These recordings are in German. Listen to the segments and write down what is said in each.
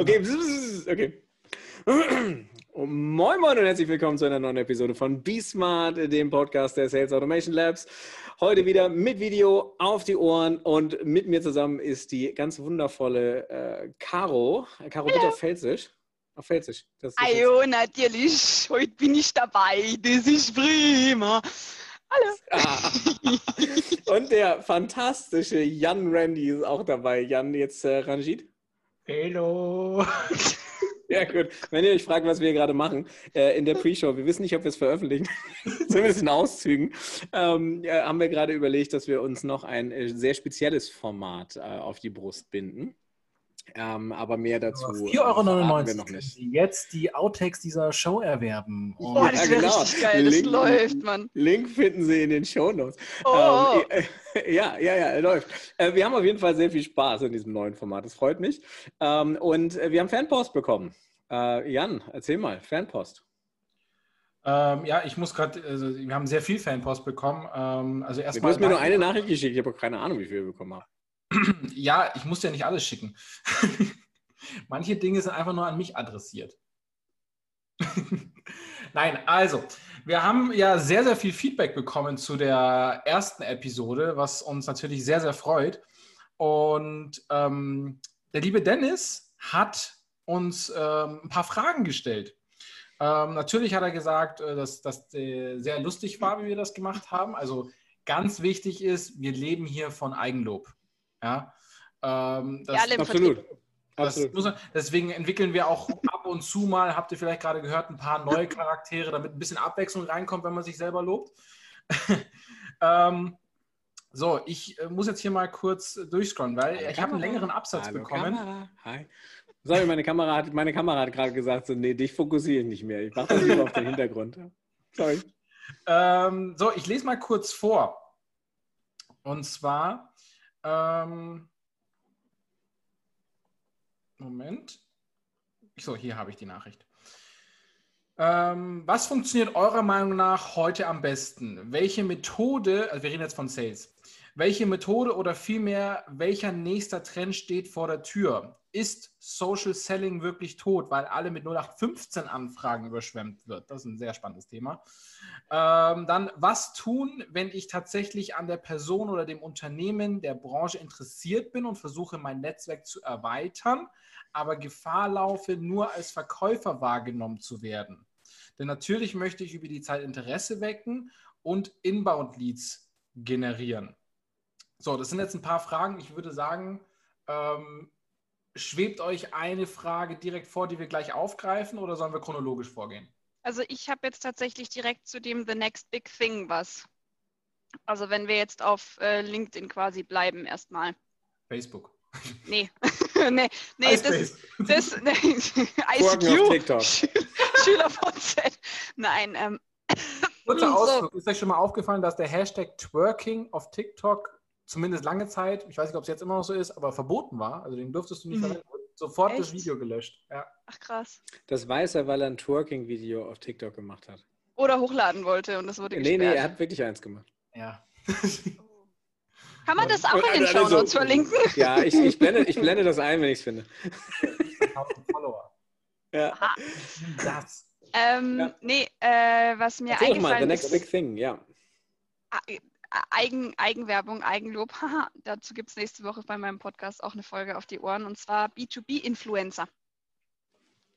Okay, okay. Moin Moin und herzlich willkommen zu einer neuen Episode von BeSmart, dem Podcast der Sales Automation Labs. Heute wieder mit Video auf die Ohren und mit mir zusammen ist die ganz wundervolle äh, Caro. Caro, bitte auf Felsisch. Auf Felsisch. Ajo, natürlich. Heute bin ich dabei. Das ist prima. Hallo. Ah. Und der fantastische Jan Randy ist auch dabei. Jan, jetzt äh, Ranjit. Hallo. Ja, gut. Wenn ihr euch fragt, was wir gerade machen, äh, in der Pre-Show, wir wissen nicht, ob wir es veröffentlichen, zumindest in Auszügen, ähm, äh, haben wir gerade überlegt, dass wir uns noch ein äh, sehr spezielles Format äh, auf die Brust binden. Ähm, aber mehr dazu 4,99 Euro wir noch nicht. Jetzt die Outtakes dieser Show erwerben. Und Boah, das wäre genau. richtig geil, Link, das läuft, Mann. Link finden Sie in den Shownotes. Oh. Ähm, ja, ja, ja, läuft. Äh, wir haben auf jeden Fall sehr viel Spaß in diesem neuen Format, das freut mich. Ähm, und äh, wir haben Fanpost bekommen. Äh, Jan, erzähl mal, Fanpost. Ähm, ja, ich muss gerade, also wir haben sehr viel Fanpost bekommen. Ähm, also erstmal. Du hast mir nur eine Nachricht geschickt, ich habe keine Ahnung, wie viel wir bekommen haben. Ja, ich muss ja nicht alles schicken. Manche Dinge sind einfach nur an mich adressiert. Nein, also, wir haben ja sehr, sehr viel Feedback bekommen zu der ersten Episode, was uns natürlich sehr, sehr freut. Und ähm, der liebe Dennis hat uns ähm, ein paar Fragen gestellt. Ähm, natürlich hat er gesagt, äh, dass das äh, sehr lustig war, wie wir das gemacht haben. Also ganz wichtig ist, wir leben hier von Eigenlob. Ja, ähm, das, ja absolut. Das man, deswegen entwickeln wir auch ab und zu mal, habt ihr vielleicht gerade gehört, ein paar neue Charaktere, damit ein bisschen Abwechslung reinkommt, wenn man sich selber lobt. ähm, so, ich äh, muss jetzt hier mal kurz durchscrollen, weil Hallo ich habe einen längeren Absatz Hallo bekommen. Kamera. Hi. Sorry, meine Kamera hat, meine Kamera hat gerade gesagt, so, nee, dich fokussiere ich nicht mehr. Ich mache das lieber auf den Hintergrund. Sorry. Ähm, so, ich lese mal kurz vor. Und zwar ähm, Moment. So, hier habe ich die Nachricht. Ähm, was funktioniert eurer Meinung nach heute am besten? Welche Methode, also wir reden jetzt von Sales, welche Methode oder vielmehr welcher nächster Trend steht vor der Tür? Ist Social Selling wirklich tot, weil alle mit 0815 Anfragen überschwemmt wird? Das ist ein sehr spannendes Thema. Ähm, dann, was tun, wenn ich tatsächlich an der Person oder dem Unternehmen der Branche interessiert bin und versuche, mein Netzwerk zu erweitern, aber Gefahr laufe, nur als Verkäufer wahrgenommen zu werden? Denn natürlich möchte ich über die Zeit Interesse wecken und Inbound-Leads generieren. So, das sind jetzt ein paar Fragen. Ich würde sagen, ähm, schwebt euch eine Frage direkt vor, die wir gleich aufgreifen oder sollen wir chronologisch vorgehen? Also ich habe jetzt tatsächlich direkt zu dem The Next Big Thing was. Also wenn wir jetzt auf äh, LinkedIn quasi bleiben erstmal. Facebook. Nee. nee, nee, das, das nee. ICQ. Schüler von Z. Nein, ähm. Kurzer Ausflug. So. Ist euch schon mal aufgefallen, dass der Hashtag Twerking auf TikTok zumindest lange Zeit, ich weiß nicht, ob es jetzt immer noch so ist, aber verboten war. Also den durftest du nicht mhm. verwenden. Sofort Echt? das Video gelöscht. Ja. Ach krass. Das weiß er, weil er ein Twerking-Video auf TikTok gemacht hat. Oder hochladen wollte und das wurde Nee, gesperrt. nee, er hat wirklich eins gemacht. Ja. Kann man das auch in den Show Notes verlinken? Ja, ich, ich, blende, ich blende das ein, wenn ich es finde. Follower. Ja. Das. Ähm, ja. Nee, äh, was mir Erzähl eingefallen mal, the next big thing, ja. Eigen, Eigenwerbung, Eigenlob. dazu gibt es nächste Woche bei meinem Podcast auch eine Folge auf die Ohren und zwar B2B-Influencer.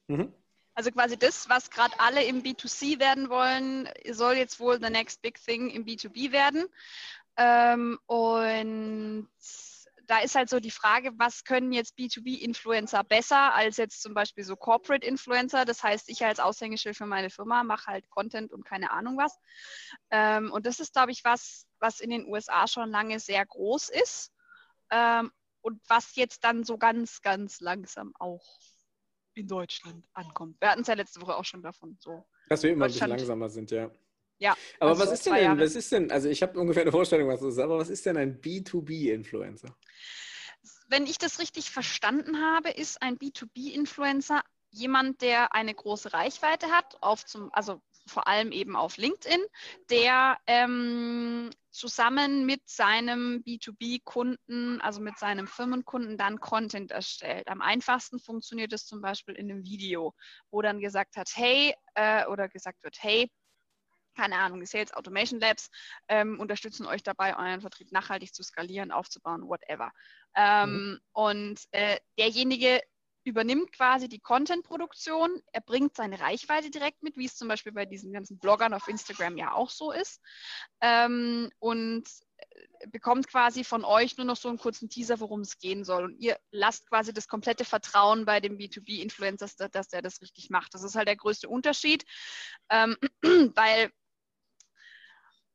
Mhm. Also quasi das, was gerade alle im B2C werden wollen, soll jetzt wohl the next big thing im B2B werden. Ähm, und da ist halt so die Frage, was können jetzt B2B-Influencer besser als jetzt zum Beispiel so Corporate-Influencer? Das heißt, ich als Aushängeschild für meine Firma mache halt Content und keine Ahnung was. Ähm, und das ist, glaube ich, was, was in den USA schon lange sehr groß ist ähm, und was jetzt dann so ganz, ganz langsam auch in Deutschland ankommt. Wir hatten es ja letzte Woche auch schon davon. So. Dass wir immer ein bisschen langsamer sind, ja. Ja. Aber also was ist denn, denn was ist denn, also ich habe ungefähr eine Vorstellung, was das ist, aber was ist denn ein B2B-Influencer? Wenn ich das richtig verstanden habe, ist ein B2B-Influencer jemand, der eine große Reichweite hat, auf zum, also vor allem eben auf LinkedIn, der ähm, zusammen mit seinem B2B-Kunden, also mit seinem Firmenkunden, dann Content erstellt. Am einfachsten funktioniert es zum Beispiel in einem Video, wo dann gesagt hat, hey, äh, oder gesagt wird, hey, keine Ahnung, Sales Automation Labs ähm, unterstützen euch dabei, euren Vertrieb nachhaltig zu skalieren, aufzubauen, whatever. Ähm, mhm. Und äh, derjenige übernimmt quasi die Content-Produktion, er bringt seine Reichweite direkt mit, wie es zum Beispiel bei diesen ganzen Bloggern auf Instagram ja auch so ist. Ähm, und äh, bekommt quasi von euch nur noch so einen kurzen Teaser, worum es gehen soll. Und ihr lasst quasi das komplette Vertrauen bei dem B2B-Influencer, dass der das richtig macht. Das ist halt der größte Unterschied, ähm, weil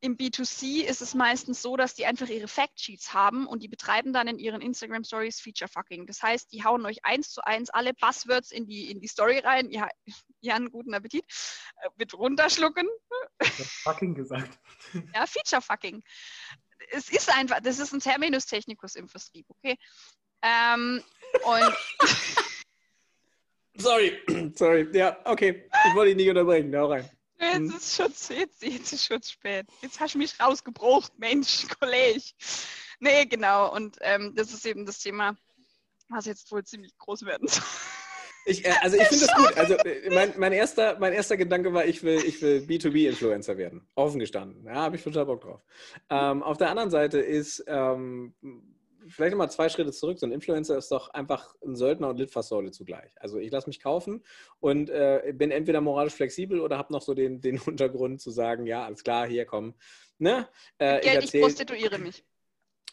im B2C ist es meistens so, dass die einfach ihre Factsheets haben und die betreiben dann in ihren Instagram Stories Feature Fucking. Das heißt, die hauen euch eins zu eins alle Buzzwords in die, in die Story rein. Ja, ja, einen guten Appetit. Äh, mit runterschlucken. Fucking gesagt. Ja, Feature Fucking. Es ist einfach, das ist ein Terminus technicus im Vertrieb, okay? Ähm, und. sorry, sorry. Ja, okay. Ich wollte ihn nicht unterbrechen. Hau rein. Jetzt ist schon, jetzt, jetzt ist schon spät. Jetzt hast du mich rausgebrochen, Mensch, Kollege. Nee, genau. Und ähm, das ist eben das Thema, was jetzt wohl ziemlich groß werden soll. Ich, äh, also ich finde das gut. Also äh, mein, mein, erster, mein erster Gedanke war, ich will, ich will B2B-Influencer werden. Offen gestanden. Ja, habe ich total Bock drauf. Ähm, auf der anderen Seite ist ähm, vielleicht nochmal zwei Schritte zurück. So ein Influencer ist doch einfach ein Söldner und Litfaßsäule zugleich. Also ich lasse mich kaufen und äh, bin entweder moralisch flexibel oder habe noch so den, den Untergrund zu sagen, ja, alles klar, hier komm. Ne? Äh, Geld, ich, ich prostituiere mich.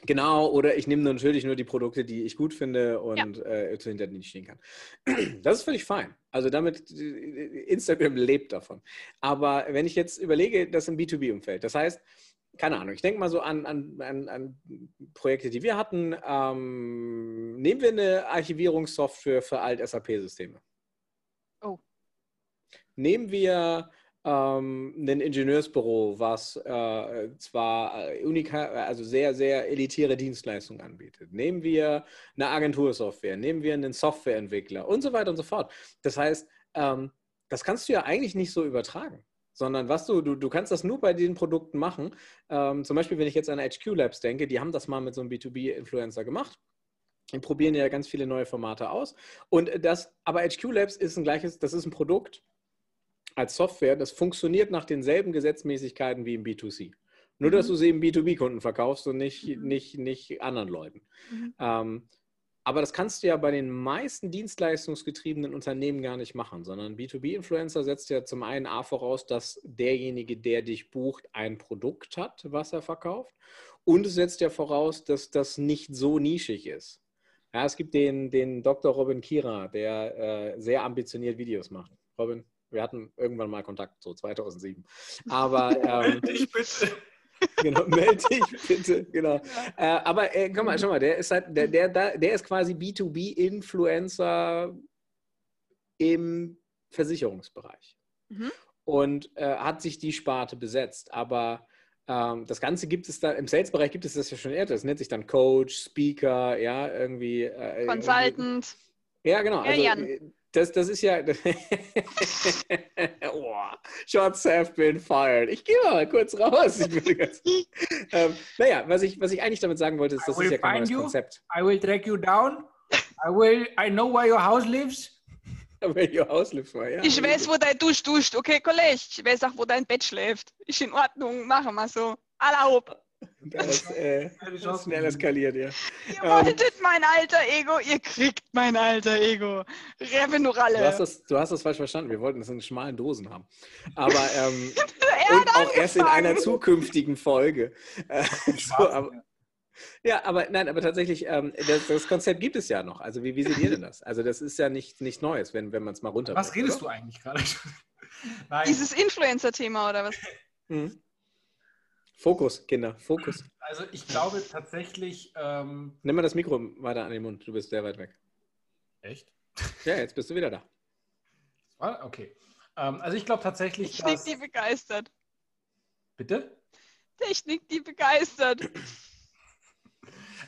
Genau, oder ich nehme natürlich nur die Produkte, die ich gut finde und ja. äh, hinter denen ich stehen kann. Das ist völlig fein. Also damit, äh, Instagram lebt davon. Aber wenn ich jetzt überlege, das im B2B-Umfeld, das heißt, keine Ahnung, ich denke mal so an, an, an, an, Projekte, die wir hatten. Ähm, nehmen wir eine Archivierungssoftware für Alt-SAP-Systeme. Oh. Nehmen wir ähm, ein Ingenieursbüro, was äh, zwar äh, unika, also sehr, sehr elitäre Dienstleistungen anbietet. Nehmen wir eine Agentursoftware, nehmen wir einen Softwareentwickler und so weiter und so fort. Das heißt, ähm, das kannst du ja eigentlich nicht so übertragen sondern was du, du, du kannst das nur bei den Produkten machen. Ähm, zum Beispiel, wenn ich jetzt an HQ Labs denke, die haben das mal mit so einem B2B-Influencer gemacht. Die probieren ja ganz viele neue Formate aus. Und das, aber HQ Labs ist ein gleiches, das ist ein Produkt als Software, das funktioniert nach denselben Gesetzmäßigkeiten wie im B2C. Nur, dass mhm. du sie eben B2B-Kunden verkaufst und nicht, mhm. nicht, nicht anderen Leuten. Mhm. Ähm, aber das kannst du ja bei den meisten dienstleistungsgetriebenen Unternehmen gar nicht machen, sondern B2B-Influencer setzt ja zum einen A voraus, dass derjenige, der dich bucht, ein Produkt hat, was er verkauft. Und es setzt ja voraus, dass das nicht so nischig ist. Ja, es gibt den, den Dr. Robin Kira, der äh, sehr ambitioniert Videos macht. Robin, wir hatten irgendwann mal Kontakt, so 2007. Aber ähm, ich bitte genau, melde dich bitte. Genau. Äh, aber äh, komm mal, schau mal, der ist halt, der, der, der ist quasi B2B-Influencer im Versicherungsbereich. Mhm. Und äh, hat sich die Sparte besetzt. Aber ähm, das Ganze gibt es da, im Sales-Bereich gibt es das ja schon eher. Das nennt sich dann Coach, Speaker, ja, irgendwie. Äh, Consultant. Irgendwie. Ja, genau. Also, ja, das, das ist ja. oh, shots have been fired. Ich gehe mal kurz raus. ähm, naja, was ich, was ich eigentlich damit sagen wollte, ist, das ist ja kein neues you. Konzept. I will track you down. I will. I know where your house lives. Where your house lives, mal, ja. Ich weiß, wo dein Dusch duscht. Okay, Kollege. Ich weiß auch, wo dein Bett schläft. Ist in Ordnung. Machen wir so. Erlaub. Das, äh, das schnell eskaliert, ja. Ihr wolltet ähm, mein alter Ego, ihr kriegt mein alter Ego. Revenuralle. Du hast, das, du hast das falsch verstanden. Wir wollten es in schmalen Dosen haben. Aber ähm, und auch erst in einer zukünftigen Folge. Äh, so, aber, ja, aber nein, aber tatsächlich, ähm, das, das, Konzept gibt es ja noch. Also wie, wie seht ihr denn das? Also das ist ja nicht, nicht Neues, wenn, wenn man es mal runter. Was redest oder? du eigentlich gerade? Dieses Influencer-Thema oder was? Mhm. Fokus, Kinder, Fokus. Also ich glaube tatsächlich. Ähm, Nimm mal das Mikro weiter an den Mund, du bist sehr weit weg. Echt? Ja, jetzt bist du wieder da. Okay. Ähm, also ich glaube tatsächlich. Technik, dass... die begeistert. Bitte? Technik, die begeistert.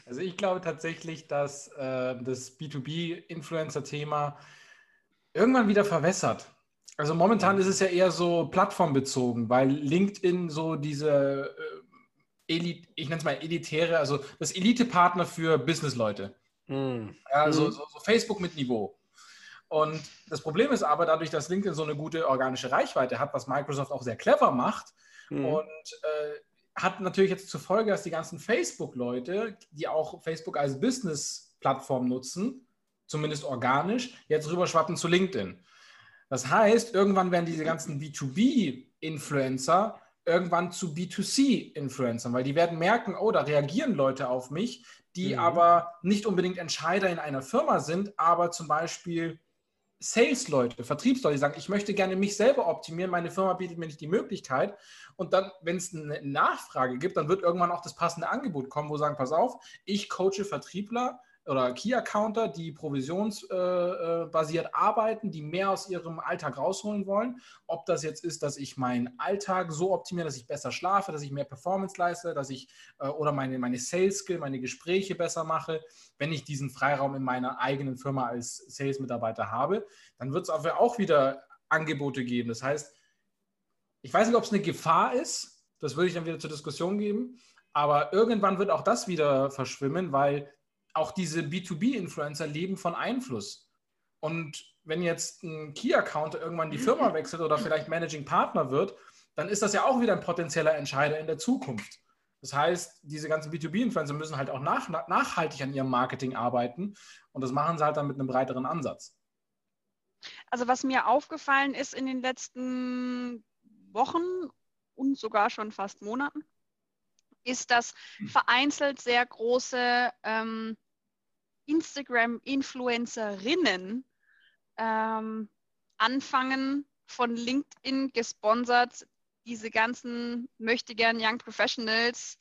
Also ich glaube tatsächlich, dass äh, das B2B-Influencer-Thema irgendwann wieder verwässert. Also momentan ist es ja eher so plattformbezogen, weil LinkedIn so diese äh, Elite, ich nenne es mal elitäre, also das Elite-Partner für Business-Leute. Mm. Ja, also mm. so, so Facebook mit Niveau. Und das Problem ist aber, dadurch, dass LinkedIn so eine gute organische Reichweite hat, was Microsoft auch sehr clever macht, mhm. und äh, hat natürlich jetzt zur Folge, dass die ganzen Facebook-Leute, die auch Facebook als Business-Plattform nutzen, zumindest organisch, jetzt rüberschwappen zu LinkedIn. Das heißt, irgendwann werden diese ganzen B2B-Influencer irgendwann zu B2C-Influencern, weil die werden merken, oh, da reagieren Leute auf mich, die mhm. aber nicht unbedingt Entscheider in einer Firma sind, aber zum Beispiel Sales-Leute, Vertriebsleute, die sagen, ich möchte gerne mich selber optimieren, meine Firma bietet mir nicht die Möglichkeit. Und dann, wenn es eine Nachfrage gibt, dann wird irgendwann auch das passende Angebot kommen, wo sagen, pass auf, ich coache Vertriebler, oder Key-Accounter, die provisionsbasiert äh, äh arbeiten, die mehr aus ihrem Alltag rausholen wollen. Ob das jetzt ist, dass ich meinen Alltag so optimiere, dass ich besser schlafe, dass ich mehr Performance leiste, dass ich äh, oder meine, meine Sales-Skill, meine Gespräche besser mache, wenn ich diesen Freiraum in meiner eigenen Firma als Sales-Mitarbeiter habe, dann wird es auch wieder Angebote geben. Das heißt, ich weiß nicht, ob es eine Gefahr ist, das würde ich dann wieder zur Diskussion geben, aber irgendwann wird auch das wieder verschwimmen, weil auch diese B2B-Influencer leben von Einfluss. Und wenn jetzt ein Key-Account irgendwann die Firma wechselt oder vielleicht Managing Partner wird, dann ist das ja auch wieder ein potenzieller Entscheider in der Zukunft. Das heißt, diese ganzen B2B-Influencer müssen halt auch nach, nachhaltig an ihrem Marketing arbeiten und das machen sie halt dann mit einem breiteren Ansatz. Also was mir aufgefallen ist in den letzten Wochen und sogar schon fast Monaten, ist, dass hm. vereinzelt sehr große ähm, Instagram-Influencerinnen ähm, anfangen, von LinkedIn gesponsert, diese ganzen möchte gern Young Professionals,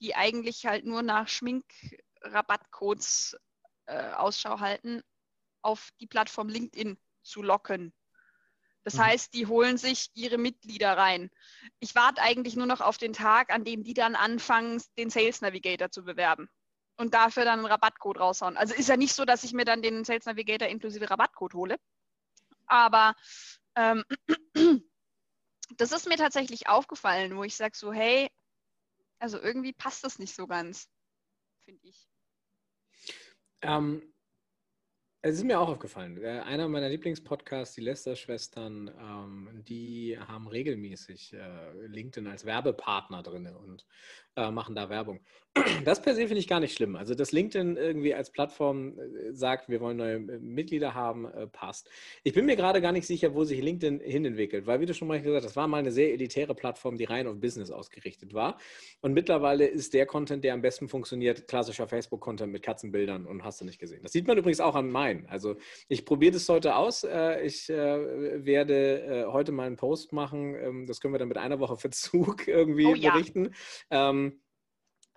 die eigentlich halt nur nach Schmink-Rabattcodes äh, Ausschau halten, auf die Plattform LinkedIn zu locken. Das mhm. heißt, die holen sich ihre Mitglieder rein. Ich warte eigentlich nur noch auf den Tag, an dem die dann anfangen, den Sales Navigator zu bewerben und dafür dann einen Rabattcode raushauen. Also ist ja nicht so, dass ich mir dann den Sales Navigator inklusive Rabattcode hole. Aber ähm, das ist mir tatsächlich aufgefallen, wo ich sage so, hey, also irgendwie passt das nicht so ganz, finde ich. Ähm, es ist mir auch aufgefallen. Äh, einer meiner Lieblingspodcasts, die Lester-Schwestern, ähm, die haben regelmäßig äh, LinkedIn als Werbepartner drin und äh, machen da Werbung. Das per se finde ich gar nicht schlimm. Also, dass LinkedIn irgendwie als Plattform äh, sagt, wir wollen neue äh, Mitglieder haben, äh, passt. Ich bin mir gerade gar nicht sicher, wo sich LinkedIn hinentwickelt, weil, wie du schon mal gesagt hast, das war mal eine sehr elitäre Plattform, die rein auf Business ausgerichtet war. Und mittlerweile ist der Content, der am besten funktioniert, klassischer Facebook-Content mit Katzenbildern und hast du nicht gesehen. Das sieht man übrigens auch an meinen. Also, ich probiere das heute aus. Ich werde heute mal einen Post machen. Ähm, das können wir dann mit einer Woche Verzug irgendwie oh, ja. berichten. Ähm,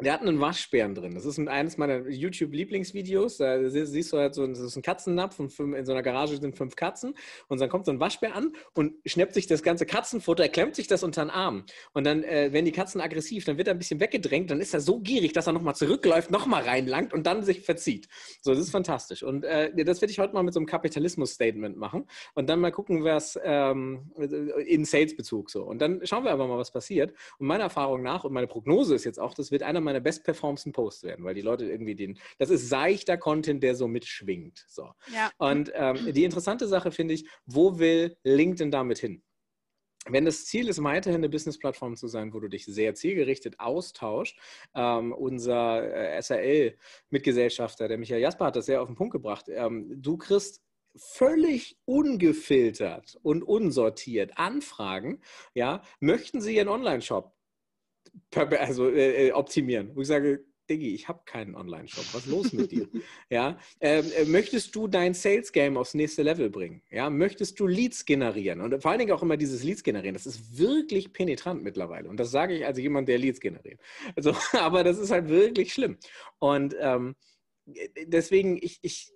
der hat einen Waschbären drin. Das ist eines meiner YouTube-Lieblingsvideos. Da siehst du halt so, das ist ein Katzennapf und in so einer Garage sind fünf Katzen. Und dann kommt so ein Waschbär an und schnappt sich das ganze Katzenfutter, er klemmt sich das unter den Arm. Und dann äh, werden die Katzen aggressiv, dann wird er ein bisschen weggedrängt, dann ist er so gierig, dass er nochmal zurückläuft, nochmal reinlangt und dann sich verzieht. So, das ist fantastisch. Und äh, das werde ich heute mal mit so einem Kapitalismus-Statement machen und dann mal gucken, was ähm, in Sales-Bezug so. Und dann schauen wir aber mal, was passiert. Und meiner Erfahrung nach und meine Prognose ist jetzt auch, das wird einer meiner meine best performsten Posts werden, weil die Leute irgendwie den, das ist seichter Content, der so mitschwingt. So. Ja. Und ähm, die interessante Sache finde ich, wo will LinkedIn damit hin? Wenn das Ziel ist, weiterhin eine Business-Plattform zu sein, wo du dich sehr zielgerichtet austauscht, ähm, unser äh, SRL-Mitgesellschafter, der Michael Jasper, hat das sehr auf den Punkt gebracht. Ähm, du kriegst völlig ungefiltert und unsortiert Anfragen, ja, möchten Sie Ihren Online-Shop also äh, äh, optimieren. Wo ich sage, Diggi, ich habe keinen Online-Shop. Was ist los mit dir? ja, ähm, äh, möchtest du dein Sales-Game aufs nächste Level bringen? Ja, möchtest du Leads generieren? Und vor allen Dingen auch immer dieses Leads generieren. Das ist wirklich penetrant mittlerweile. Und das sage ich als jemand, der Leads generiert. Also, aber das ist halt wirklich schlimm. Und ähm, deswegen, ich, ich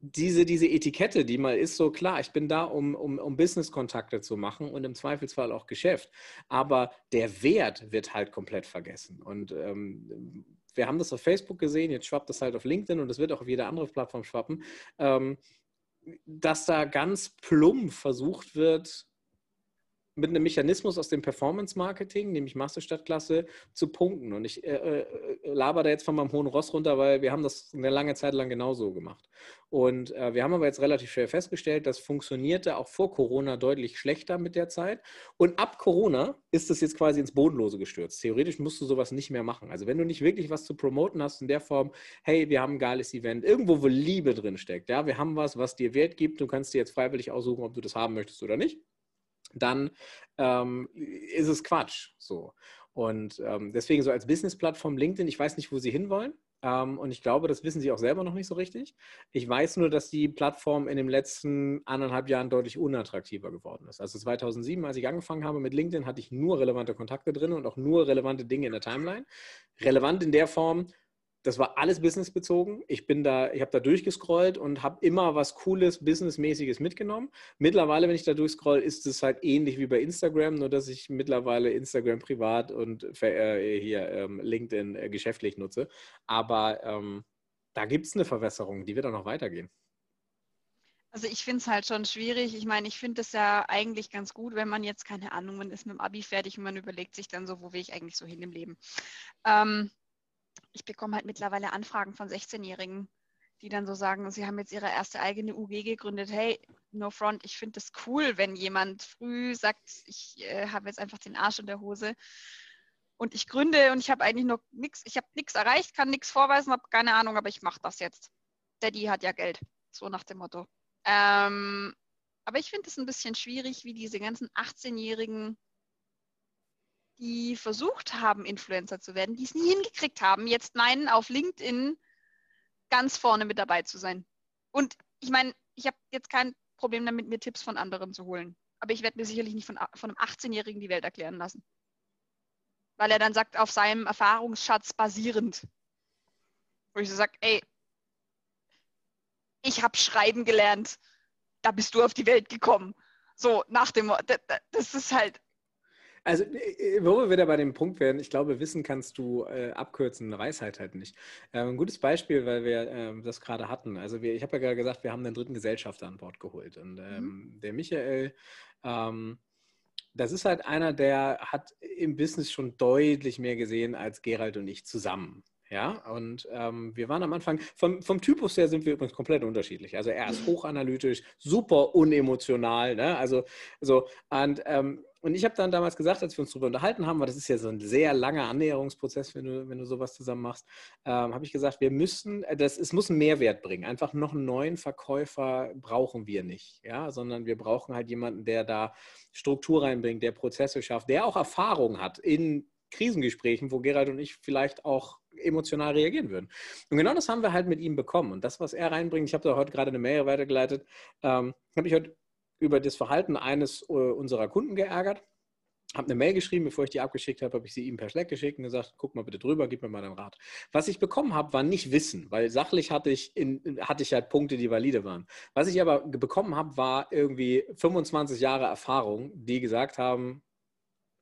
diese, diese Etikette, die mal ist, so klar, ich bin da, um, um, um Business-Kontakte zu machen und im Zweifelsfall auch Geschäft. Aber der Wert wird halt komplett vergessen. Und ähm, wir haben das auf Facebook gesehen, jetzt schwappt das halt auf LinkedIn und es wird auch auf jede andere Plattform schwappen. Ähm, dass da ganz plump versucht wird, mit einem Mechanismus aus dem Performance-Marketing, nämlich Masse-Stadtklasse, zu punkten. Und ich äh, äh, laber da jetzt von meinem hohen Ross runter, weil wir haben das eine lange Zeit lang genauso gemacht. Und äh, wir haben aber jetzt relativ schnell festgestellt, das funktionierte auch vor Corona deutlich schlechter mit der Zeit. Und ab Corona ist das jetzt quasi ins Bodenlose gestürzt. Theoretisch musst du sowas nicht mehr machen. Also wenn du nicht wirklich was zu promoten hast in der Form, hey, wir haben ein geiles Event, irgendwo, wo Liebe drin steckt, ja, wir haben was, was dir Wert gibt, du kannst dir jetzt freiwillig aussuchen, ob du das haben möchtest oder nicht dann ähm, ist es Quatsch. So. Und ähm, deswegen so als Business-Plattform LinkedIn, ich weiß nicht, wo sie hinwollen. Ähm, und ich glaube, das wissen sie auch selber noch nicht so richtig. Ich weiß nur, dass die Plattform in den letzten anderthalb Jahren deutlich unattraktiver geworden ist. Also 2007, als ich angefangen habe mit LinkedIn, hatte ich nur relevante Kontakte drin und auch nur relevante Dinge in der Timeline. Relevant in der Form, das war alles businessbezogen. Ich bin da, ich habe da durchgescrollt und habe immer was Cooles, Businessmäßiges mitgenommen. Mittlerweile, wenn ich da durchscroll, ist es halt ähnlich wie bei Instagram, nur dass ich mittlerweile Instagram privat und äh, hier ähm, LinkedIn äh, geschäftlich nutze. Aber ähm, da gibt es eine Verwässerung, die wird auch noch weitergehen. Also ich finde es halt schon schwierig. Ich meine, ich finde es ja eigentlich ganz gut, wenn man jetzt, keine Ahnung, man ist mit dem Abi fertig und man überlegt sich dann so, wo will ich eigentlich so hin im Leben. Ähm, ich bekomme halt mittlerweile Anfragen von 16-Jährigen, die dann so sagen, sie haben jetzt ihre erste eigene UG gegründet. Hey, no front, ich finde es cool, wenn jemand früh sagt, ich äh, habe jetzt einfach den Arsch in der Hose und ich gründe und ich habe eigentlich noch nichts, ich habe nichts erreicht, kann nichts vorweisen, habe keine Ahnung, aber ich mache das jetzt. Daddy hat ja Geld, so nach dem Motto. Ähm, aber ich finde es ein bisschen schwierig, wie diese ganzen 18-Jährigen die versucht haben, Influencer zu werden, die es nie hingekriegt haben, jetzt meinen, auf LinkedIn ganz vorne mit dabei zu sein. Und ich meine, ich habe jetzt kein Problem damit, mir Tipps von anderen zu holen. Aber ich werde mir sicherlich nicht von, von einem 18-Jährigen die Welt erklären lassen. Weil er dann sagt, auf seinem Erfahrungsschatz basierend. Wo ich so sage, ey, ich habe schreiben gelernt, da bist du auf die Welt gekommen. So, nach dem, das ist halt, also, äh, äh, wo wir wieder bei dem Punkt werden, ich glaube, Wissen kannst du äh, abkürzen, Weisheit halt nicht. Ähm, ein gutes Beispiel, weil wir ähm, das gerade hatten. Also, wir, ich habe ja gerade gesagt, wir haben den dritten Gesellschafter an Bord geholt. Und ähm, mhm. der Michael, ähm, das ist halt einer, der hat im Business schon deutlich mehr gesehen als Gerald und ich zusammen. Ja, und ähm, wir waren am Anfang, vom, vom Typus her sind wir übrigens komplett unterschiedlich. Also er ist hochanalytisch, super unemotional, ne? Also so, und ähm, und ich habe dann damals gesagt, als wir uns darüber unterhalten haben, weil das ist ja so ein sehr langer Annäherungsprozess, wenn du, wenn du sowas zusammen machst, ähm, habe ich gesagt, wir müssen, äh, das, es muss einen Mehrwert bringen. Einfach noch einen neuen Verkäufer brauchen wir nicht, ja, sondern wir brauchen halt jemanden, der da Struktur reinbringt, der Prozesse schafft, der auch Erfahrung hat in Krisengesprächen, wo Gerald und ich vielleicht auch emotional reagieren würden. Und genau das haben wir halt mit ihm bekommen. Und das, was er reinbringt, ich habe da heute gerade eine Mail weitergeleitet, ähm, habe ich heute über das Verhalten eines äh, unserer Kunden geärgert. Habe eine Mail geschrieben, bevor ich die abgeschickt habe, habe ich sie ihm per Slack geschickt und gesagt, guck mal bitte drüber, gib mir mal deinen Rat. Was ich bekommen habe, war nicht Wissen, weil sachlich hatte ich, in, hatte ich halt Punkte, die valide waren. Was ich aber bekommen habe, war irgendwie 25 Jahre Erfahrung, die gesagt haben,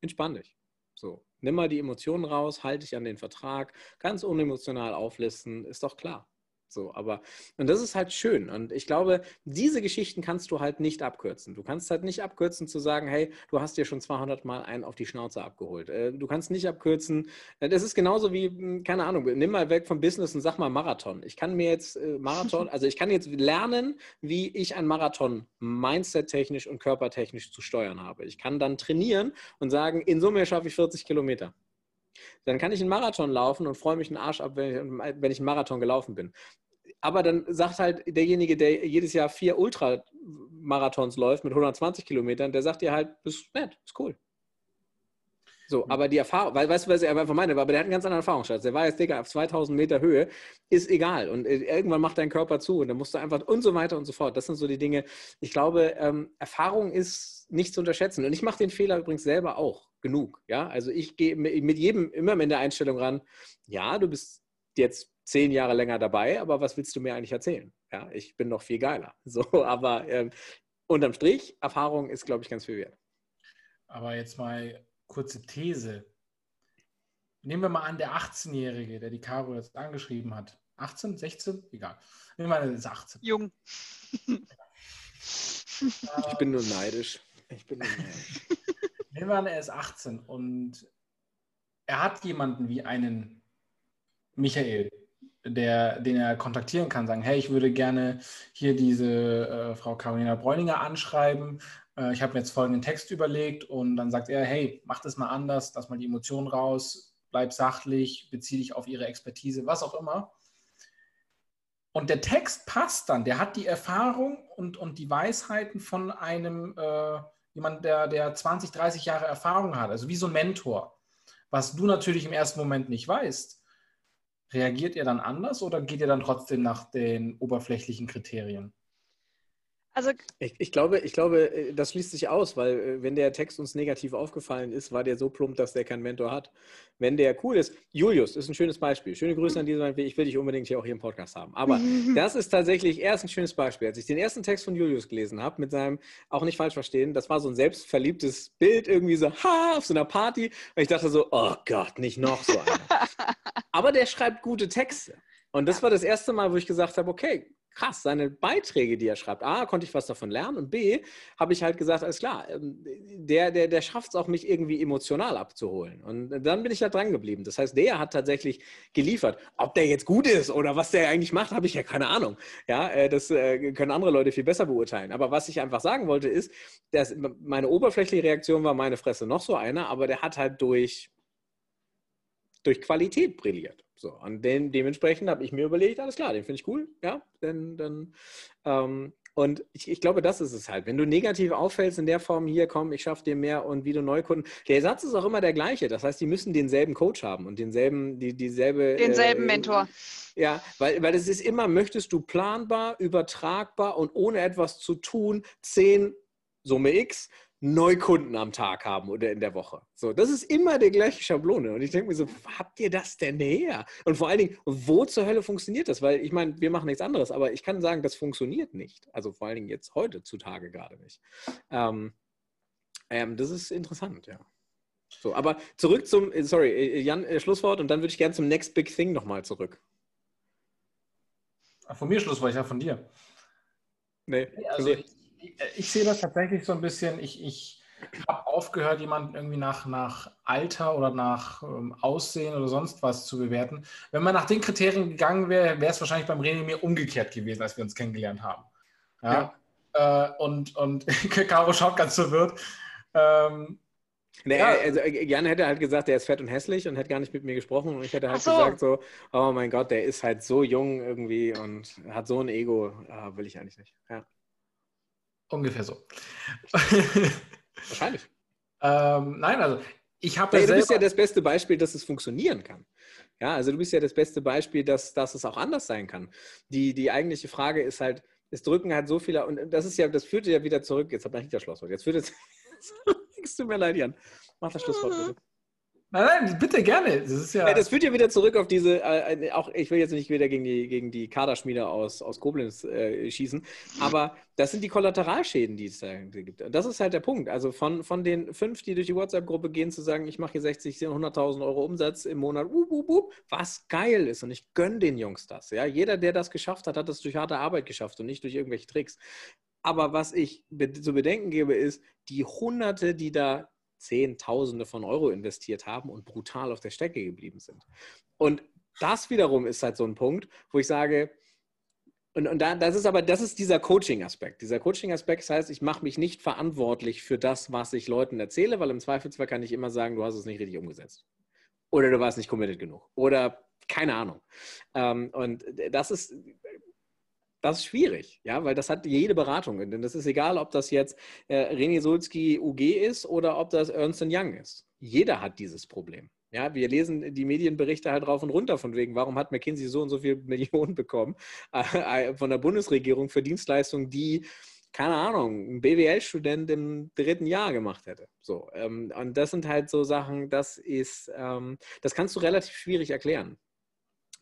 entspann dich. So, nimm mal die Emotionen raus, halte dich an den Vertrag, ganz unemotional auflisten, ist doch klar. So, aber, und das ist halt schön. Und ich glaube, diese Geschichten kannst du halt nicht abkürzen. Du kannst halt nicht abkürzen zu sagen, hey, du hast dir schon 200 Mal einen auf die Schnauze abgeholt. Äh, du kannst nicht abkürzen. Äh, das ist genauso wie, hm, keine Ahnung, nimm mal weg vom Business und sag mal Marathon. Ich kann mir jetzt äh, Marathon, also ich kann jetzt lernen, wie ich ein Marathon mindset-technisch und körpertechnisch zu steuern habe. Ich kann dann trainieren und sagen, in Summe schaffe ich 40 Kilometer. Dann kann ich einen Marathon laufen und freue mich einen Arsch ab, wenn ich, wenn ich einen Marathon gelaufen bin. Aber dann sagt halt derjenige, der jedes Jahr vier Ultramarathons läuft mit 120 Kilometern, der sagt dir halt, ist nett, ist cool. So, mhm. aber die Erfahrung, weil, weißt du, was ich einfach meine, aber der hat einen ganz anderen Erfahrungsschatz. Der war jetzt, Digga, auf 2000 Meter Höhe, ist egal. Und äh, irgendwann macht dein Körper zu und dann musst du einfach und so weiter und so fort. Das sind so die Dinge. Ich glaube, ähm, Erfahrung ist nicht zu unterschätzen. Und ich mache den Fehler übrigens selber auch genug. Ja, also ich gehe mit jedem immer mit der Einstellung ran, ja, du bist jetzt zehn Jahre länger dabei, aber was willst du mir eigentlich erzählen? Ja, ich bin noch viel geiler. So, aber ähm, unterm Strich, Erfahrung ist, glaube ich, ganz viel wert. Aber jetzt mal kurze These. Nehmen wir mal an, der 18-Jährige, der die Caro jetzt angeschrieben hat. 18, 16? Egal. Nehmen wir an, der ist 18. Jung. Ich bin nur neidisch. Ich bin nur neidisch. Nehmen wir an, er ist 18 und er hat jemanden wie einen Michael, der, den er kontaktieren kann, sagen, hey, ich würde gerne hier diese äh, Frau Carolina Bräuninger anschreiben. Äh, ich habe mir jetzt folgenden Text überlegt und dann sagt er, hey, mach das mal anders, lass mal die Emotionen raus, bleib sachlich, bezieh dich auf ihre Expertise, was auch immer. Und der Text passt dann, der hat die Erfahrung und, und die Weisheiten von einem äh, jemand, der, der 20, 30 Jahre Erfahrung hat, also wie so ein Mentor, was du natürlich im ersten Moment nicht weißt. Reagiert ihr dann anders oder geht ihr dann trotzdem nach den oberflächlichen Kriterien? Also ich, ich, glaube, ich glaube, äh, das schließt sich aus, weil äh, wenn der Text uns negativ aufgefallen ist, war der so plump, dass der keinen Mentor hat. Wenn der cool ist, Julius ist ein schönes Beispiel. Schöne Grüße an diesem Ich will dich unbedingt hier auch hier im Podcast haben. Aber das ist tatsächlich erst ein schönes Beispiel. Als ich den ersten Text von Julius gelesen habe, mit seinem, auch nicht falsch verstehen, das war so ein selbstverliebtes Bild, irgendwie so, ha, auf so einer Party. Und ich dachte so, oh Gott, nicht noch so einer. Aber der schreibt gute Texte. Und das war das erste Mal, wo ich gesagt habe, okay, krass, seine Beiträge, die er schreibt, A, konnte ich was davon lernen und B, habe ich halt gesagt, alles klar, ähm, der, der, der schafft es auch, mich irgendwie emotional abzuholen. Und dann bin ich da dran geblieben. Das heißt, der hat tatsächlich geliefert. Ob der jetzt gut ist oder was der eigentlich macht, habe ich ja keine Ahnung. Ja, äh, das äh, können andere Leute viel besser beurteilen. Aber was ich einfach sagen wollte, ist, dass meine oberflächliche Reaktion war meine Fresse noch so einer, aber der hat halt durch, durch Qualität brilliert. So, und den, dementsprechend habe ich mir überlegt, alles klar, den finde ich cool, ja, denn, dann, ähm, und ich, ich, glaube, das ist es halt. Wenn du negativ auffällst in der Form, hier komm, ich schaffe dir mehr und wieder Neukunden. Der Satz ist auch immer der gleiche. Das heißt, die müssen denselben Coach haben und denselben, die, dieselbe. Denselben äh, Mentor. Ja, weil, weil es ist immer, möchtest du planbar, übertragbar und ohne etwas zu tun, 10 Summe X Neukunden am Tag haben oder in der Woche. So, das ist immer die gleiche Schablone. Und ich denke mir so, habt ihr das denn her? Und vor allen Dingen, wo zur Hölle funktioniert das? Weil ich meine, wir machen nichts anderes, aber ich kann sagen, das funktioniert nicht. Also vor allen Dingen jetzt heute zutage gerade nicht. Ähm, ähm, das ist interessant, ja. So, aber zurück zum, äh, sorry, äh, Jan, äh, Schlusswort und dann würde ich gerne zum Next Big Thing nochmal zurück. Von mir Schlusswort, ich ja von dir. Nee, also ich, ich sehe das tatsächlich so ein bisschen, ich, ich habe aufgehört, jemanden irgendwie nach, nach Alter oder nach ähm, Aussehen oder sonst was zu bewerten. Wenn man nach den Kriterien gegangen wäre, wäre es wahrscheinlich beim René mir umgekehrt gewesen, als wir uns kennengelernt haben. Ja. ja. Äh, und und Caro schaut ganz verwirrt. Ähm, Nee, ja. also Jan hätte halt gesagt, der ist fett und hässlich und hätte gar nicht mit mir gesprochen. Und ich hätte halt so. gesagt so, oh mein Gott, der ist halt so jung irgendwie und hat so ein Ego, ah, will ich eigentlich nicht. Ja. Ungefähr so. Wahrscheinlich. ähm, nein, also ich habe ja, Du bist ja das beste Beispiel, dass es funktionieren kann. Ja, also du bist ja das beste Beispiel, dass, dass es auch anders sein kann. Die, die eigentliche Frage ist halt, es drücken halt so viele, und das ist ja, das führt ja wieder zurück, jetzt habe ich nicht das Schlusswort, jetzt führt es, es tut mir leid, Jan. Mach das Schlusswort bitte. Nein, nein, bitte gerne. Das, ja das führt ja wieder zurück auf diese, äh, auch ich will jetzt nicht wieder gegen die, gegen die Kaderschmiede aus, aus Koblenz äh, schießen, aber das sind die Kollateralschäden, die es da gibt. Und das ist halt der Punkt. Also von, von den fünf, die durch die WhatsApp-Gruppe gehen, zu sagen, ich mache hier 60, 100.000 Euro Umsatz im Monat, uh, uh, uh, was geil ist. Und ich gönne den Jungs das. Ja? Jeder, der das geschafft hat, hat das durch harte Arbeit geschafft und nicht durch irgendwelche Tricks. Aber was ich zu bedenken gebe, ist, die Hunderte, die da Zehntausende von Euro investiert haben und brutal auf der Strecke geblieben sind. Und das wiederum ist halt so ein Punkt, wo ich sage, und, und da, das ist aber, das ist dieser Coaching-Aspekt. Dieser Coaching-Aspekt heißt, ich mache mich nicht verantwortlich für das, was ich Leuten erzähle, weil im Zweifelsfall kann ich immer sagen, du hast es nicht richtig umgesetzt. Oder du warst nicht committed genug. Oder keine Ahnung. Ähm, und das ist, das ist schwierig, ja, weil das hat jede Beratung. Denn das ist egal, ob das jetzt äh, René Sulzki UG ist oder ob das Ernst Young ist. Jeder hat dieses Problem. Ja, wir lesen die Medienberichte halt rauf und runter von wegen, warum hat McKinsey so und so viele Millionen bekommen äh, von der Bundesregierung für Dienstleistungen, die, keine Ahnung, ein BWL-Student im dritten Jahr gemacht hätte. So, ähm, und das sind halt so Sachen, das ist, ähm, das kannst du relativ schwierig erklären.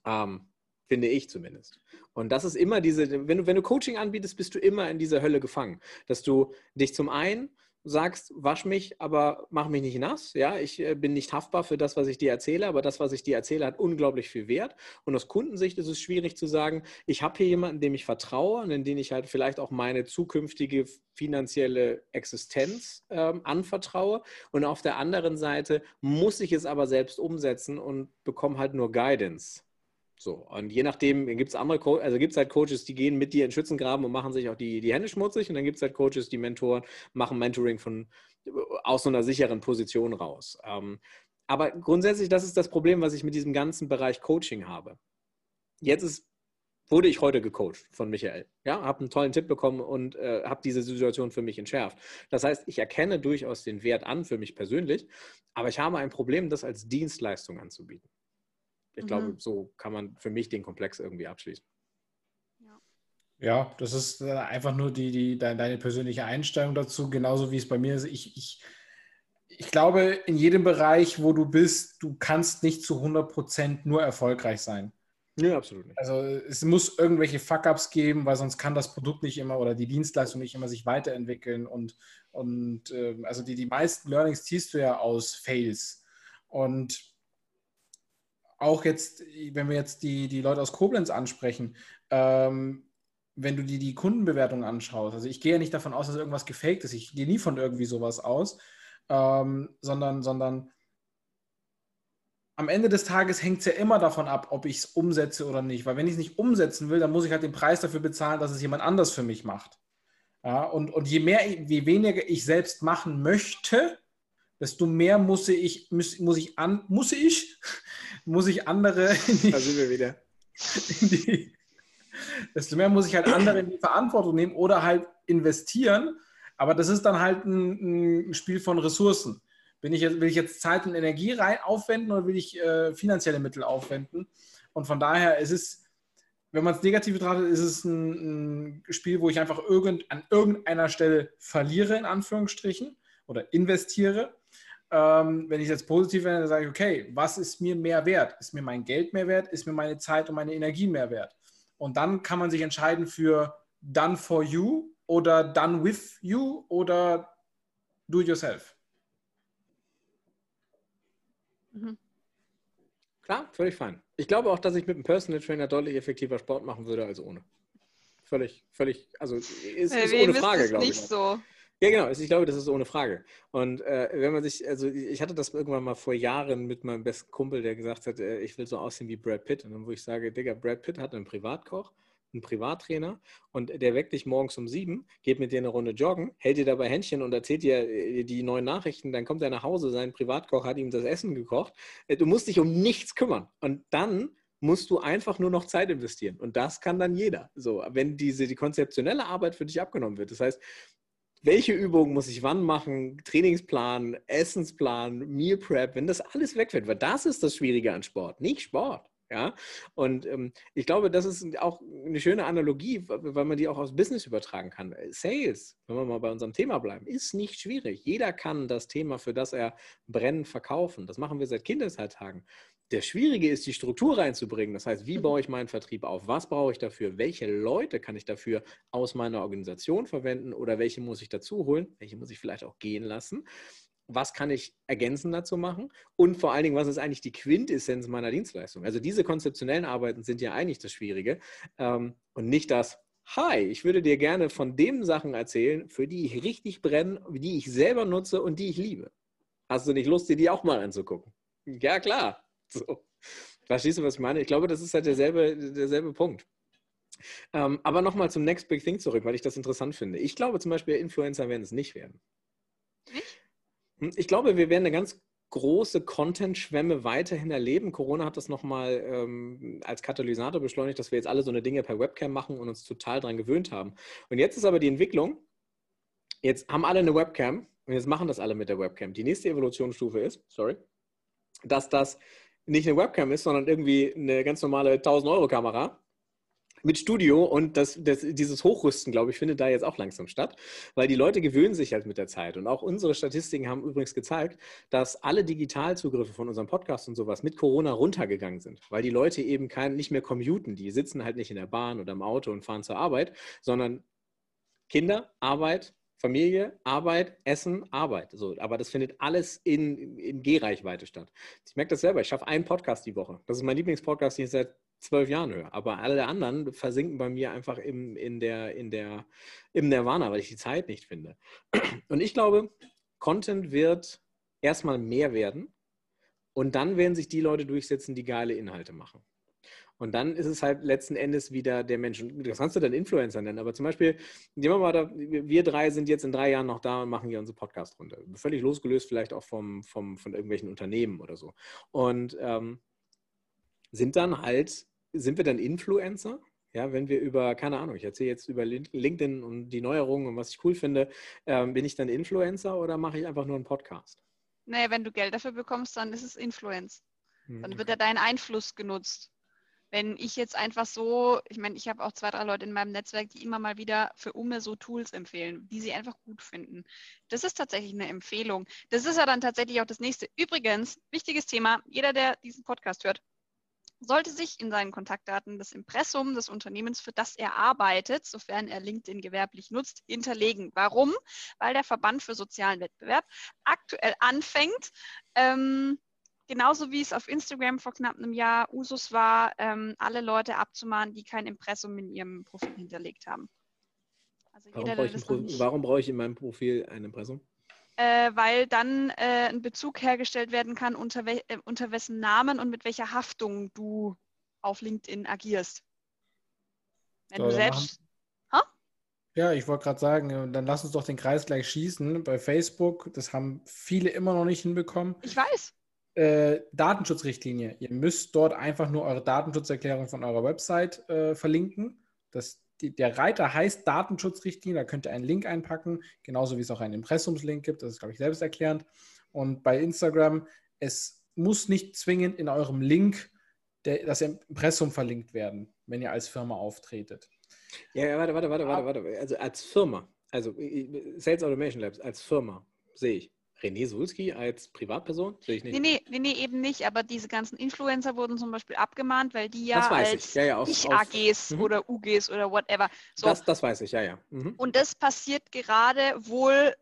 Ähm, finde ich zumindest. Und das ist immer diese, wenn du, wenn du Coaching anbietest, bist du immer in dieser Hölle gefangen. Dass du dich zum einen sagst, wasch mich, aber mach mich nicht nass. Ja, ich äh, bin nicht haftbar für das, was ich dir erzähle, aber das, was ich dir erzähle, hat unglaublich viel Wert. Und aus Kundensicht ist es schwierig zu sagen, ich habe hier jemanden, dem ich vertraue und in den ich halt vielleicht auch meine zukünftige finanzielle Existenz ähm, anvertraue. Und auf der anderen Seite muss ich es aber selbst umsetzen und bekomme halt nur Guidance. So, und je nachdem gibt es andere, Co also gibt es halt Coaches, die gehen mit dir in Schützengraben und machen sich auch die, die Hände schmutzig. Und dann gibt es halt Coaches, die Mentoren machen Mentoring von aus so einer sicheren Position raus. Ähm, aber grundsätzlich, das ist das Problem, was ich mit diesem ganzen Bereich Coaching habe. Jetzt ist, wurde ich heute gecoacht von Michael. Ja, habe einen tollen Tipp bekommen und äh, habe diese Situation für mich entschärft. Das heißt, ich erkenne durchaus den Wert an für mich persönlich, aber ich habe ein Problem, das als Dienstleistung anzubieten. Ich mhm. glaube, so kann man für mich den Komplex irgendwie abschließen. Ja, das ist äh, einfach nur die, die, deine persönliche Einstellung dazu, genauso wie es bei mir ist. Ich, ich, ich glaube, in jedem Bereich, wo du bist, du kannst nicht zu 100% nur erfolgreich sein. Ja, absolut nicht. Also es muss irgendwelche Fuck-ups geben, weil sonst kann das Produkt nicht immer oder die Dienstleistung nicht immer sich weiterentwickeln. Und, und äh, also die, die meisten Learnings ziehst du ja aus Fails. Und auch jetzt, wenn wir jetzt die, die Leute aus Koblenz ansprechen, ähm, wenn du dir die Kundenbewertung anschaust, also ich gehe ja nicht davon aus, dass irgendwas gefaked ist, ich gehe nie von irgendwie sowas aus, ähm, sondern, sondern am Ende des Tages hängt es ja immer davon ab, ob ich es umsetze oder nicht. Weil wenn ich es nicht umsetzen will, dann muss ich halt den Preis dafür bezahlen, dass es jemand anders für mich macht. Ja, und, und je mehr, je weniger ich selbst machen möchte, desto mehr muss ich, muss, muss ich an, muss ich, muss ich andere in die, da sind wir wieder. Die, desto mehr muss ich halt andere in die Verantwortung nehmen oder halt investieren. Aber das ist dann halt ein, ein Spiel von Ressourcen. Bin ich jetzt, will ich jetzt Zeit und Energie rein aufwenden oder will ich äh, finanzielle Mittel aufwenden? Und von daher ist es, wenn man es negativ betrachtet, ist es ein, ein Spiel, wo ich einfach irgend, an irgendeiner Stelle verliere, in Anführungsstrichen, oder investiere ähm, wenn ich jetzt positiv werde, dann sage ich, okay, was ist mir mehr wert? Ist mir mein Geld mehr wert? Ist mir meine Zeit und meine Energie mehr wert? Und dann kann man sich entscheiden für done for you oder done with you oder do it yourself. Mhm. Klar, völlig fein. Ich glaube auch, dass ich mit einem Personal Trainer deutlich effektiver Sport machen würde als ohne. Völlig, völlig, also ist, ist ohne Frage, glaube ich. Nicht so. Ja, genau. Ich glaube, das ist ohne Frage. Und äh, wenn man sich, also ich hatte das irgendwann mal vor Jahren mit meinem besten Kumpel, der gesagt hat, äh, ich will so aussehen wie Brad Pitt. Und dann, wo ich sage, Digga, Brad Pitt hat einen Privatkoch, einen Privattrainer und der weckt dich morgens um sieben, geht mit dir eine Runde joggen, hält dir dabei Händchen und erzählt dir äh, die neuen Nachrichten. Dann kommt er nach Hause, sein Privatkoch hat ihm das Essen gekocht. Äh, du musst dich um nichts kümmern. Und dann musst du einfach nur noch Zeit investieren. Und das kann dann jeder. So, wenn diese die konzeptionelle Arbeit für dich abgenommen wird. Das heißt, welche Übungen muss ich wann machen, Trainingsplan, Essensplan, Meal Prep, wenn das alles wegfällt, weil das ist das Schwierige an Sport, nicht Sport. Ja, und ähm, ich glaube, das ist auch eine schöne Analogie, weil man die auch aus Business übertragen kann. Sales, wenn wir mal bei unserem Thema bleiben, ist nicht schwierig. Jeder kann das Thema, für das er brennt, verkaufen. Das machen wir seit Kindesheitagen. Der Schwierige ist, die Struktur reinzubringen. Das heißt, wie mhm. baue ich meinen Vertrieb auf? Was brauche ich dafür? Welche Leute kann ich dafür aus meiner Organisation verwenden oder welche muss ich dazu holen? Welche muss ich vielleicht auch gehen lassen? Was kann ich ergänzend dazu machen? Und vor allen Dingen, was ist eigentlich die Quintessenz meiner Dienstleistung? Also diese konzeptionellen Arbeiten sind ja eigentlich das Schwierige ähm, und nicht das, hi, ich würde dir gerne von den Sachen erzählen, für die ich richtig brenne, die ich selber nutze und die ich liebe. Hast du nicht Lust, dir die auch mal anzugucken? Ja, klar. So. Verstehst du, was ich meine? Ich glaube, das ist halt derselbe, derselbe Punkt. Ähm, aber nochmal zum Next Big Thing zurück, weil ich das interessant finde. Ich glaube zum Beispiel, Influencer werden es nicht werden. Hm, ich glaube, wir werden eine ganz große Content-Schwemme weiterhin erleben. Corona hat das nochmal ähm, als Katalysator beschleunigt, dass wir jetzt alle so eine Dinge per Webcam machen und uns total daran gewöhnt haben. Und jetzt ist aber die Entwicklung, jetzt haben alle eine Webcam und jetzt machen das alle mit der Webcam. Die nächste Evolutionsstufe ist, sorry, dass das nicht eine Webcam ist, sondern irgendwie eine ganz normale 1000-Euro-Kamera mit Studio und das, das, dieses Hochrüsten, glaube ich, findet da jetzt auch langsam statt, weil die Leute gewöhnen sich halt mit der Zeit. Und auch unsere Statistiken haben übrigens gezeigt, dass alle Digitalzugriffe von unserem Podcast und sowas mit Corona runtergegangen sind, weil die Leute eben kein, nicht mehr commuten, die sitzen halt nicht in der Bahn oder im Auto und fahren zur Arbeit, sondern Kinder, Arbeit, Familie, Arbeit, Essen, Arbeit. So, aber das findet alles in, in G-Reichweite statt. Ich merke das selber. Ich schaffe einen Podcast die Woche. Das ist mein Lieblingspodcast, den ich seit zwölf Jahren höre. Aber alle anderen versinken bei mir einfach im, in der, in der, im Nirvana, weil ich die Zeit nicht finde. Und ich glaube, Content wird erstmal mehr werden und dann werden sich die Leute durchsetzen, die geile Inhalte machen. Und dann ist es halt letzten Endes wieder der Mensch. Das kannst du dann Influencer nennen. Aber zum Beispiel, nehmen wir mal da, wir drei sind jetzt in drei Jahren noch da und machen hier unsere Podcast-Runde. Völlig losgelöst vielleicht auch vom, vom, von irgendwelchen Unternehmen oder so. Und ähm, sind dann halt, sind wir dann Influencer? Ja, wenn wir über, keine Ahnung, ich erzähle jetzt über LinkedIn und die Neuerungen und was ich cool finde, ähm, bin ich dann Influencer oder mache ich einfach nur einen Podcast? Naja, wenn du Geld dafür bekommst, dann ist es Influence. Hm, dann wird ja dein Einfluss genutzt. Wenn ich jetzt einfach so, ich meine, ich habe auch zwei, drei Leute in meinem Netzwerk, die immer mal wieder für Ume so Tools empfehlen, die sie einfach gut finden. Das ist tatsächlich eine Empfehlung. Das ist ja dann tatsächlich auch das nächste. Übrigens, wichtiges Thema, jeder, der diesen Podcast hört, sollte sich in seinen Kontaktdaten das Impressum des Unternehmens, für das er arbeitet, sofern er LinkedIn gewerblich nutzt, hinterlegen. Warum? Weil der Verband für sozialen Wettbewerb aktuell anfängt, ähm, genauso wie es auf Instagram vor knapp einem Jahr Usus war, ähm, alle Leute abzumahnen, die kein Impressum in ihrem Profil hinterlegt haben. Also warum, jeder, brauche ich, warum brauche ich in meinem Profil ein Impressum? äh, weil dann äh, ein Bezug hergestellt werden kann, unter, we äh, unter wessen Namen und mit welcher Haftung du auf LinkedIn agierst. Wenn so, du selbst. Ja, ich wollte gerade sagen, äh, dann lass uns doch den Kreis gleich schießen. Bei Facebook, das haben viele immer noch nicht hinbekommen. Ich weiß. Äh, Datenschutzrichtlinie. Ihr müsst dort einfach nur eure Datenschutzerklärung von eurer Website äh, verlinken. Das die, der Reiter heißt Datenschutzrichtlinie, da könnt ihr einen Link einpacken, genauso wie es auch einen Impressumslink gibt, das ist, glaube ich, selbsterklärend. Und bei Instagram, es muss nicht zwingend in eurem Link der, das Impressum verlinkt werden, wenn ihr als Firma auftretet. Ja, ja warte, warte, warte, warte, warte. Also als Firma, also Sales Automation Labs als Firma sehe ich. René Sulski als Privatperson? Sehe ich nicht. Nee, nee, nee, eben nicht. Aber diese ganzen Influencer wurden zum Beispiel abgemahnt, weil die ja als ja, ja, Ich-AGs mhm. oder UGs oder whatever. So. Das, das weiß ich, ja, ja. Mhm. Und das passiert gerade wohl,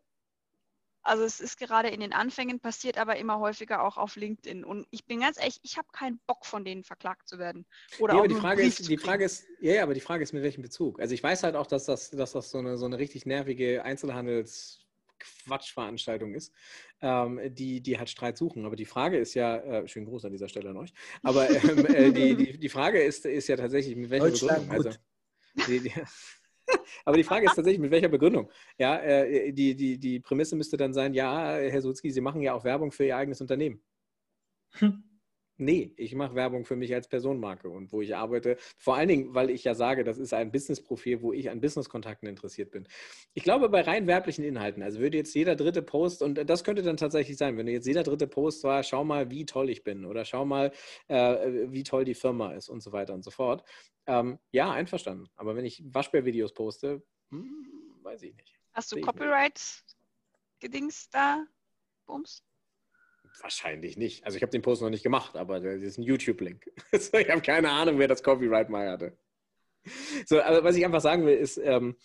also es ist gerade in den Anfängen, passiert aber immer häufiger auch auf LinkedIn. Und ich bin ganz ehrlich, ich habe keinen Bock von denen verklagt zu werden. Oder ja, aber die Frage, ist, die Frage ist, ja, aber die Frage ist, mit welchem Bezug? Also ich weiß halt auch, dass das, dass das so, eine, so eine richtig nervige Einzelhandels- Quatschveranstaltung ist, ähm, die, die halt Streit suchen. Aber die Frage ist ja, äh, schönen Gruß an dieser Stelle an euch, aber ähm, äh, die, die, die Frage ist, ist ja tatsächlich, mit welcher Begründung. Also, die, die, aber die Frage ist tatsächlich, mit welcher Begründung? Ja, äh, die, die, die Prämisse müsste dann sein, ja, Herr Sulzki, Sie machen ja auch Werbung für Ihr eigenes Unternehmen. Hm. Nee, ich mache Werbung für mich als Personenmarke und wo ich arbeite. Vor allen Dingen, weil ich ja sage, das ist ein Business-Profil, wo ich an Business-Kontakten interessiert bin. Ich glaube, bei rein werblichen Inhalten, also würde jetzt jeder dritte Post, und das könnte dann tatsächlich sein, wenn jetzt jeder dritte Post war, schau mal, wie toll ich bin oder schau mal, äh, wie toll die Firma ist und so weiter und so fort. Ähm, ja, einverstanden. Aber wenn ich Waschbär-Videos poste, hm, weiß ich nicht. Hast du Copyright-Gedings da? Bums? Wahrscheinlich nicht. Also ich habe den Post noch nicht gemacht, aber das ist ein YouTube-Link. ich habe keine Ahnung, wer das Copyright mal hatte. So, aber was ich einfach sagen will, ist, ähm,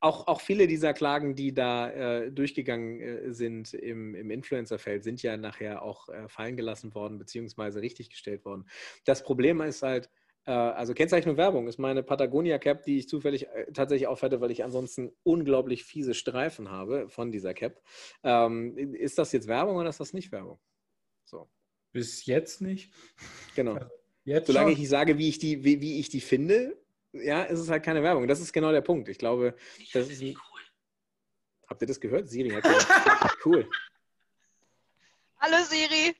auch, auch viele dieser Klagen, die da äh, durchgegangen äh, sind im, im Influencer-Feld, sind ja nachher auch äh, fallen gelassen worden, beziehungsweise richtiggestellt worden. Das Problem ist halt, also Kennzeichnung Werbung ist meine Patagonia Cap, die ich zufällig äh, tatsächlich aufhätte, weil ich ansonsten unglaublich fiese Streifen habe von dieser Cap. Ähm, ist das jetzt Werbung oder ist das nicht Werbung? So. Bis jetzt nicht. Genau. Jetzt Solange schon. ich nicht sage, wie ich, die, wie, wie ich die finde, ja, ist es halt keine Werbung. Das ist genau der Punkt. Ich glaube, das ist ein, cool. Habt ihr das gehört? Siri hat gesagt, cool. Hallo Siri.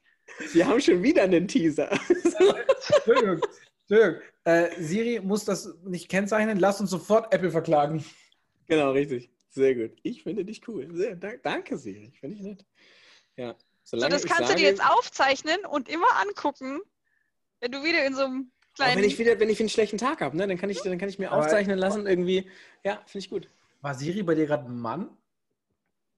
Wir haben schon wieder einen Teaser. Entschuldigung. Entschuldigung, äh, Siri muss das nicht kennzeichnen. Lass uns sofort Apple verklagen. Genau, richtig. Sehr gut. Ich finde dich cool. Sehr, da, danke, Siri. Finde ich nett. Ja. Solange so, das kannst sage, du dir jetzt aufzeichnen und immer angucken, wenn du wieder in so einem kleinen. Wenn ich wieder, wenn ich einen schlechten Tag habe, ne, dann kann ich, dann kann ich mir aufzeichnen lassen, irgendwie. Ja, finde ich gut. War Siri bei dir gerade ein Mann?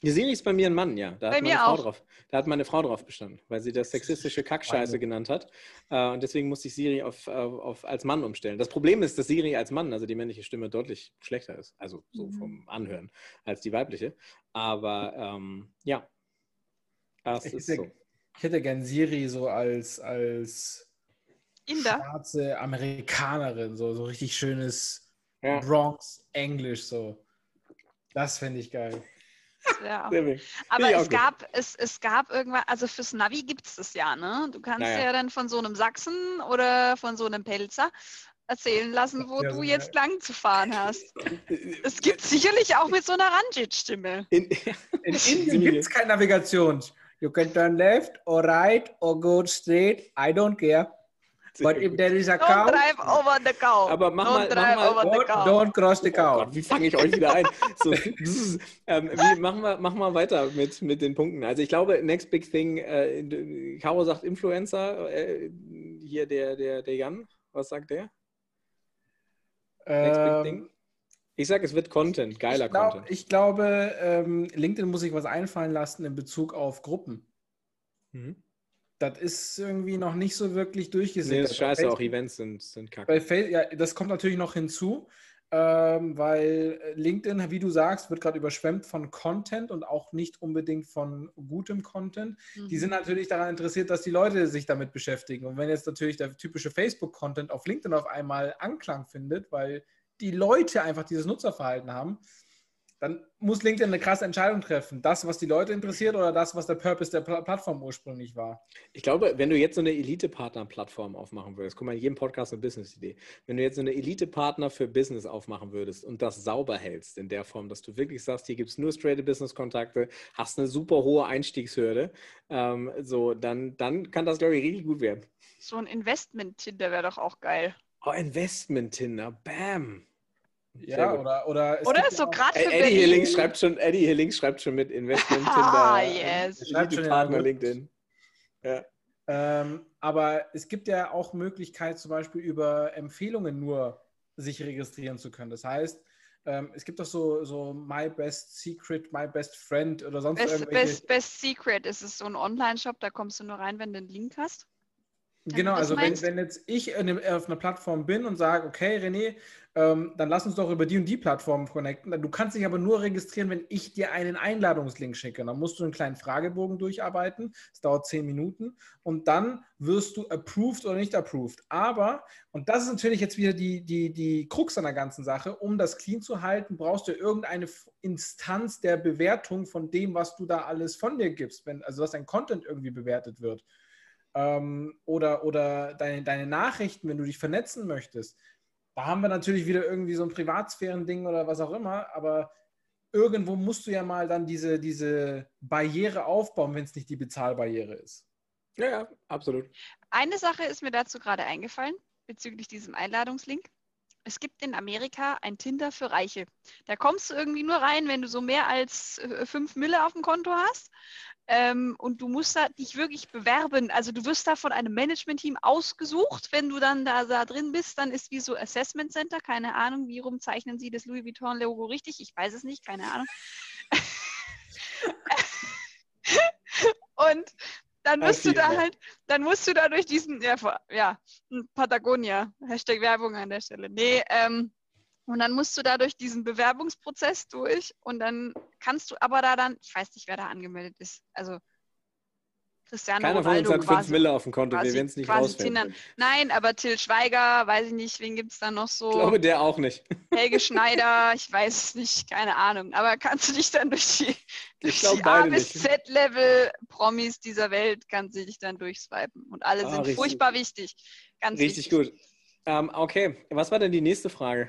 Die Siri ist bei mir ein Mann, ja. Da bei hat mir meine auch. Frau drauf. Da hat meine Frau drauf bestanden, weil sie das sexistische Kackscheiße genannt hat. Äh, und deswegen musste ich Siri auf, auf, als Mann umstellen. Das Problem ist, dass Siri als Mann, also die männliche Stimme, deutlich schlechter ist. Also so Mhm. vom Anhören als die weibliche. Aber ähm, ja. Das Ich ist hätte, so. ich hätte gern Siri so als, als Inder. schwarze Amerikanerin, so, so richtig schönes Ja. Bronx-Englisch, so. Das fände ich geil. Ja. Aber es gut. gab, es, es gab irgendwann, also fürs Navi gibt es das ja, ne? Du kannst Naja. ja dann von so einem Sachsen oder von so einem Pelzer erzählen lassen, wo Ja, du so jetzt lang zu fahren hast. Es gibt sicherlich auch mit so einer Ranjit-Stimme. In, In. Indien gibt es keine Navigation. You can turn left or right or go straight. I don't care. But if there is a Don't cow, drive over the cow. Aber mach Don't mal- mach mal- over the cow. don't cross the Oh cow. Gott, wie fange ich euch wieder ein? So, ähm, wie, machen, wir, machen wir weiter mit, mit den Punkten. Also ich glaube, Next Big Thing, äh, Caro sagt Influencer, äh, hier der, der, der Jan, was sagt der? Next Big Ähm, Thing? Ich sage, es wird Content, geiler ich, glaub, Content. ich glaube, ähm, LinkedIn muss sich was einfallen lassen in Bezug auf Gruppen. Mhm. Das ist irgendwie noch nicht so wirklich Nee, durchgesetzt. das ist scheiße, Bei auch Facebook- Events sind, sind kacke. Bei ja, das kommt natürlich noch hinzu, ähm, weil LinkedIn, wie du sagst, wird gerade überschwemmt von Content und auch nicht unbedingt von gutem Content. Die Mhm. sind natürlich daran interessiert, dass die Leute sich damit beschäftigen. Und wenn jetzt natürlich der typische Facebook-Content auf LinkedIn auf einmal Anklang findet, weil die Leute einfach dieses Nutzerverhalten haben, dann muss LinkedIn eine krasse Entscheidung treffen. Das, was die Leute interessiert oder das, was der Purpose der Pla Plattform ursprünglich war. Ich glaube, wenn du jetzt so eine Elite-Partner-Plattform aufmachen würdest, guck mal, in jedem Podcast eine Business-Idee. Wenn du jetzt so eine Elite-Partner für Business aufmachen würdest und das sauber hältst in der Form, dass du wirklich sagst, hier gibt es nur straight Business-Kontakte, hast eine super hohe Einstiegshürde, ähm, so, dann, dann kann das, glaube ich, richtig gut werden. So ein Investment-Tinder wäre doch auch geil. Oh, Investment-Tinder, bam. Ja, oder, oder, es Oder so gerade für Eddie hier links schreibt schon, Eddie hier links schreibt schon mit Investment-Tinder. Ah, yes. Schreibt schon Partner LinkedIn. Ja. Ähm, aber es gibt ja auch Möglichkeit, zum Beispiel über Empfehlungen nur sich registrieren zu können. Das heißt, ähm, es gibt doch so, so My Best Secret, My Best Friend oder sonst Best, irgendwelche. Best, Best Secret ist es so ein Online-Shop, da kommst du nur rein, wenn du einen Link hast. Genau, also wenn, wenn jetzt ich in dem, auf einer Plattform bin und sage, okay, René, ähm, dann lass uns doch über die und die Plattform connecten. Du kannst dich aber nur registrieren, wenn ich dir einen Einladungslink schicke. Dann musst du einen kleinen Fragebogen durcharbeiten. Es dauert zehn Minuten und dann wirst du approved oder nicht approved. Aber, und das ist natürlich jetzt wieder die, die, die Krux an der ganzen Sache, um das clean zu halten, brauchst du irgendeine Instanz der Bewertung von dem, was du da alles von dir gibst. Wenn, also dass dein Content irgendwie bewertet wird ähm, oder, oder deine, deine Nachrichten, wenn du dich vernetzen möchtest. Da haben wir natürlich wieder irgendwie so ein Privatsphären-Ding oder was auch immer, aber irgendwo musst du ja mal dann diese, diese Barriere aufbauen, wenn es nicht die Bezahlbarriere ist. ja, ja, absolut. Eine Sache ist mir dazu gerade eingefallen, bezüglich diesem Einladungslink. Es gibt in Amerika ein Tinder für Reiche. Da kommst du irgendwie nur rein, wenn du so mehr als 5 Mille auf dem Konto hast. Ähm, und du musst da dich wirklich bewerben. Also du wirst da von einem Management-Team ausgesucht. Wenn du dann da, da drin bist, dann ist wie so Assessment Center. Keine Ahnung, wie rum zeichnen sie das Louis Vuitton-Logo richtig? Ich weiß es nicht, keine Ahnung. und dann musst du da Alter. halt, dann musst du da durch diesen, ja, ja, Patagonia, Hashtag Werbung an der Stelle. Nee, ähm, und dann musst du da durch diesen Bewerbungsprozess durch und dann kannst du aber da dann, ich weiß nicht, wer da angemeldet ist, also Cristiano Keiner von uns Ronaldo hat 5 quasi. Mille auf dem Konto, wir quasi- werden es nicht rausfinden. Nein, aber Till Schweiger, weiß ich nicht, wen gibt es da noch so? Ich glaube, der auch nicht. Helge Schneider, ich weiß es nicht, keine Ahnung. Aber kannst du dich dann durch die, durch glaub, die A bis nicht. Z-Level Promis dieser Welt, kannst du dich dann durchswipen. Und alle Ah, sind richtig. furchtbar wichtig. Ganz Richtig wichtig. gut. Ähm, okay, was war denn die nächste Frage?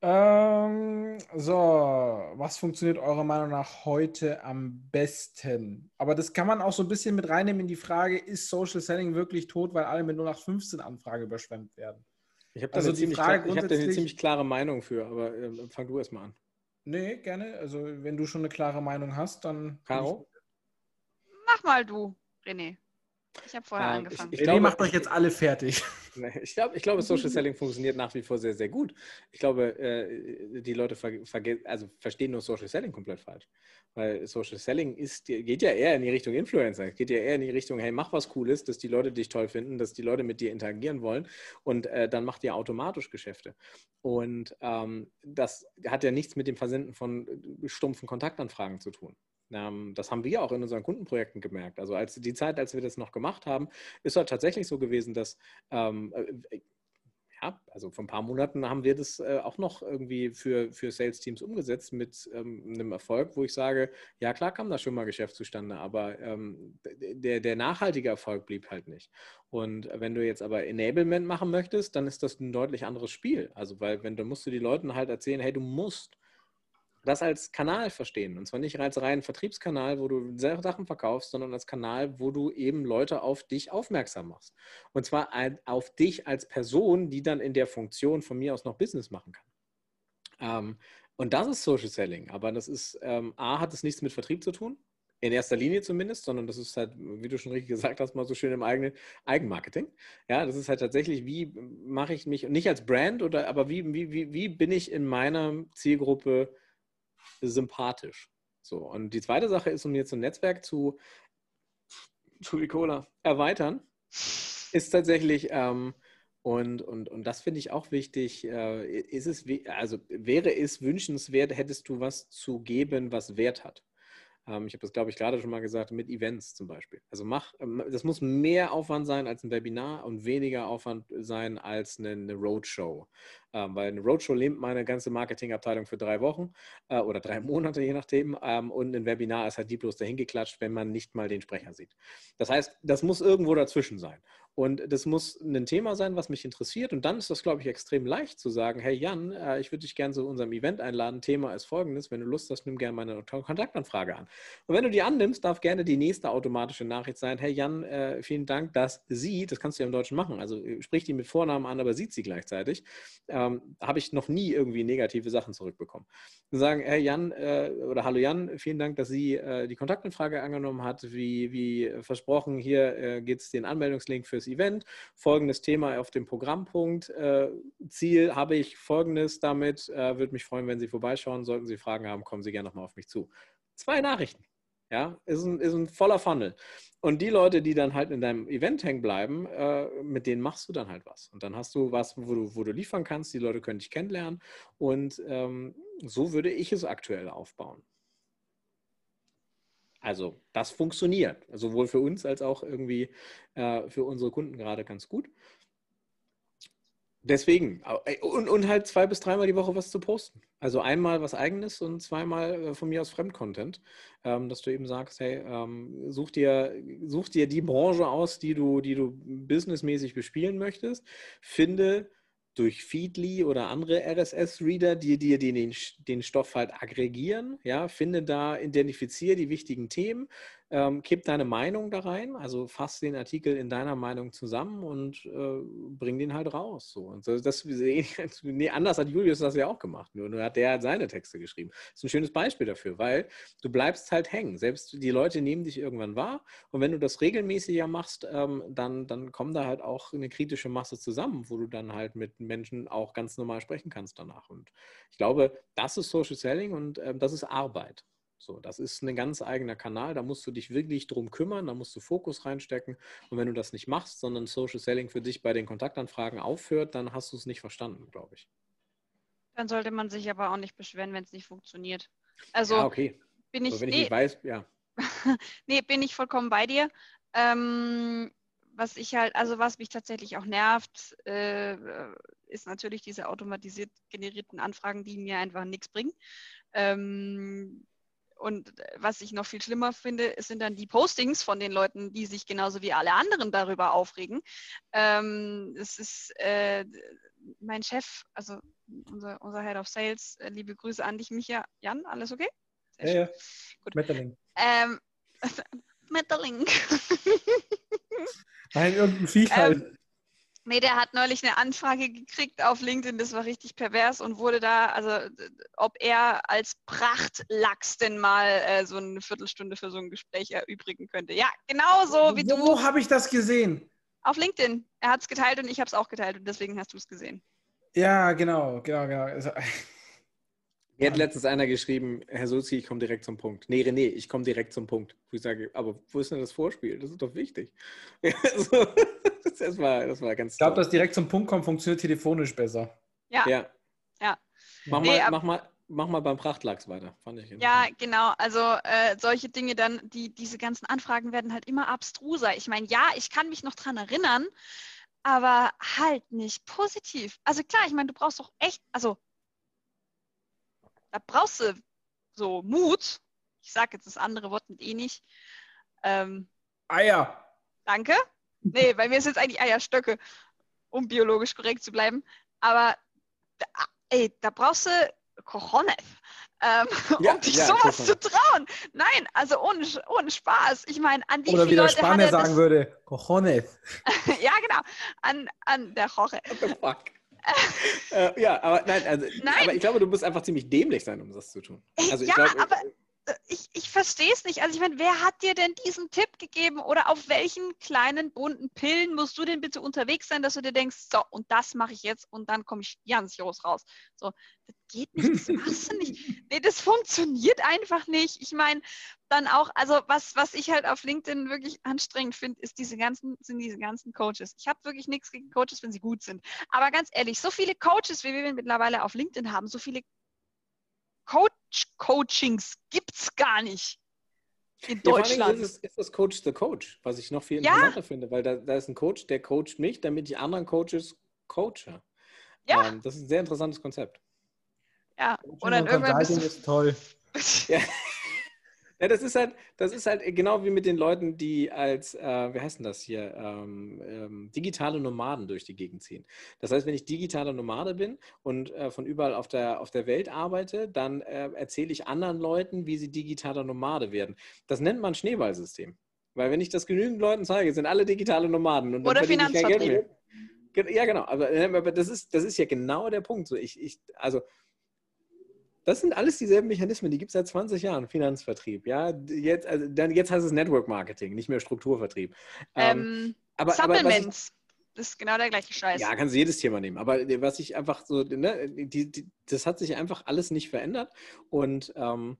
Ähm, so, was funktioniert eurer Meinung nach heute am besten? Aber das kann man auch so ein bisschen mit reinnehmen in die Frage, ist Social Selling wirklich tot, weil alle mit 0815 Anfrage überschwemmt werden? Ich habe da, Also eine klar- ich hab da eine ziemlich klare Meinung für, aber ähm, fang du erst mal an. Nee, gerne. Also wenn du schon eine klare Meinung hast, dann. Caro? Mach mal du, René. Ich habe vorher Ähm, angefangen. ich- René glaube- macht euch jetzt alle fertig. Ich glaube, ich glaube, Social Selling funktioniert nach wie vor sehr, sehr gut. Ich glaube, äh, die Leute also verstehen nur Social Selling komplett falsch. Weil Social Selling ist, geht ja eher in die Richtung Influencer. Es geht ja eher in die Richtung, hey, mach was Cooles, dass die Leute dich toll finden, dass die Leute mit dir interagieren wollen und äh, dann macht ihr automatisch Geschäfte. Und ähm, das hat ja nichts mit dem Versenden von stumpfen Kontaktanfragen zu tun. Ähm, das haben wir auch in unseren Kundenprojekten gemerkt. Also als die Zeit, als wir das noch gemacht haben, ist halt tatsächlich so gewesen, dass ähm, äh, ja, also vor ein paar Monaten haben wir das äh, auch noch irgendwie für, für Sales-Teams umgesetzt mit ähm, einem Erfolg, wo ich sage, ja klar kam da schon mal Geschäft zustande, aber ähm, der, der nachhaltige Erfolg blieb halt nicht. Und wenn du jetzt aber Enablement machen möchtest, dann ist das ein deutlich anderes Spiel. Also weil wenn du musst du die Leuten halt erzählen, hey, du musst das als Kanal verstehen. Und zwar nicht als reinen Vertriebskanal, wo du Sachen verkaufst, sondern als Kanal, wo du eben Leute auf dich aufmerksam machst. Und zwar auf dich als Person, die dann in der Funktion von mir aus noch Business machen kann. Ähm, und das ist Social Selling. Aber das ist, ähm, A, hat es nichts mit Vertrieb zu tun. In erster Linie zumindest, sondern das ist halt, wie du schon richtig gesagt hast, mal so schön im eigenen Eigenmarketing. Ja, das ist halt tatsächlich, wie mache ich mich, nicht als Brand oder, aber wie, wie, wie, wie bin ich in meiner Zielgruppe sympathisch. So, und die zweite Sache ist, um jetzt ein Netzwerk zu Cola erweitern, ist tatsächlich, ähm, und, und, und das finde ich auch wichtig, äh, ist es, also wäre es wünschenswert, hättest du was zu geben, was Wert hat. Ähm, ich habe das, glaube ich, gerade schon mal gesagt, mit Events zum Beispiel. Also mach, ähm, das muss mehr Aufwand sein als ein Webinar und weniger Aufwand sein als eine, eine Roadshow. Ähm, weil eine Roadshow lähmt meine ganze Marketingabteilung für drei Wochen äh, oder drei Monate, je nachdem. Ähm, und ein Webinar ist halt die bloß dahin geklatscht, wenn man nicht mal den Sprecher sieht. Das heißt, das muss irgendwo dazwischen sein. Und das muss ein Thema sein, was mich interessiert. Und dann ist das, glaube ich, extrem leicht zu sagen, hey Jan, äh, ich würde dich gerne zu unserem Event einladen. Thema ist folgendes. Wenn du Lust hast, nimm gerne meine Kontaktanfrage an. Und wenn du die annimmst, darf gerne die nächste automatische Nachricht sein, hey Jan, äh, vielen Dank, dass sie, das kannst du ja im Deutschen machen, also äh, sprich die mit Vornamen an, aber sieht sie gleichzeitig, ähm, habe ich noch nie irgendwie negative Sachen zurückbekommen. Und sagen, hey Jan oder hallo Jan, vielen Dank, dass sie die Kontaktanfrage angenommen hat. Wie, wie versprochen, hier geht es den Anmeldungslink fürs Event, folgendes Thema auf dem Programmpunkt. Äh, Ziel habe ich folgendes damit, äh, würde mich freuen, wenn Sie vorbeischauen. Sollten Sie Fragen haben, kommen Sie gerne nochmal auf mich zu. Zwei Nachrichten. Ja, ist ein, ist ein voller Funnel. Und die Leute, die dann halt in deinem Event hängen bleiben, äh, mit denen machst du dann halt was. Und dann hast du was, wo du, wo du liefern kannst. Die Leute können dich kennenlernen. Und ähm, so würde ich es aktuell aufbauen. Also das funktioniert, sowohl für uns als auch irgendwie äh, für unsere Kunden gerade ganz gut. Deswegen, und, und, halt zwei bis dreimal die Woche was zu posten. Also einmal was eigenes und zweimal äh, von mir aus Fremdcontent, ähm, dass du eben sagst, hey, ähm, such, dir, such dir die Branche aus, die du, die du businessmäßig bespielen möchtest. Finde durch Feedly oder andere RSS-Reader, die dir den, den Stoff halt aggregieren. Ja, finde da, identifiziere die wichtigen Themen, ähm, kipp deine Meinung da rein, also fass den Artikel in deiner Meinung zusammen und äh, bring den halt raus. So. Und das, nee, anders hat Julius das ja auch gemacht, nur, nur hat der halt seine Texte geschrieben. Das ist ein schönes Beispiel dafür, weil du bleibst halt hängen. Selbst die Leute nehmen dich irgendwann wahr und wenn du das regelmäßiger machst, ähm, dann, dann kommt da halt auch eine kritische Masse zusammen, wo du dann halt mit Menschen auch ganz normal sprechen kannst danach. Und ich glaube, das ist Social Selling und ähm, das ist Arbeit. So, das ist ein ganz eigener Kanal, da musst du dich wirklich drum kümmern, da musst du Fokus reinstecken. Und wenn du das nicht machst, sondern Social Selling für dich bei den Kontaktanfragen aufhört, dann hast du es nicht verstanden, glaube ich. Dann sollte man sich aber auch nicht beschweren, wenn es nicht funktioniert. Also ja, okay. bin ich, aber wenn ich nee, nicht weiß, ja. nee, bin ich vollkommen bei dir. Ähm, was ich halt, also was mich tatsächlich auch nervt, äh, ist natürlich diese automatisiert generierten Anfragen, die mir einfach nichts bringen. Ähm, und äh, was ich noch viel schlimmer finde, sind dann die Postings von den Leuten, die sich genauso wie alle anderen darüber aufregen. Ähm, es ist äh, mein Chef, also unser, unser Head of Sales, äh, liebe Grüße an dich, Micha. Jan, alles okay? Sehr ja, ja. Gut. Metterling. Ähm, Metterling. Nein, irgendein Viech halt. Ähm, Nee, der hat neulich eine Anfrage gekriegt auf LinkedIn, das war richtig pervers und wurde da, also ob er als Prachtlachs denn mal äh, so eine Viertelstunde für so ein Gespräch erübrigen könnte. Ja, genau so wie Wo, du. Wo habe ich das gesehen? Auf LinkedIn. Er hat es geteilt und ich habe es auch geteilt und deswegen hast du es gesehen. Ja, genau, genau, genau. Also, Mir hat letztens einer geschrieben, Herr Sulzi, ich komme direkt zum Punkt. Nee, René, ich komme direkt zum Punkt. Wo ich sage, aber wo ist denn das Vorspiel? Das ist doch wichtig. Also, das, war, das war ganz Ich glaube, dass direkt zum Punkt kommen funktioniert telefonisch besser. Ja. Ja. ja. Mach, nee, mal, mach, mal, mach mal beim Prachtlachs weiter. Fand ich ja, genau. Also äh, solche Dinge dann, die, diese ganzen Anfragen werden halt immer abstruser. Ich meine, ja, ich kann mich noch dran erinnern, aber halt nicht positiv. Also klar, ich meine, du brauchst doch echt, also da brauchst du so Mut. Ich sage jetzt das andere Wort mit eh nicht. Ähm, Eier. Danke. Nee, bei mir ist jetzt eigentlich Eierstöcke, um biologisch korrekt zu bleiben. Aber ey, da brauchst du Cojones, ähm, ja, um dich ja, sowas zu trauen. Nein, also ohne, ohne Spaß. Ich meine, an wie Oder viele wie der Spanier sagen würde, Cojones. ja, genau, an, an der Jorge. What the fuck? Äh, ja, aber nein, also, nein, aber ich glaube, du musst einfach ziemlich dämlich sein, um das zu tun. Also, ja, glaub, aber ich, ich verstehe es nicht. Also ich meine, wer hat dir denn diesen Tipp gegeben oder auf welchen kleinen bunten Pillen musst du denn bitte unterwegs sein, dass du dir denkst, so, und das mache ich jetzt und dann komme ich ganz los raus. So, das geht nicht, das machst du nicht. Nee, das funktioniert einfach nicht. Ich meine, dann auch, also was, was ich halt auf LinkedIn wirklich anstrengend finde, ist diese ganzen, sind diese ganzen Coaches. Ich habe wirklich nichts gegen Coaches, wenn sie gut sind. Aber ganz ehrlich, so viele Coaches, wie wir mittlerweile auf LinkedIn haben, so viele Coach-Coachings gibt es gar nicht in Deutschland. Ja, ist, ist, das Coach the Coach, was ich noch viel interessanter ja. finde, weil da, da, ist ein Coach, der coacht mich, damit die anderen Coaches coache. Ja. Ähm, das ist ein sehr interessantes Konzept. Ja, oder irgendwann bist du... ist toll. ja. Ja, das ist halt, das ist halt genau wie mit den Leuten, die als, äh, wie heißt denn das hier, ähm, ähm, digitale Nomaden durch die Gegend ziehen. Das heißt, wenn ich digitaler Nomade bin und äh, von überall auf der, auf der Welt arbeite, dann äh, erzähle ich anderen Leuten, wie sie digitaler Nomade werden. Das nennt man Schneeballsystem. Weil wenn ich das genügend Leuten zeige, sind alle digitale Nomaden. Und Oder Finanzvertrieb. Ja, genau. Aber, äh, aber das, ist, das ist ja genau der Punkt. So, ich, ich, also das sind alles dieselben Mechanismen, die gibt es seit 20 Jahren. Finanzvertrieb, ja. Jetzt, also, dann, jetzt heißt es Network Marketing, nicht mehr Strukturvertrieb. Ähm, ähm, aber, Supplements. Aber das ist genau der gleiche Scheiß. Ja, kannst du jedes Thema nehmen. Aber was ich einfach so, ne, die, die, das hat sich einfach alles nicht verändert. Und ähm,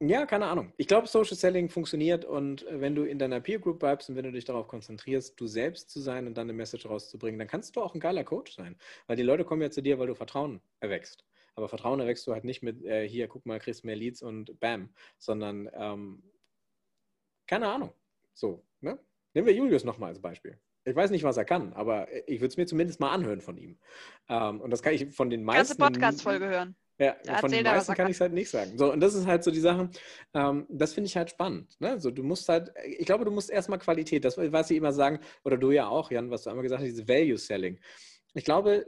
ja, keine Ahnung. Ich glaube, Social Selling funktioniert und äh, wenn du in deiner Peer Group bleibst und wenn du dich darauf konzentrierst, du selbst zu sein und dann eine Message rauszubringen, dann kannst du auch ein geiler Coach sein. Weil die Leute kommen ja zu dir, weil du Vertrauen erwächst. Aber Vertrauen erwächst du halt nicht mit, äh, hier, guck mal, kriegst mehr Leads und bam, sondern, ähm, keine Ahnung. So, ne? Nehmen wir Julius nochmal als Beispiel. Ich weiß nicht, was er kann, aber ich würde es mir zumindest mal anhören von ihm. Ähm, und das kann ich von den meisten. Ganze Podcast-Folge hören. Ja, von den meisten kann ich es halt nicht sagen. So, und das ist halt so die Sache, ähm, das finde ich halt spannend. Ne? So, du musst halt, ich glaube, du musst erstmal Qualität, das, was sie immer sagen, oder du ja auch, Jan, was du einmal gesagt hast, diese Value Selling. Ich glaube,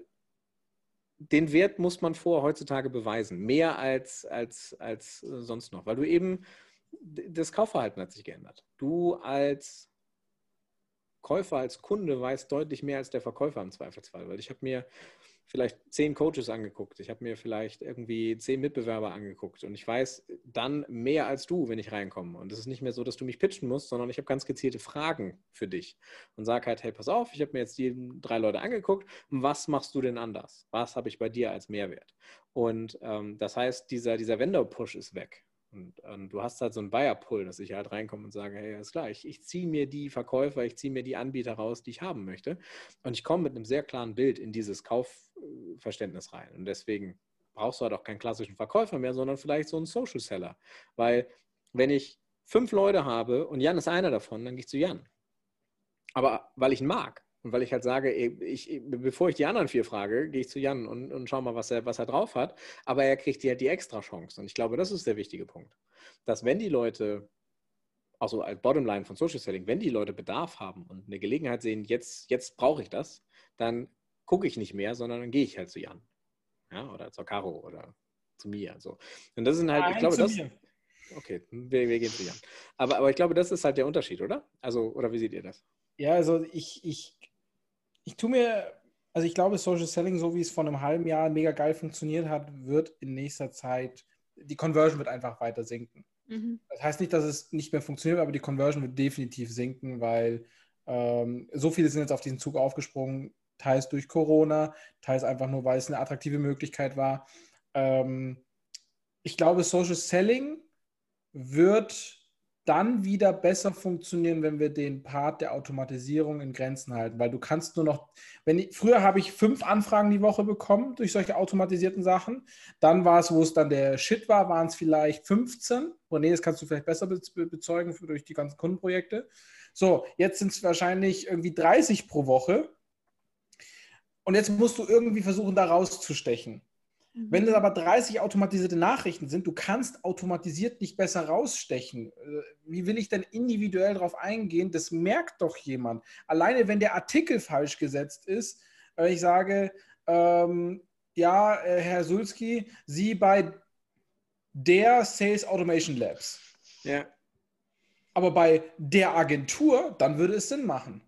den Wert muss man vor heutzutage beweisen, mehr als, als, als äh, sonst noch, weil du eben, das Kaufverhalten hat sich geändert. Du als Käufer, als Kunde weißt deutlich mehr als der Verkäufer im Zweifelsfall, weil ich habe mir vielleicht zehn Coaches angeguckt, ich habe mir vielleicht irgendwie zehn Mitbewerber angeguckt und ich weiß dann mehr als du, wenn ich reinkomme. Und es ist nicht mehr so, dass du mich pitchen musst, sondern ich habe ganz gezielte Fragen für dich und sage halt, hey, pass auf, ich habe mir jetzt die drei Leute angeguckt, was machst du denn anders? Was habe ich bei dir als Mehrwert? Und ähm, das heißt, dieser, dieser Vendor-Push ist weg. Und, und, du hast halt so einen Buyer-Pull, dass ich halt reinkomme und sage, hey, ist klar, ich, ich ziehe mir die Verkäufer, ich ziehe mir die Anbieter raus, die ich haben möchte. Und ich komme mit einem sehr klaren Bild in dieses Kaufverständnis rein. Und deswegen brauchst du halt auch keinen klassischen Verkäufer mehr, sondern vielleicht so einen Social Seller. Weil wenn ich fünf Leute habe und Jan ist einer davon, dann gehe ich zu Jan. Aber weil ich ihn mag, und weil ich halt sage, ich, bevor ich die anderen vier frage, gehe ich zu Jan und, und schau mal, was er, was er drauf hat. Aber er kriegt ja die extra Chance. Und ich glaube, das ist der wichtige Punkt. Dass wenn die Leute, also als Bottomline von Social Selling, wenn die Leute Bedarf haben und eine Gelegenheit sehen, jetzt, jetzt brauche ich das, dann gucke ich nicht mehr, sondern dann gehe ich halt zu Jan. Ja, oder zur Caro oder zu mir. So. Und das sind halt, Nein, ich glaube, das. Mir. Okay, wir, wir gehen zu Jan. Aber, aber ich glaube, das ist halt der Unterschied, oder? Also, oder wie seht ihr das? Ja, also ich, ich ich tue mir, also ich glaube, Social Selling, so wie es vor einem halben Jahr mega geil funktioniert hat, wird in nächster Zeit, die Conversion wird einfach weiter sinken. Mhm. Das heißt nicht, dass es nicht mehr funktioniert, aber die Conversion wird definitiv sinken, weil Ähm, so viele sind jetzt auf diesen Zug aufgesprungen, teils durch Corona, teils einfach nur, weil es eine attraktive Möglichkeit war. Ähm, ich glaube, Social Selling wird dann wieder besser funktionieren, wenn wir den Part der Automatisierung in Grenzen halten, weil du kannst nur noch, wenn ich, früher habe ich fünf Anfragen die Woche bekommen durch solche automatisierten Sachen, dann war es, wo es dann der Shit war, waren es vielleicht 15. René, das kannst du vielleicht besser bezeugen für, durch die ganzen Kundenprojekte. So, jetzt sind es wahrscheinlich irgendwie 30 pro Woche. Und jetzt musst du irgendwie versuchen, da rauszustechen. Wenn das mhm. aber 30 automatisierte Nachrichten sind, du kannst automatisiert nicht besser rausstechen. Äh, wie will ich denn individuell darauf eingehen? Das merkt doch jemand. Alleine wenn der Artikel falsch gesetzt ist, wenn ich sage, ähm, ja, äh, Herr Sulski, Sie bei der Sales Automation Labs. Ja. Aber bei der Agentur, dann würde es Sinn machen.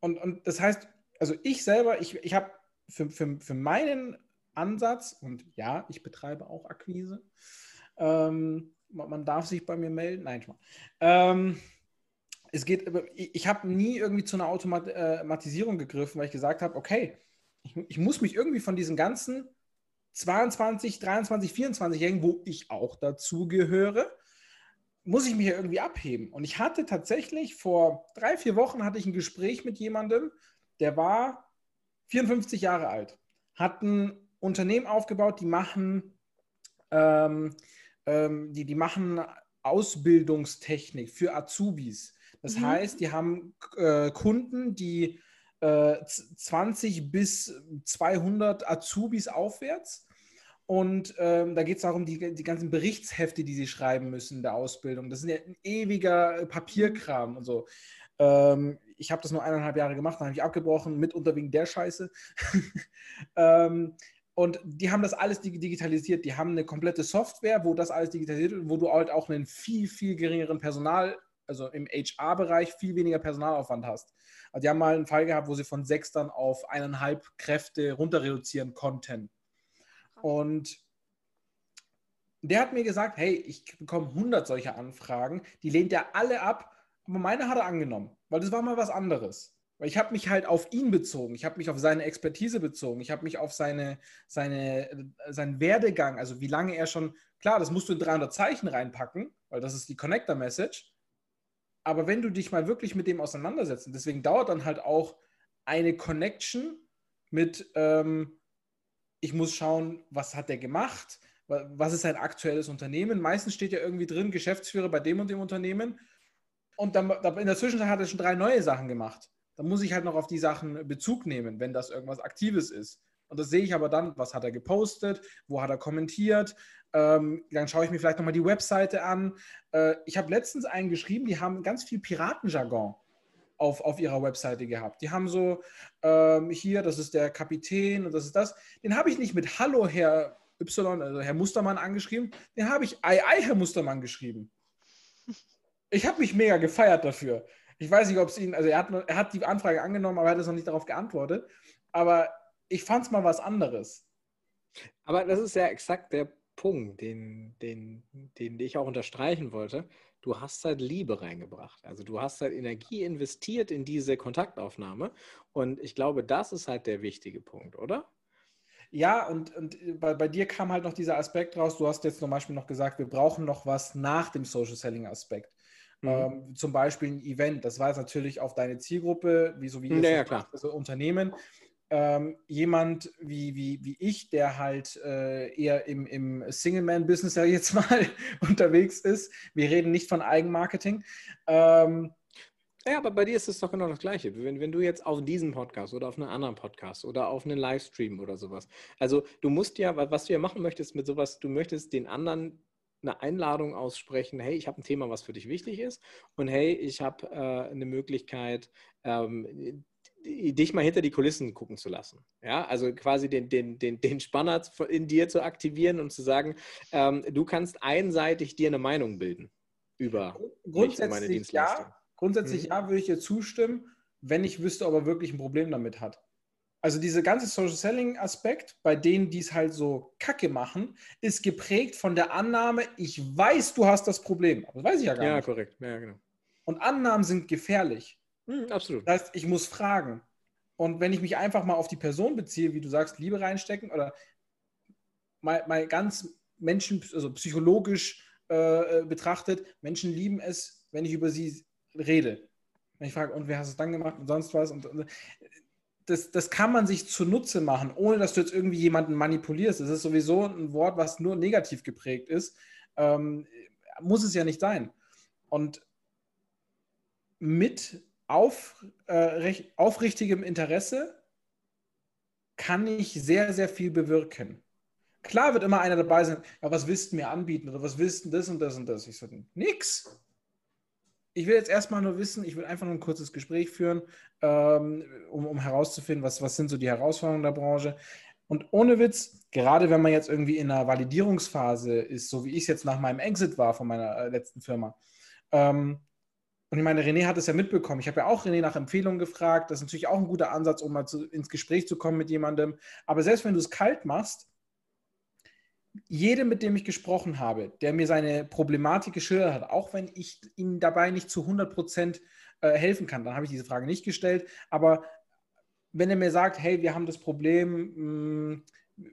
Und, und das heißt, also ich selber, ich, ich habe für, für, für meinen Ansatz und ja, ich betreibe auch Akquise. Ähm, man darf sich bei mir melden. Nein, schon mal. Ähm, es geht, ich habe nie irgendwie zu einer Automatisierung äh, gegriffen, weil ich gesagt habe, okay, ich, ich muss mich irgendwie von diesen ganzen 22, 23, 24-Jährigen, wo ich auch dazugehöre, muss ich mich ja irgendwie abheben. Und ich hatte tatsächlich vor drei, vier Wochen hatte ich ein Gespräch mit jemandem, der war 54 Jahre alt, hat ein Unternehmen aufgebaut, die machen, ähm, ähm, die, die machen Ausbildungstechnik für Azubis. Das mhm. heißt, die haben äh, Kunden, die äh, 20 bis 200 Azubis aufwärts. Und ähm, da geht es darum, die, die ganzen Berichtshefte, die sie schreiben müssen in der Ausbildung. Das ist ja ein ewiger Papierkram und so. Ähm, ich habe das nur eineinhalb Jahre gemacht, dann habe ich abgebrochen, mitunter wegen der Scheiße. ähm, und die haben das alles digitalisiert. Die haben eine komplette Software, wo das alles digitalisiert wird, wo du halt auch einen viel, viel geringeren Personal, also im HR-Bereich, viel weniger Personalaufwand hast. Also die haben mal einen Fall gehabt, wo sie von sechs dann auf eineinhalb Kräfte runter reduzieren konnten. Und der hat mir gesagt, hey, ich bekomme 100 solcher Anfragen, die lehnt er alle ab, aber meine hat er angenommen, weil das war mal was anderes. Weil ich habe mich halt auf ihn bezogen, ich habe mich auf seine Expertise bezogen, ich habe mich auf seine, seine, äh, seinen Werdegang, also wie lange er schon, klar, das musst du in 300 Zeichen reinpacken, weil das ist die Connector-Message. Aber wenn du dich mal wirklich mit dem auseinandersetzt, und deswegen dauert dann halt auch eine Connection mit, ähm, ich muss schauen, was hat der gemacht, was ist sein aktuelles Unternehmen. Meistens steht ja irgendwie drin, Geschäftsführer bei dem und dem Unternehmen. Und dann in der Zwischenzeit hat er schon drei neue Sachen gemacht dann muss ich halt noch auf die Sachen Bezug nehmen, wenn das irgendwas Aktives ist. Und das sehe ich aber dann, was hat er gepostet, wo hat er kommentiert. Ähm, dann schaue ich mir vielleicht nochmal die Webseite an. Äh, ich habe letztens einen geschrieben, die haben ganz viel Piratenjargon auf, auf ihrer Webseite gehabt. Die haben so, ähm, hier, das ist der Kapitän und das ist das. Den habe ich nicht mit Hallo, Herr Y, also Herr Mustermann angeschrieben. Den habe ich Ei, Ei, Herr Mustermann geschrieben. Ich habe mich mega gefeiert dafür. Ich weiß nicht, ob es ihn, also er hat, er hat die Anfrage angenommen, aber er hat es noch nicht darauf geantwortet. Aber ich fand es mal was anderes. Aber das ist ja exakt der Punkt, den, den, den ich auch unterstreichen wollte. Du hast halt Liebe reingebracht. Also du hast halt Energie investiert in diese Kontaktaufnahme. Und ich glaube, das ist halt der wichtige Punkt, oder? Ja, und, und bei, bei dir kam halt noch dieser Aspekt raus. Du hast jetzt zum Beispiel noch gesagt, wir brauchen noch was nach dem Social Selling Aspekt. Mhm. Ähm, zum Beispiel ein Event, das war jetzt natürlich auf deine Zielgruppe, wie so wie ja, ja, klar. Also Unternehmen. Ähm, jemand wie, wie, wie ich, der halt äh, eher im, im Single-Man-Business ja jetzt mal unterwegs ist. Wir reden nicht von Eigenmarketing. Ähm, ja, aber bei dir ist es doch genau das Gleiche. Wenn, wenn du jetzt auf diesem Podcast oder auf einen anderen Podcast oder auf einen Livestream oder sowas, also du musst ja, was du ja machen möchtest mit sowas, du möchtest den anderen eine Einladung aussprechen, hey, ich habe ein Thema, was für dich wichtig ist und hey, ich habe äh, eine Möglichkeit, ähm, dich mal hinter die Kulissen gucken zu lassen. Ja, also quasi den, den, den, den Spanner in dir zu aktivieren und zu sagen, ähm, du kannst einseitig dir eine Meinung bilden über grundsätzlich meine Dienstleistung. Ja, grundsätzlich mhm. ja, würde ich dir zustimmen, wenn ich wüsste, ob er wirklich ein Problem damit hat also dieser ganze Social Selling Aspekt, bei denen, die es halt so kacke machen, ist geprägt von der Annahme, ich weiß, du hast das Problem. Aber das weiß ich ja gar ja, nicht. Ja, korrekt. Ja, genau. Und Annahmen sind gefährlich, Mhm, absolut. Das heißt, ich muss fragen. Und wenn ich mich einfach mal auf die Person beziehe, wie du sagst, Liebe reinstecken oder mal, mal ganz Menschen, also psychologisch äh, betrachtet, Menschen lieben es, wenn ich über sie rede. Wenn ich frage, und wer hast es dann gemacht und sonst was? Und, und das, das kann man sich zunutze machen, ohne dass du jetzt irgendwie jemanden manipulierst. Das ist sowieso ein Wort, was nur negativ geprägt ist. Ähm, muss es ja nicht sein. Und mit auf, äh, aufrichtigem Interesse kann ich sehr, sehr viel bewirken. Klar wird immer einer dabei sein, ja, was willst du mir anbieten oder was willst du das und das und das? Ich sage, nix. Ich will jetzt erstmal nur wissen, ich will einfach nur ein kurzes Gespräch führen, ähm, um, um herauszufinden, was, was sind so die Herausforderungen der Branche. Und ohne Witz, gerade wenn man jetzt irgendwie in einer Validierungsphase ist, so wie ich es jetzt nach meinem Exit war von meiner äh, letzten Firma, ähm, und ich meine, René hat es ja mitbekommen. Ich habe ja auch René nach Empfehlungen gefragt. Das ist natürlich auch ein guter Ansatz, um mal zu, ins Gespräch zu kommen mit jemandem. Aber selbst wenn du es kalt machst, jedem, mit dem ich gesprochen habe, der mir seine Problematik geschildert hat, auch wenn ich ihm dabei nicht zu 100 Prozent äh, helfen kann, dann habe ich diese Frage nicht gestellt. Aber wenn er mir sagt, hey, wir haben das Problem, mh, hm,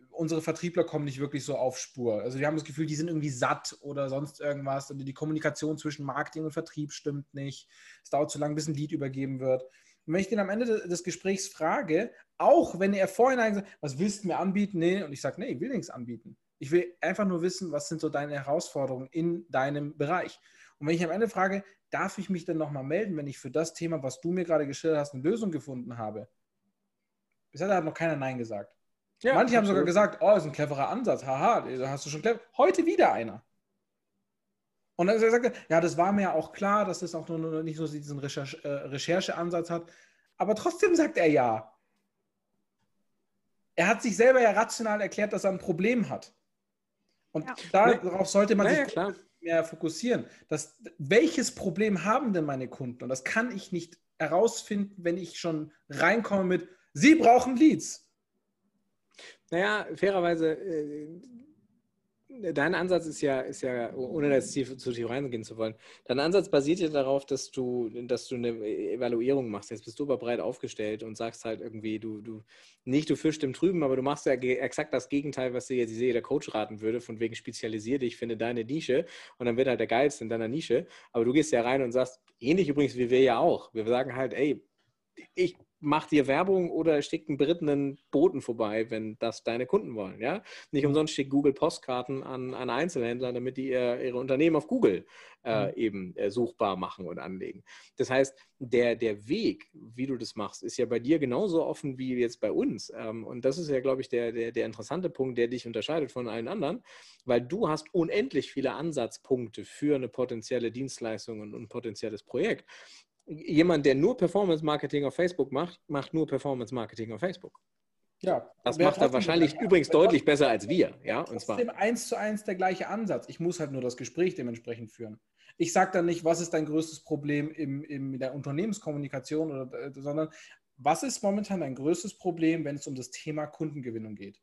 unsere Vertriebler kommen nicht wirklich so auf Spur. Also wir haben das Gefühl, die sind irgendwie satt oder sonst irgendwas. Und die Kommunikation zwischen Marketing und Vertrieb stimmt nicht. Es dauert zu lange, bis ein Lied übergeben wird. Und wenn ich den am Ende des Gesprächs frage, auch wenn er vorhin sagt, was willst du mir anbieten? Nee, und ich sage, nee, ich will nichts anbieten. Ich will einfach nur wissen, was sind so deine Herausforderungen in deinem Bereich. Und wenn ich am Ende frage, darf ich mich denn nochmal melden, wenn ich für das Thema, was du mir gerade geschildert hast, eine Lösung gefunden habe? Bisher hat noch keiner Nein gesagt. Ja, Manche absolut. haben sogar gesagt, oh, das ist ein cleverer Ansatz, haha, da hast du schon clever. Heute wieder einer. Und dann sagt er, ja, das war mir ja auch klar, dass das auch nur nicht so diesen Recherche, äh, Rechercheansatz hat. Aber trotzdem sagt er ja. Er hat sich selber ja rational erklärt, dass er ein Problem hat. Und ja. darauf sollte man ja, sich ja, mehr fokussieren. Das, welches Problem haben denn meine Kunden? Und das kann ich nicht herausfinden, wenn ich schon reinkomme mit, Sie brauchen Leads. Naja, fairerweise, äh, dein Ansatz ist ja, ist ja, ohne jetzt tief, zu tief reingehen zu wollen, dein Ansatz basiert ja darauf, dass du, dass du eine Evaluierung machst. Jetzt bist du aber breit aufgestellt und sagst halt irgendwie, du, du, nicht du fischst im Trüben, aber du machst ja exakt das Gegenteil, was dir jetzt jeder Coach raten würde, von wegen spezialisier dich, finde deine Nische und dann wird halt der Geilste in deiner Nische. Aber du gehst ja rein und sagst, ähnlich übrigens wie wir ja auch. Wir sagen halt, ey, ich macht dir Werbung oder schickt einen berittenen Boten vorbei, wenn das deine Kunden wollen. Ja? Nicht mhm. umsonst schickt Google Postkarten an, an Einzelhändler, damit die ihr, ihre Unternehmen auf Google äh, mhm. eben äh, suchbar machen und anlegen. Das heißt, der, der Weg, wie du das machst, ist ja bei dir genauso offen wie jetzt bei uns. Ähm, und das ist ja, glaube ich, der, der, der interessante Punkt, der dich unterscheidet von allen anderen, weil du hast unendlich viele Ansatzpunkte für eine potenzielle Dienstleistung und ein potenzielles Projekt jemand, der nur Performance Marketing auf Facebook macht, macht nur Performance Marketing auf Facebook. Ja, das macht er wahrscheinlich übrigens deutlich besser als wir. Ja, und zwar eins zu eins der gleiche Ansatz. Ich muss halt nur das Gespräch dementsprechend führen. Ich sage dann nicht, was ist dein größtes Problem im, im, in der Unternehmenskommunikation, oder, äh, sondern was ist momentan dein größtes Problem, wenn es um das Thema Kundengewinnung geht?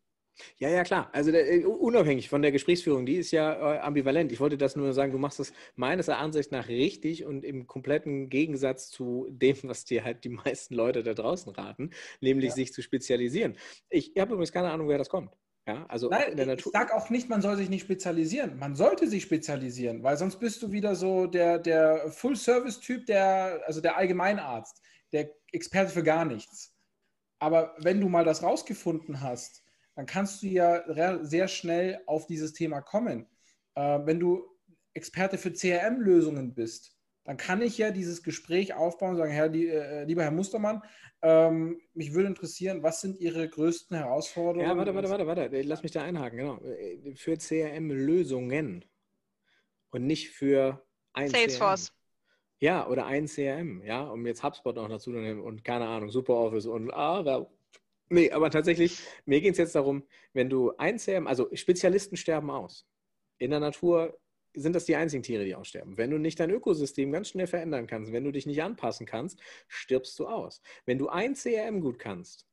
Ja, ja, klar. Also äh, unabhängig von der Gesprächsführung, die ist ja äh, ambivalent. Ich wollte das nur sagen, du machst das meines Erachtens nach richtig und im kompletten Gegensatz zu dem, was dir halt die meisten Leute da draußen raten, nämlich ja. sich zu spezialisieren. Ich habe übrigens keine Ahnung, wer das kommt. Ja, also Nein, der. Ich sage auch nicht, man soll sich nicht spezialisieren. Man sollte sich spezialisieren, weil sonst bist du wieder so der, der Full-Service-Typ, der, also der Allgemeinarzt, der Experte für gar nichts. Aber wenn du mal das rausgefunden hast, dann kannst du ja sehr schnell auf dieses Thema kommen. Äh, wenn du Experte für CRM-Lösungen bist, dann kann ich ja dieses Gespräch aufbauen und sagen, Herr, äh, lieber Herr Mustermann, ähm, mich würde interessieren, was sind Ihre größten Herausforderungen? Ja, warte, warte, warte, warte, lass mich da einhaken, genau. Für CRM-Lösungen und nicht für ein Salesforce. CRM. Ja, oder ein CRM, ja, um jetzt HubSpot noch dazu zu nehmen und keine Ahnung, SuperOffice und ah, Nee, aber tatsächlich, mir ging es jetzt darum, wenn du ein CRM, also Spezialisten sterben aus. In der Natur sind das die einzigen Tiere, die aussterben. Wenn du nicht dein Ökosystem ganz schnell verändern kannst, wenn du dich nicht anpassen kannst, stirbst du aus. Wenn du ein CRM gut kannst,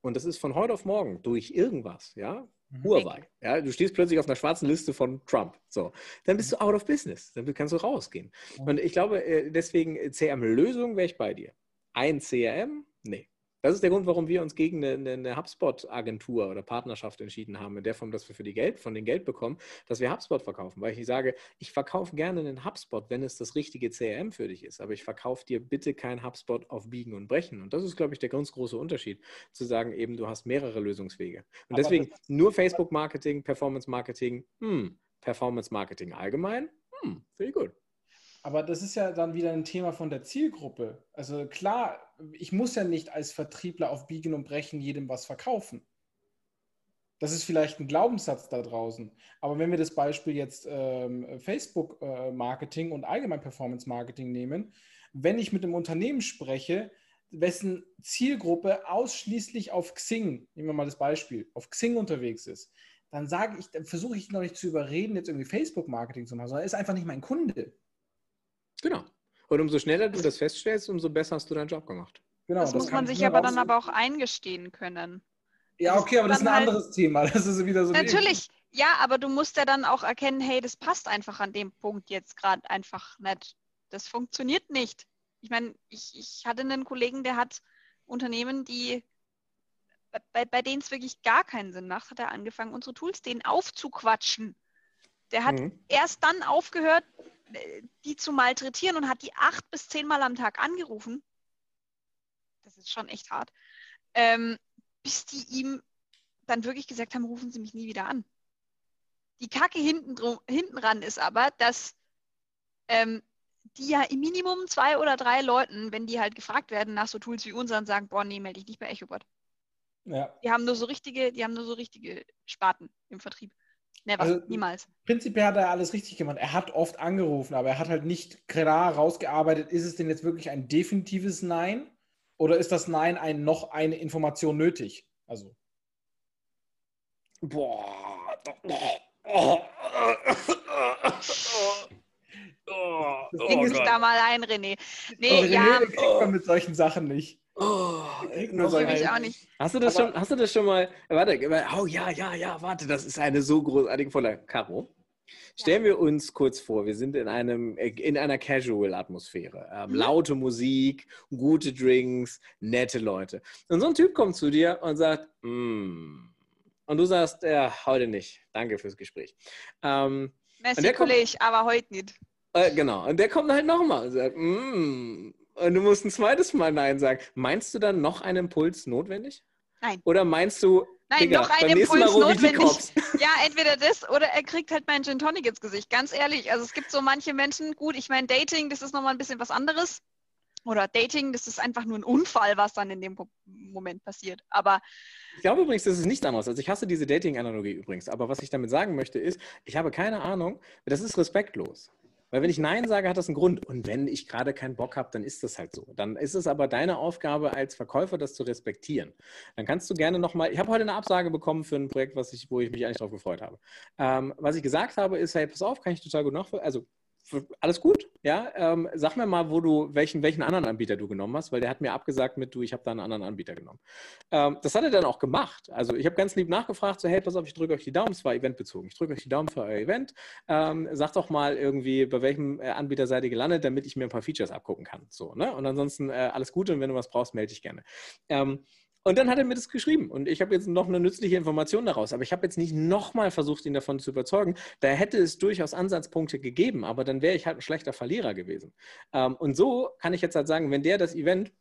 und das ist von heute auf morgen durch irgendwas, ja, mhm. Huawei, ja, du stehst plötzlich auf einer schwarzen Liste von Trump, so, dann bist du out of business, dann kannst du rausgehen. Und ich glaube, äh, deswegen CRM-Lösung wäre ich bei dir. ein CRM? Nee. Das ist der Grund, warum wir uns gegen eine, eine HubSpot-Agentur oder Partnerschaft entschieden haben, in der Form, dass wir für die Geld, von den Geld bekommen, dass wir HubSpot verkaufen. Weil ich sage, ich verkaufe gerne einen HubSpot, wenn es das richtige CRM für dich ist. Aber ich verkaufe dir bitte kein HubSpot auf Biegen und Brechen. Und das ist, glaube ich, der ganz große Unterschied, zu sagen, eben, du hast mehrere Lösungswege. Und Aber deswegen nur Facebook-Marketing, Performance-Marketing, hm, Performance-Marketing allgemein, hm, finde ich gut. Aber das ist ja dann wieder ein Thema von der Zielgruppe. Also klar, ich muss ja nicht als Vertriebler auf Biegen und Brechen jedem was verkaufen. Das ist vielleicht ein Glaubenssatz da draußen. Aber wenn wir das Beispiel jetzt ähm, Facebook-Marketing äh, und allgemein Performance-Marketing nehmen, wenn ich mit einem Unternehmen spreche, wessen Zielgruppe ausschließlich auf Xing, nehmen wir mal das Beispiel, auf Xing unterwegs ist, dann sage ich, dann versuche ich noch nicht zu überreden, jetzt irgendwie Facebook-Marketing zu machen, sondern er ist einfach nicht mein Kunde. Genau. Und umso schneller du das feststellst, umso besser hast du deinen Job gemacht. Genau, das, das muss man sich aber dann aber auch eingestehen können. Ja, okay, aber das ist ein halt, anderes Thema. Das ist wieder so. Natürlich, ja, aber du musst ja dann auch erkennen, hey, das passt einfach an dem Punkt jetzt gerade einfach nicht. Das funktioniert nicht. Ich meine, ich, ich hatte einen Kollegen, der hat Unternehmen, die bei, bei denen es wirklich gar keinen Sinn macht, hat er angefangen, unsere Tools denen aufzuquatschen. Der hat mhm. erst dann aufgehört, die zu malträtieren und hat die acht bis zehnmal am Tag angerufen. Das ist schon echt hart. Ähm, bis die ihm dann wirklich gesagt haben, rufen Sie mich nie wieder an. Die Kacke hinten, drum, hinten ran ist aber, dass ähm, die ja im Minimum zwei oder drei Leuten, wenn die halt gefragt werden nach so Tools wie unseren, sagen, boah, nee, melde dich nicht bei EchoBot. Ja. Die haben nur so richtige, die haben nur so richtige Spaten im Vertrieb. Never, also, niemals. Prinzipiell hat er alles richtig gemacht. Er hat oft angerufen, aber er hat halt nicht klar rausgearbeitet, ist es denn jetzt wirklich ein definitives Nein oder ist das Nein ein noch eine Information nötig? Also. Boah. Oh, oh, Ding ist da mal ein, René. Nee, oh, René ja. kriegt man mit solchen Sachen nicht. Oh, nur so ich auch nicht. Hast du das schon, hast du das schon mal, warte, oh ja, ja, ja, warte, das ist eine so großartige Voller. Caro, stellen wir uns kurz vor, wir sind in, einem, in einer Casual-Atmosphäre. Ähm, mhm. Laute Musik, gute Drinks, nette Leute. Und so ein Typ kommt zu dir und sagt, mm. und du sagst, ja, heute nicht. Danke fürs Gespräch. Ähm, Messi, Kollege, aber heute nicht. Äh, genau. Und der kommt halt nochmal und sagt, mm. Und du musst ein zweites Mal Nein sagen. Meinst du dann noch einen Impuls notwendig? Nein. Oder meinst du, Nein, Digga, noch ein Impuls notwendig. Ja, entweder das oder er kriegt halt meinen Gin Tonic ins Gesicht. Ganz ehrlich, also es gibt so manche Menschen, gut, ich meine, Dating, das ist nochmal ein bisschen was anderes. Oder Dating, das ist einfach nur ein Unfall, was dann in dem Moment passiert. Aber ich glaube übrigens, das ist nicht anders. Also ich hasse diese Dating-Analogie übrigens. Aber was ich damit sagen möchte, ist, ich habe keine Ahnung, das ist respektlos. Weil wenn ich Nein sage, hat das einen Grund. Und wenn ich gerade keinen Bock habe, dann ist das halt so. Dann ist es aber deine Aufgabe als Verkäufer, das zu respektieren. Dann kannst du gerne nochmal, ich habe heute eine Absage bekommen für ein Projekt, was ich, wo ich mich eigentlich darauf gefreut habe. Ähm, was ich gesagt habe, ist, hey, pass auf, kann ich total gut nachvollziehen. Also alles gut, ja. Ähm, sag mir mal, wo du, welchen, welchen anderen Anbieter du genommen hast, weil der hat mir abgesagt mit du, ich habe da einen anderen Anbieter genommen. Ähm, das hat er dann auch gemacht. Also ich habe ganz lieb nachgefragt, so hey, pass auf, ich drücke euch die Daumen, es war eventbezogen. Ich drücke euch die Daumen für euer Event. Ähm, sagt doch mal irgendwie, bei welchem äh, Anbieter seid ihr gelandet, damit ich mir ein paar Features abgucken kann. So, ne? Und ansonsten äh, alles Gute und wenn du was brauchst, melde dich gerne. Ähm, und dann hat er mir das geschrieben und ich habe jetzt noch eine nützliche Information daraus. Aber ich habe jetzt nicht nochmal versucht, ihn davon zu überzeugen. Da hätte es durchaus Ansatzpunkte gegeben, aber dann wäre ich halt ein schlechter Verlierer gewesen. Ähm, und so kann ich jetzt halt sagen, wenn der das Event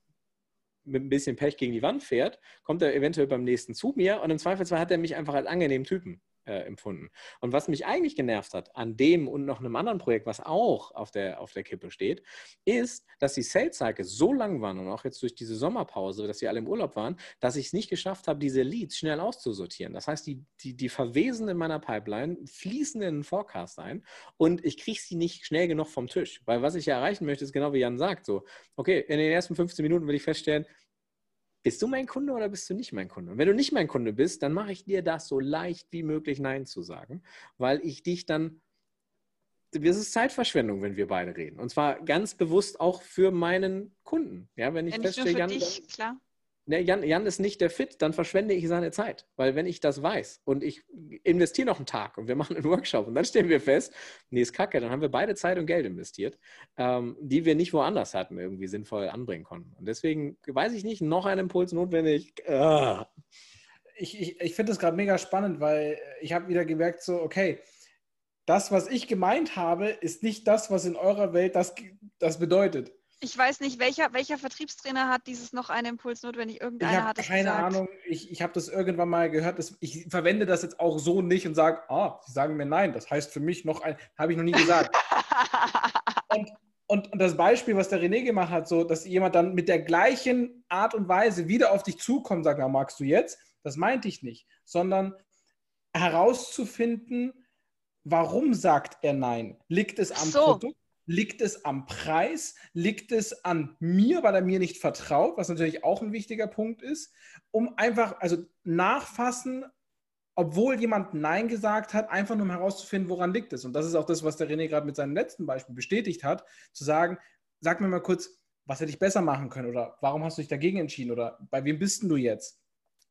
mit ein bisschen Pech gegen die Wand fährt, kommt er eventuell beim nächsten zu mir und im Zweifelsfall hat er mich einfach als angenehmen Typen äh, empfunden. Und was mich eigentlich genervt hat an dem und noch einem anderen Projekt, was auch auf der, auf der Kippe steht, ist, dass die Sales Cycles so lang waren und auch jetzt durch diese Sommerpause, dass sie alle im Urlaub waren, dass ich es nicht geschafft habe, diese Leads schnell auszusortieren. Das heißt, die, die, die verwesen in meiner Pipeline, fließen in den Forecast ein und ich kriege sie nicht schnell genug vom Tisch. Weil was ich ja erreichen möchte, ist genau wie Jan sagt, so, okay, in den ersten 15 Minuten will ich feststellen, bist du mein Kunde oder bist du nicht mein Kunde? Und wenn du nicht mein Kunde bist, dann mache ich dir das so leicht wie möglich Nein zu sagen, weil ich dich dann, es ist Zeitverschwendung, wenn wir beide reden. Und zwar ganz bewusst auch für meinen Kunden. Ja, wenn ich ja, feststelle, Jan, dich, klar. Ne, Jan, Jan ist nicht der Fit, dann verschwende ich seine Zeit. Weil wenn ich das weiß und ich investiere noch einen Tag und wir machen einen Workshop und dann stellen wir fest, nee, ist kacke, dann haben wir beide Zeit und Geld investiert, ähm, die wir nicht woanders hatten, irgendwie sinnvoll anbringen konnten. Und deswegen weiß ich nicht, noch ein Impuls notwendig. Ah. Ich, ich, ich finde das gerade mega spannend, weil ich habe wieder gemerkt, so, okay, das, was ich gemeint habe, ist nicht das, was in eurer Welt das, das bedeutet. Ich weiß nicht, welcher, welcher Vertriebstrainer hat dieses noch einen Impuls notwendig? Irgendeiner ich hat es keine gesagt. Ahnung. Ich, ich habe das irgendwann mal gehört. Dass, ich verwende das jetzt auch so nicht und sage, ah, sie sagen mir nein. Das heißt für mich noch ein, habe ich noch nie gesagt. und, und, und, das Beispiel, was der René gemacht hat, so, dass jemand dann mit der gleichen Art und Weise wieder auf dich zukommt, und sagt, na, magst du jetzt? Das meinte ich nicht, sondern herauszufinden, warum sagt er nein? Liegt es am so. Produkt? Liegt es am Preis? Liegt es an mir, weil er mir nicht vertraut, was natürlich auch ein wichtiger Punkt ist, um einfach, also nachfassen, obwohl jemand Nein gesagt hat, einfach nur um herauszufinden, woran liegt es. Und das ist auch das, was der René gerade mit seinem letzten Beispiel bestätigt hat, zu sagen, sag mir mal kurz, was hätte ich besser machen können oder warum hast du dich dagegen entschieden oder bei wem bist du jetzt?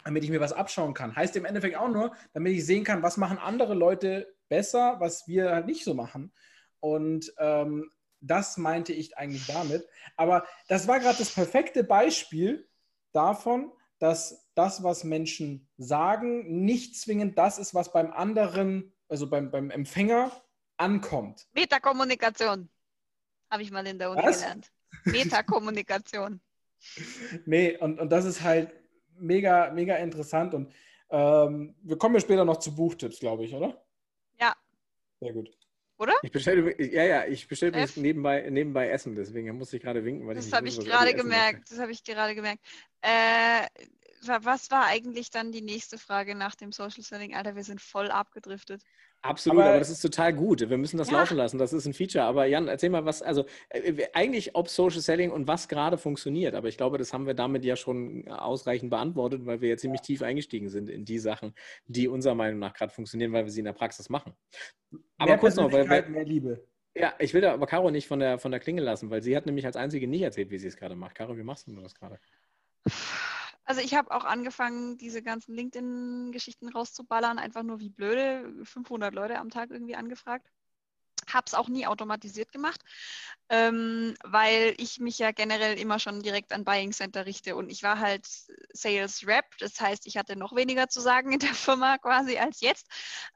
Damit ich mir was abschauen kann. Heißt im Endeffekt auch nur, damit ich sehen kann, was machen andere Leute besser, was wir halt nicht so machen. Und ähm, das meinte ich eigentlich damit. Aber das war gerade das perfekte Beispiel davon, dass das, was Menschen sagen, nicht zwingend das ist, was beim anderen, also beim, beim Empfänger, ankommt. Metakommunikation. Habe ich mal in der Uni was? gelernt. Metakommunikation. nee, und, und das ist halt mega, mega interessant. Und ähm, wir kommen ja später noch zu Buchtipps, glaube ich, oder? Ja. Sehr gut. Oder? Ich bestelle, ja, ja, ich bestelle nebenbei, nebenbei Essen, deswegen muss ich gerade winken. Weil das habe ich, gerade gemerkt. Das habe ich gerade gemerkt. Äh, was war eigentlich dann die nächste Frage nach dem Social Selling? Alter, wir sind voll abgedriftet. Absolut, aber, aber, das ist total gut. Wir müssen das ja. laufen lassen. Das ist ein Feature. Aber Jan, erzähl mal, was, also äh, eigentlich ob Social Selling und was gerade funktioniert. Aber ich glaube, das haben wir damit ja schon ausreichend beantwortet, weil wir ja ziemlich tief eingestiegen sind in die Sachen, die unserer Meinung nach gerade funktionieren, weil wir sie in der Praxis machen. Aber kurz noch, weil, weil mehr Liebe. Ja, ich will da aber Caro nicht von der, von der Klinge lassen, weil sie hat nämlich als einzige nicht erzählt, wie sie es gerade macht. Caro, wie machst du das gerade? Also ich habe auch angefangen, diese ganzen LinkedIn-Geschichten rauszuballern, einfach nur wie blöde, 500 Leute am Tag irgendwie angefragt. Habe es auch nie automatisiert gemacht, ähm, weil ich mich ja generell immer schon direkt an Buying Center richte und ich war halt Sales Rep, das heißt, ich hatte noch weniger zu sagen in der Firma quasi als jetzt.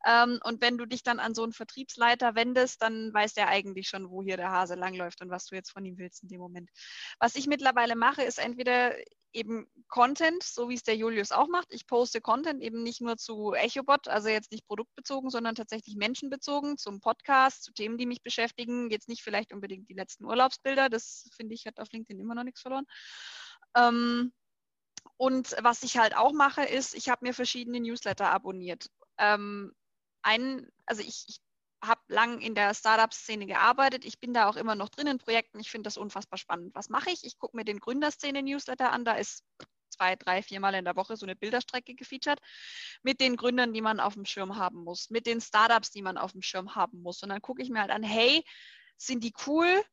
Ähm, und wenn du dich dann an so einen Vertriebsleiter wendest, dann weiß der eigentlich schon, wo hier der Hase langläuft und was du jetzt von ihm willst in dem Moment. Was ich mittlerweile mache, ist entweder eben Content, so wie es der Julius auch macht. Ich poste Content eben nicht nur zu EchoBot, also jetzt nicht produktbezogen, sondern tatsächlich menschenbezogen, zum Podcast, zu Themen, die mich beschäftigen. Jetzt nicht vielleicht unbedingt die letzten Urlaubsbilder, das finde ich hat auf LinkedIn immer noch nichts verloren. Ähm, und was ich halt auch mache, ist, ich habe mir verschiedene Newsletter abonniert. Ähm, ein, also ich, ich habe lang in der Startup-Szene gearbeitet. Ich bin da auch immer noch drin in Projekten. Ich finde das unfassbar spannend. Was mache ich? Ich gucke mir den Gründerszene-Newsletter an. Da ist zwei, drei, viermal in der Woche so eine Bilderstrecke gefeatured mit den Gründern, die man auf dem Schirm haben muss, mit den Startups, die man auf dem Schirm haben muss. Und dann gucke ich mir halt an, hey, sind die cool?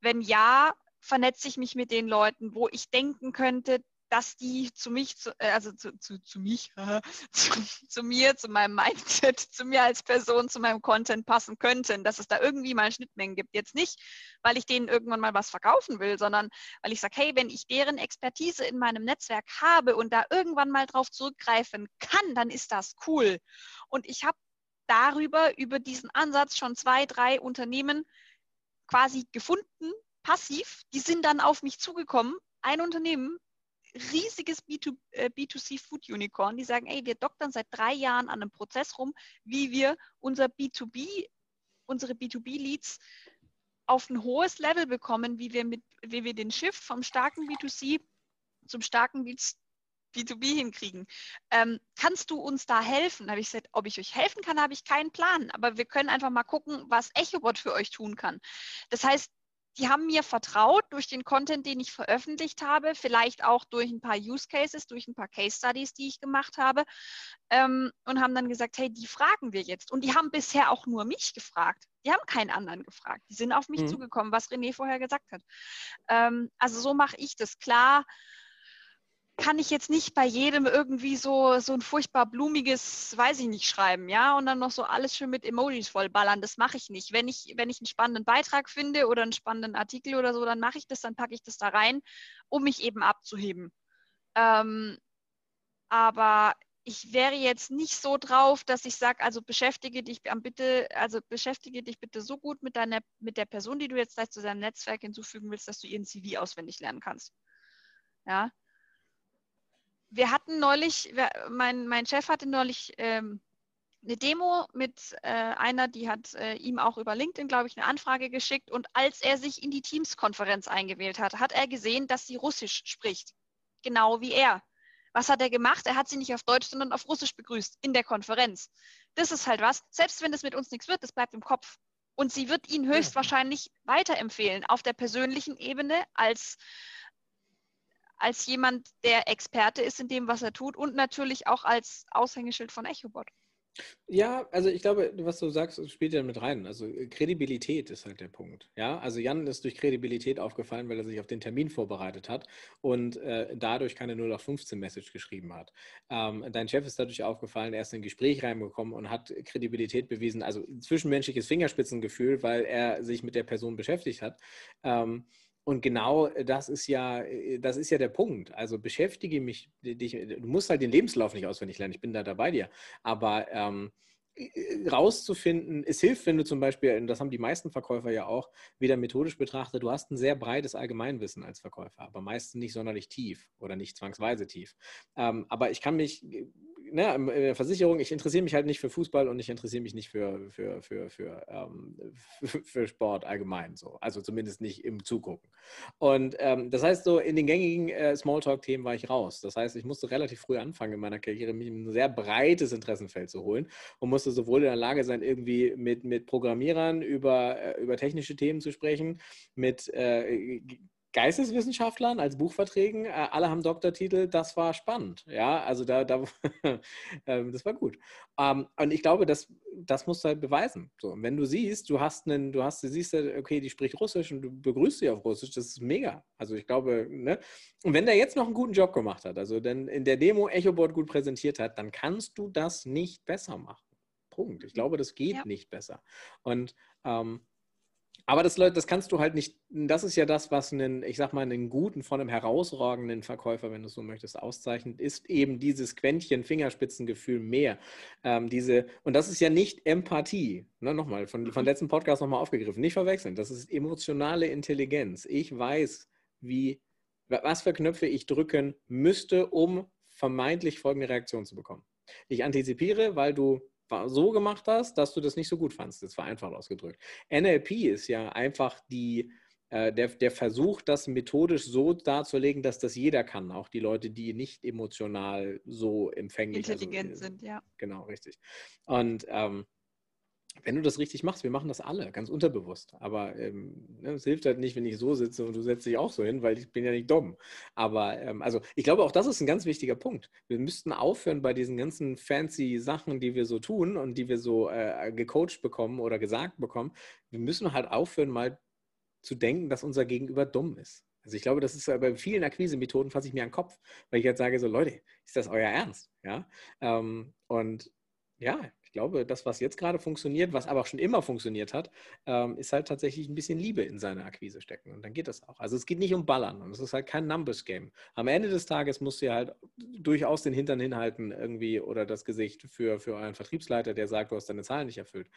Wenn ja, vernetze ich mich mit den Leuten, wo ich denken könnte, dass die zu mich, äh, also zu, zu, zu mich, zu, zu, mir, zu meinem Mindset, zu mir als Person, zu meinem Content passen könnten, dass es da irgendwie mal Schnittmengen gibt. Jetzt nicht, weil ich denen irgendwann mal was verkaufen will, sondern weil ich sage, hey, wenn ich deren Expertise in meinem Netzwerk habe und da irgendwann mal drauf zurückgreifen kann, dann ist das cool. Und ich habe darüber, über diesen Ansatz schon zwei, drei Unternehmen quasi gefunden, passiv. Die sind dann auf mich zugekommen. Ein Unternehmen, riesiges B2, äh, B2C Food Unicorn, die sagen, ey, wir doktern seit drei Jahren an einem Prozess rum, wie wir unser B2B, unsere B2B-Leads auf ein hohes Level bekommen, wie wir, mit, wie wir den Shift vom starken B2C zum starken B2B hinkriegen. Ähm, kannst du uns da helfen? Habe ich gesagt, ob ich euch helfen kann, habe ich keinen Plan. Aber wir können einfach mal gucken, was EchoBot für euch tun kann. Das heißt, die haben mir vertraut durch den Content, den ich veröffentlicht habe, vielleicht auch durch ein paar Use Cases, durch ein paar Case Studies, die ich gemacht habe ähm, und haben dann gesagt, hey, die fragen wir jetzt. Und die haben bisher auch nur mich gefragt. Die haben keinen anderen gefragt. Die sind auf mich mhm. zugekommen, was René vorher gesagt hat. Ähm, also so mache ich das klar. Kann ich jetzt nicht bei jedem irgendwie so, so ein furchtbar blumiges, weiß ich nicht, schreiben, ja, und dann noch so alles schön mit Emojis vollballern. Das mache ich nicht. Wenn ich, wenn ich einen spannenden Beitrag finde oder einen spannenden Artikel oder so, dann mache ich das, dann packe ich das da rein, um mich eben abzuheben. Ähm, aber ich wäre jetzt nicht so drauf, dass ich sage, also beschäftige dich bitte, also beschäftige dich bitte so gut mit deiner, mit der Person, die du jetzt gleich zu deinem Netzwerk hinzufügen willst, dass du ihren CV auswendig lernen kannst. Ja. Wir hatten neulich, mein, mein Chef hatte neulich ähm, eine Demo mit äh, einer, die hat äh, ihm auch über LinkedIn, glaube ich, eine Anfrage geschickt. Und als er sich in die Teams-Konferenz eingewählt hat, hat er gesehen, dass sie Russisch spricht. Genau wie er. Was hat er gemacht? Er hat sie nicht auf Deutsch, sondern auf Russisch begrüßt in der Konferenz. Das ist halt was, selbst wenn das mit uns nichts wird, das bleibt im Kopf. Und sie wird ihn höchstwahrscheinlich weiterempfehlen auf der persönlichen Ebene als, als jemand, der Experte ist in dem, was er tut und natürlich auch als Aushängeschild von EchoBot. Ja, also ich glaube, was du sagst, spielt ja mit rein. Also äh, Kredibilität ist halt der Punkt. Ja, also Jan ist durch Kredibilität aufgefallen, weil er sich auf den Termin vorbereitet hat und äh, dadurch keine 0 auf 15 Message geschrieben hat. Ähm, dein Chef ist dadurch aufgefallen, er ist in ein Gespräch reingekommen und hat Kredibilität bewiesen, also zwischenmenschliches Fingerspitzengefühl, weil er sich mit der Person beschäftigt hat. Ähm, und genau das ist ja, das ist ja der Punkt. Also beschäftige mich, dich, du musst halt den Lebenslauf nicht auswendig lernen, ich bin da dabei dir. Aber ähm, rauszufinden, es hilft, wenn du zum Beispiel, und das haben die meisten Verkäufer ja auch, wieder methodisch betrachtet, du hast ein sehr breites Allgemeinwissen als Verkäufer, aber meistens nicht sonderlich tief oder nicht zwangsweise tief. Ähm, aber ich kann mich ne, in der Versicherung, ich interessiere mich halt nicht für Fußball und ich interessiere mich nicht für, für, für, für, ähm, für, Sport allgemein. So. Also zumindest nicht im Zugucken. Und ähm, das heißt, so in den gängigen äh, Smalltalk-Themen war ich raus. Das heißt, ich musste relativ früh anfangen in meiner Karriere, mich ein sehr breites Interessenfeld zu holen und musste sowohl in der Lage sein, irgendwie mit, mit Programmierern über, äh, über technische Themen zu sprechen, mit äh, Geisteswissenschaftlern als Buchverträgen, äh, alle haben Doktortitel, das war spannend. Ja, also da, da ähm, das war gut. Ähm, und ich glaube, das, das musst du halt beweisen. So, und wenn du siehst, du hast einen, du hast, du siehst, okay, die spricht Russisch und du begrüßt sie auf Russisch, das ist mega. Also ich glaube, ne? Und wenn der jetzt noch einen guten Job gemacht hat, also dann in der Demo EchoBoard gut präsentiert hat, dann kannst du das nicht besser machen. Punkt. Ich glaube, das geht ja. nicht besser. Und ähm, aber das, das kannst du halt nicht, das ist ja das, was einen, ich sag mal, einen guten, von einem herausragenden Verkäufer, wenn du so möchtest, auszeichnet, ist eben dieses Quäntchen Fingerspitzengefühl mehr. Ähm, diese, und das ist ja nicht Empathie, ne, nochmal, von, von letzten Podcast nochmal aufgegriffen, nicht verwechseln, das ist emotionale Intelligenz. Ich weiß, wie, was für Knöpfe ich drücken müsste, um vermeintlich folgende Reaktion zu bekommen. Ich antizipiere, weil du so gemacht hast, dass du das nicht so gut fandst. Das war einfach ausgedrückt. NLP ist ja einfach die, äh, der, der Versuch, das methodisch so darzulegen, dass das jeder kann, auch die Leute, die nicht emotional so empfänglich also, Intelligent also, sind, ja. Genau, richtig. Und ähm, wenn du das richtig machst, wir machen das alle, ganz unterbewusst. Aber ähm, ne, es hilft halt nicht, wenn ich so sitze und du setzt dich auch so hin, weil ich bin ja nicht dumm. Aber ähm, also ich glaube, auch das ist ein ganz wichtiger Punkt. Wir müssten aufhören bei diesen ganzen fancy Sachen, die wir so tun und die wir so äh, gecoacht bekommen oder gesagt bekommen. Wir müssen halt aufhören, mal zu denken, dass unser Gegenüber dumm ist. Also ich glaube, das ist bei vielen Akquise-Methoden fasse ich mir an den Kopf, weil ich jetzt sage, so Leute, ist das euer Ernst? Ja. Ähm, und ja, ich glaube, das, was jetzt gerade funktioniert, was aber auch schon immer funktioniert hat, ähm, ist halt tatsächlich ein bisschen Liebe in seine Akquise stecken. Und dann geht das auch. Also es geht nicht um Ballern und es ist halt kein Numbers-Game. Am Ende des Tages musst du halt durchaus den Hintern hinhalten irgendwie oder das Gesicht für, für euren Vertriebsleiter, der sagt, du hast deine Zahlen nicht erfüllt.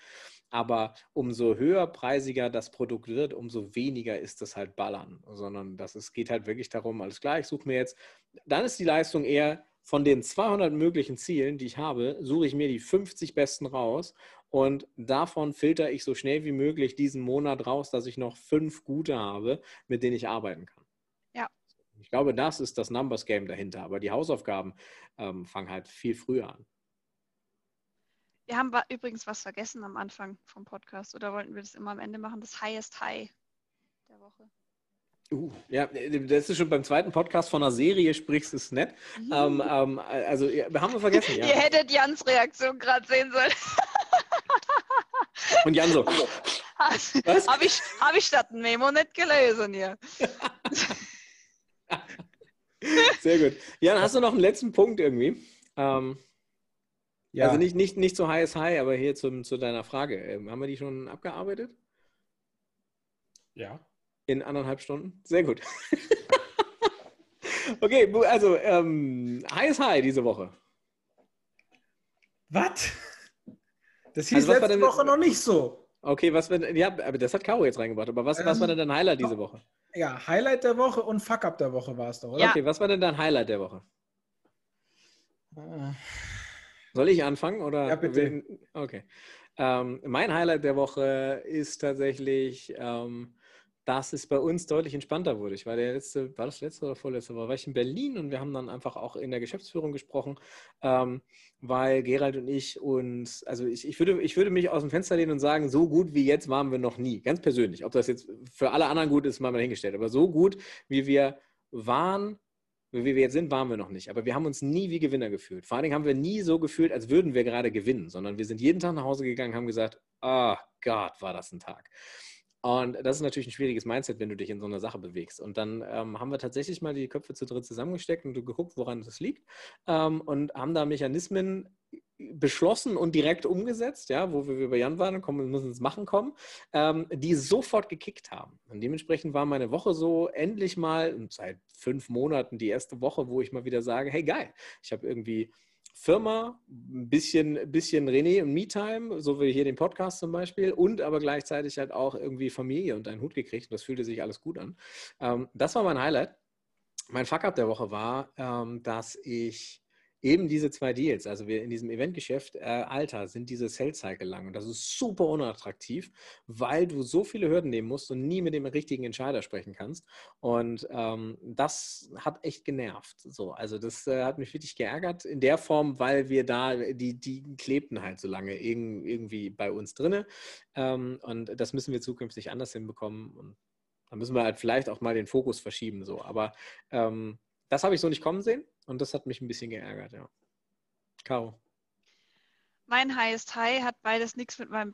Aber umso höherpreisiger das Produkt wird, umso weniger ist das halt Ballern, sondern das, es geht halt wirklich darum, alles klar, ich suche mir jetzt, dann ist die Leistung eher, von den 200 möglichen Zielen, die ich habe, suche ich mir die 50 besten raus und davon filter ich so schnell wie möglich diesen Monat raus, dass ich noch fünf gute habe, mit denen ich arbeiten kann. Ja. Ich glaube, das ist das Numbers Game dahinter. Aber die Hausaufgaben ähm, fangen halt viel früher an. Wir haben übrigens was vergessen am Anfang vom Podcast oder wollten wir das immer am Ende machen? Das Highest High der Woche. Uh, ja, das ist schon beim zweiten Podcast von einer Serie sprichst, ist nett. Mhm. Ähm, ähm, also, ja, haben wir vergessen. Ja. Ihr hättet Jans Reaktion gerade sehen sollen. Und Jan so. Habe ich, hab ich statt ein Memo nicht gelesen hier. Sehr gut. Jan, hast du noch einen letzten Punkt irgendwie? Ähm, ja. Also nicht, nicht, nicht so high high, aber hier zum, zu deiner Frage. Ähm, haben wir die schon abgearbeitet? Ja. In anderthalb Stunden? Sehr gut. okay, also ähm, high high diese Woche. Was? Das hieß also, letzte Woche noch nicht so. Okay, was wenn, ja, aber das hat Caro jetzt reingebracht. Aber was, ähm, was war denn dein Highlight diese Woche? Ja, Highlight der Woche und Fuck-Up der Woche war es doch, oder? Ja. Okay, was war denn dein Highlight der Woche? Äh. Soll ich anfangen? Oder? Ja, bitte. Okay. Ähm, mein Highlight der Woche ist tatsächlich, ähm, dass es bei uns deutlich entspannter wurde. Ich war der letzte, war das letzte oder vorletzte war ich in Berlin und wir haben dann einfach auch in der Geschäftsführung gesprochen, ähm, weil Gerald und ich uns, also ich, ich, würde, ich würde mich aus dem Fenster lehnen und sagen, so gut wie jetzt waren wir noch nie, ganz persönlich. Ob das jetzt für alle anderen gut ist, mal mal hingestellt, aber so gut wie wir waren, wie wir jetzt sind, waren wir noch nicht. Aber wir haben uns nie wie Gewinner gefühlt. Vor allen Dingen haben wir nie so gefühlt, als würden wir gerade gewinnen, sondern wir sind jeden Tag nach Hause gegangen, haben gesagt, ah oh Gott, war das ein Tag. Und das ist natürlich ein schwieriges Mindset, wenn du dich in so einer Sache bewegst. Und dann ähm, haben wir tatsächlich mal die Köpfe zu dritt zusammengesteckt und geguckt, woran das liegt. Ähm, und haben da Mechanismen beschlossen und direkt umgesetzt, ja, wo wir bei Jan waren, kommen, müssen ins Machen kommen, ähm, die sofort gekickt haben. Und dementsprechend war meine Woche so endlich mal, seit fünf Monaten die erste Woche, wo ich mal wieder sage, hey geil, ich habe irgendwie Firma, ein bisschen, bisschen René und Me-Time, so wie hier den Podcast zum Beispiel, und aber gleichzeitig halt auch irgendwie Familie und einen Hut gekriegt. Und das fühlte sich alles gut an. Ähm, das war mein Highlight. Mein Fuck-up der Woche war, ähm, dass ich eben diese zwei Deals, also wir in diesem Eventgeschäft, äh, Alter, sind diese Sales-Cycle lang. Und das ist super unattraktiv, weil du so viele Hürden nehmen musst und nie mit dem richtigen Entscheider sprechen kannst. Und ähm, das hat echt genervt. So, also das äh, hat mich wirklich geärgert in der Form, weil wir da, die, die klebten halt so lange irg irgendwie bei uns drinne. Ähm, und das müssen wir zukünftig anders hinbekommen. Und da müssen wir halt vielleicht auch mal den Fokus verschieben. So. Aber ähm, das habe ich so nicht kommen sehen. Und das hat mich ein bisschen geärgert, ja. Caro. Mein Highest High hat beides nichts mit meinem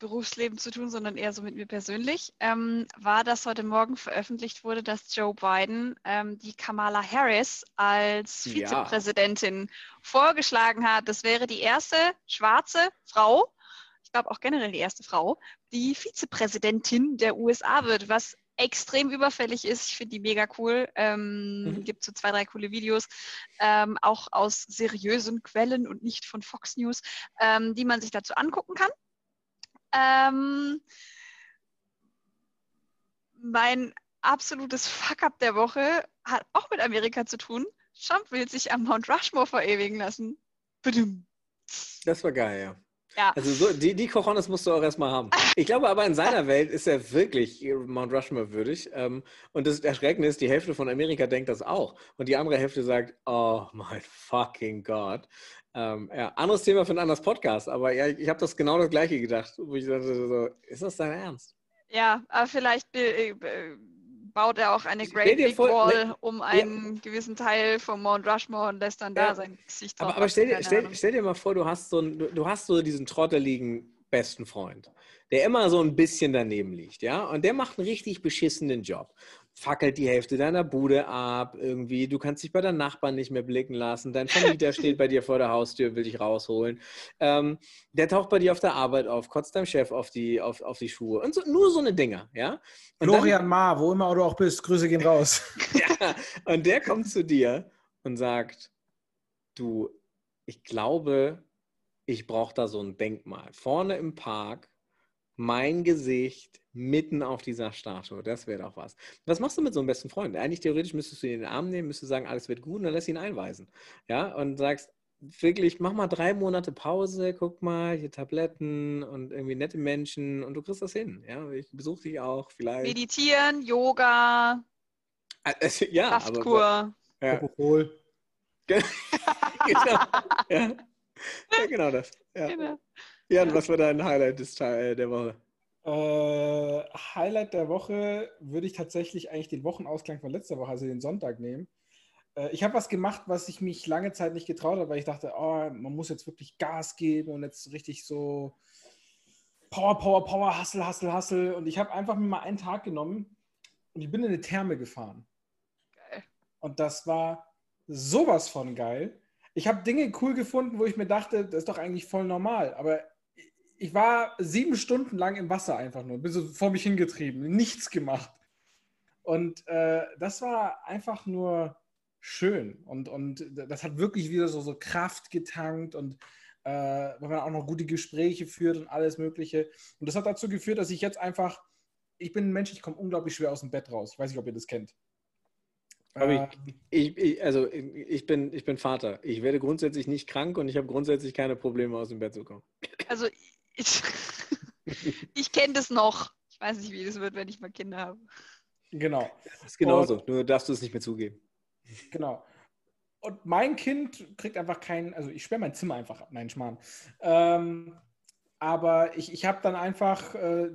Berufsleben zu tun, sondern eher so mit mir persönlich. Ähm, war, dass heute Morgen veröffentlicht wurde, dass Joe Biden ähm, die Kamala Harris als Vizepräsidentin ja. vorgeschlagen hat. Das wäre die erste schwarze Frau, ich glaube auch generell die erste Frau, die Vizepräsidentin der USA wird, was extrem überfällig ist. Ich finde die mega cool. Ähm, mhm. Gibt so zwei, drei coole Videos, ähm, auch aus seriösen Quellen und nicht von Fox News, ähm, die man sich dazu angucken kann. Ähm, mein absolutes Fuck-up der Woche hat auch mit Amerika zu tun. Trump will sich am Mount Rushmore verewigen lassen. Das war geil, ja. Ja. Also so, die, die Cojones musst du auch erstmal haben. Ich glaube aber in seiner Welt ist er wirklich Mount Rushmore würdig. Ähm, und das Erschreckende ist, die Hälfte von Amerika denkt das auch. Und die andere Hälfte sagt, oh mein fucking God. Ähm, ja, anderes Thema für ein anderes Podcast, aber ja, ich habe das genau das gleiche gedacht, wo ich dachte, so, ist das dein Ernst? Ja, aber vielleicht äh, baut er auch eine Great Big vor, Wall ne, um einen ja. gewissen Teil vom Mount Rushmore und lässt dann da ja. sein Gesicht drauf. Aber, aber stell, dir, stell, stell, dir mal vor, du hast so, ein, du hast so diesen trotteligen besten Freund, der immer so ein bisschen daneben liegt, ja, und der macht einen richtig beschissenen Job fackelt die Hälfte deiner Bude ab, irgendwie, du kannst dich bei deinen Nachbarn nicht mehr blicken lassen, dein Vermieter steht bei dir vor der Haustür, will dich rausholen, ähm, der taucht bei dir auf der Arbeit auf, kotzt deinem Chef auf die, auf, auf die Schuhe und so, nur so eine Dinger, ja. Und Florian dann, Ma, wo immer du auch bist, Grüße gehen raus. ja, und der kommt zu dir und sagt, du, ich glaube, ich brauche da so ein Denkmal. Vorne im Park, mein Gesicht, mitten auf dieser Statue. Das wäre doch was. Was machst du mit so einem besten Freund? Eigentlich theoretisch müsstest du ihn in den Arm nehmen, müsstest sagen, alles wird gut und dann lässt ihn einweisen. Ja, und sagst, wirklich, mach mal drei Monate Pause, guck mal, hier Tabletten und irgendwie nette Menschen und du kriegst das hin. Ja, ich besuche dich auch vielleicht. Meditieren, Yoga, also, ja, Kraftkur. Aber, ja. Alkohol. genau. Ja. ja. genau das. Ja. Genau. Jan, was war dein Highlight des, äh, der Woche? Äh, Highlight der Woche würde ich tatsächlich eigentlich den Wochenausklang von letzter Woche, also den Sonntag nehmen. Äh, ich habe was gemacht, was ich mich lange Zeit nicht getraut habe, weil ich dachte, oh, man muss jetzt wirklich Gas geben und jetzt richtig so Power, Power, Power, Hustle, Hustle, Hustle. Und ich habe einfach mir mal einen Tag genommen und ich bin in eine Therme gefahren. Geil. Und das war sowas von geil. Ich habe Dinge cool gefunden, wo ich mir dachte, das ist doch eigentlich voll normal. Aber ich war sieben Stunden lang im Wasser einfach nur, bin so vor mich hingetrieben, nichts gemacht. Und äh, das war einfach nur schön. Und, und das hat wirklich wieder so, so Kraft getankt und äh, weil man auch noch gute Gespräche führt und alles Mögliche. Und das hat dazu geführt, dass ich jetzt einfach, ich bin ein Mensch, ich komme unglaublich schwer aus dem Bett raus. Ich weiß nicht, ob ihr das kennt. Ähm, ich, ich, also ich bin, ich bin Vater. Ich werde grundsätzlich nicht krank und ich habe grundsätzlich keine Probleme, aus dem Bett zu kommen. Also ich, ich kenne das noch. Ich weiß nicht, wie das wird, wenn ich mal Kinder habe. Genau. Das ist genauso, und, nur darfst du es nicht mehr zugeben. Genau. Und mein Kind kriegt einfach keinen, also ich sperre mein Zimmer einfach ab, nein, Schmarrn. Ähm, aber ich, ich habe dann einfach, äh,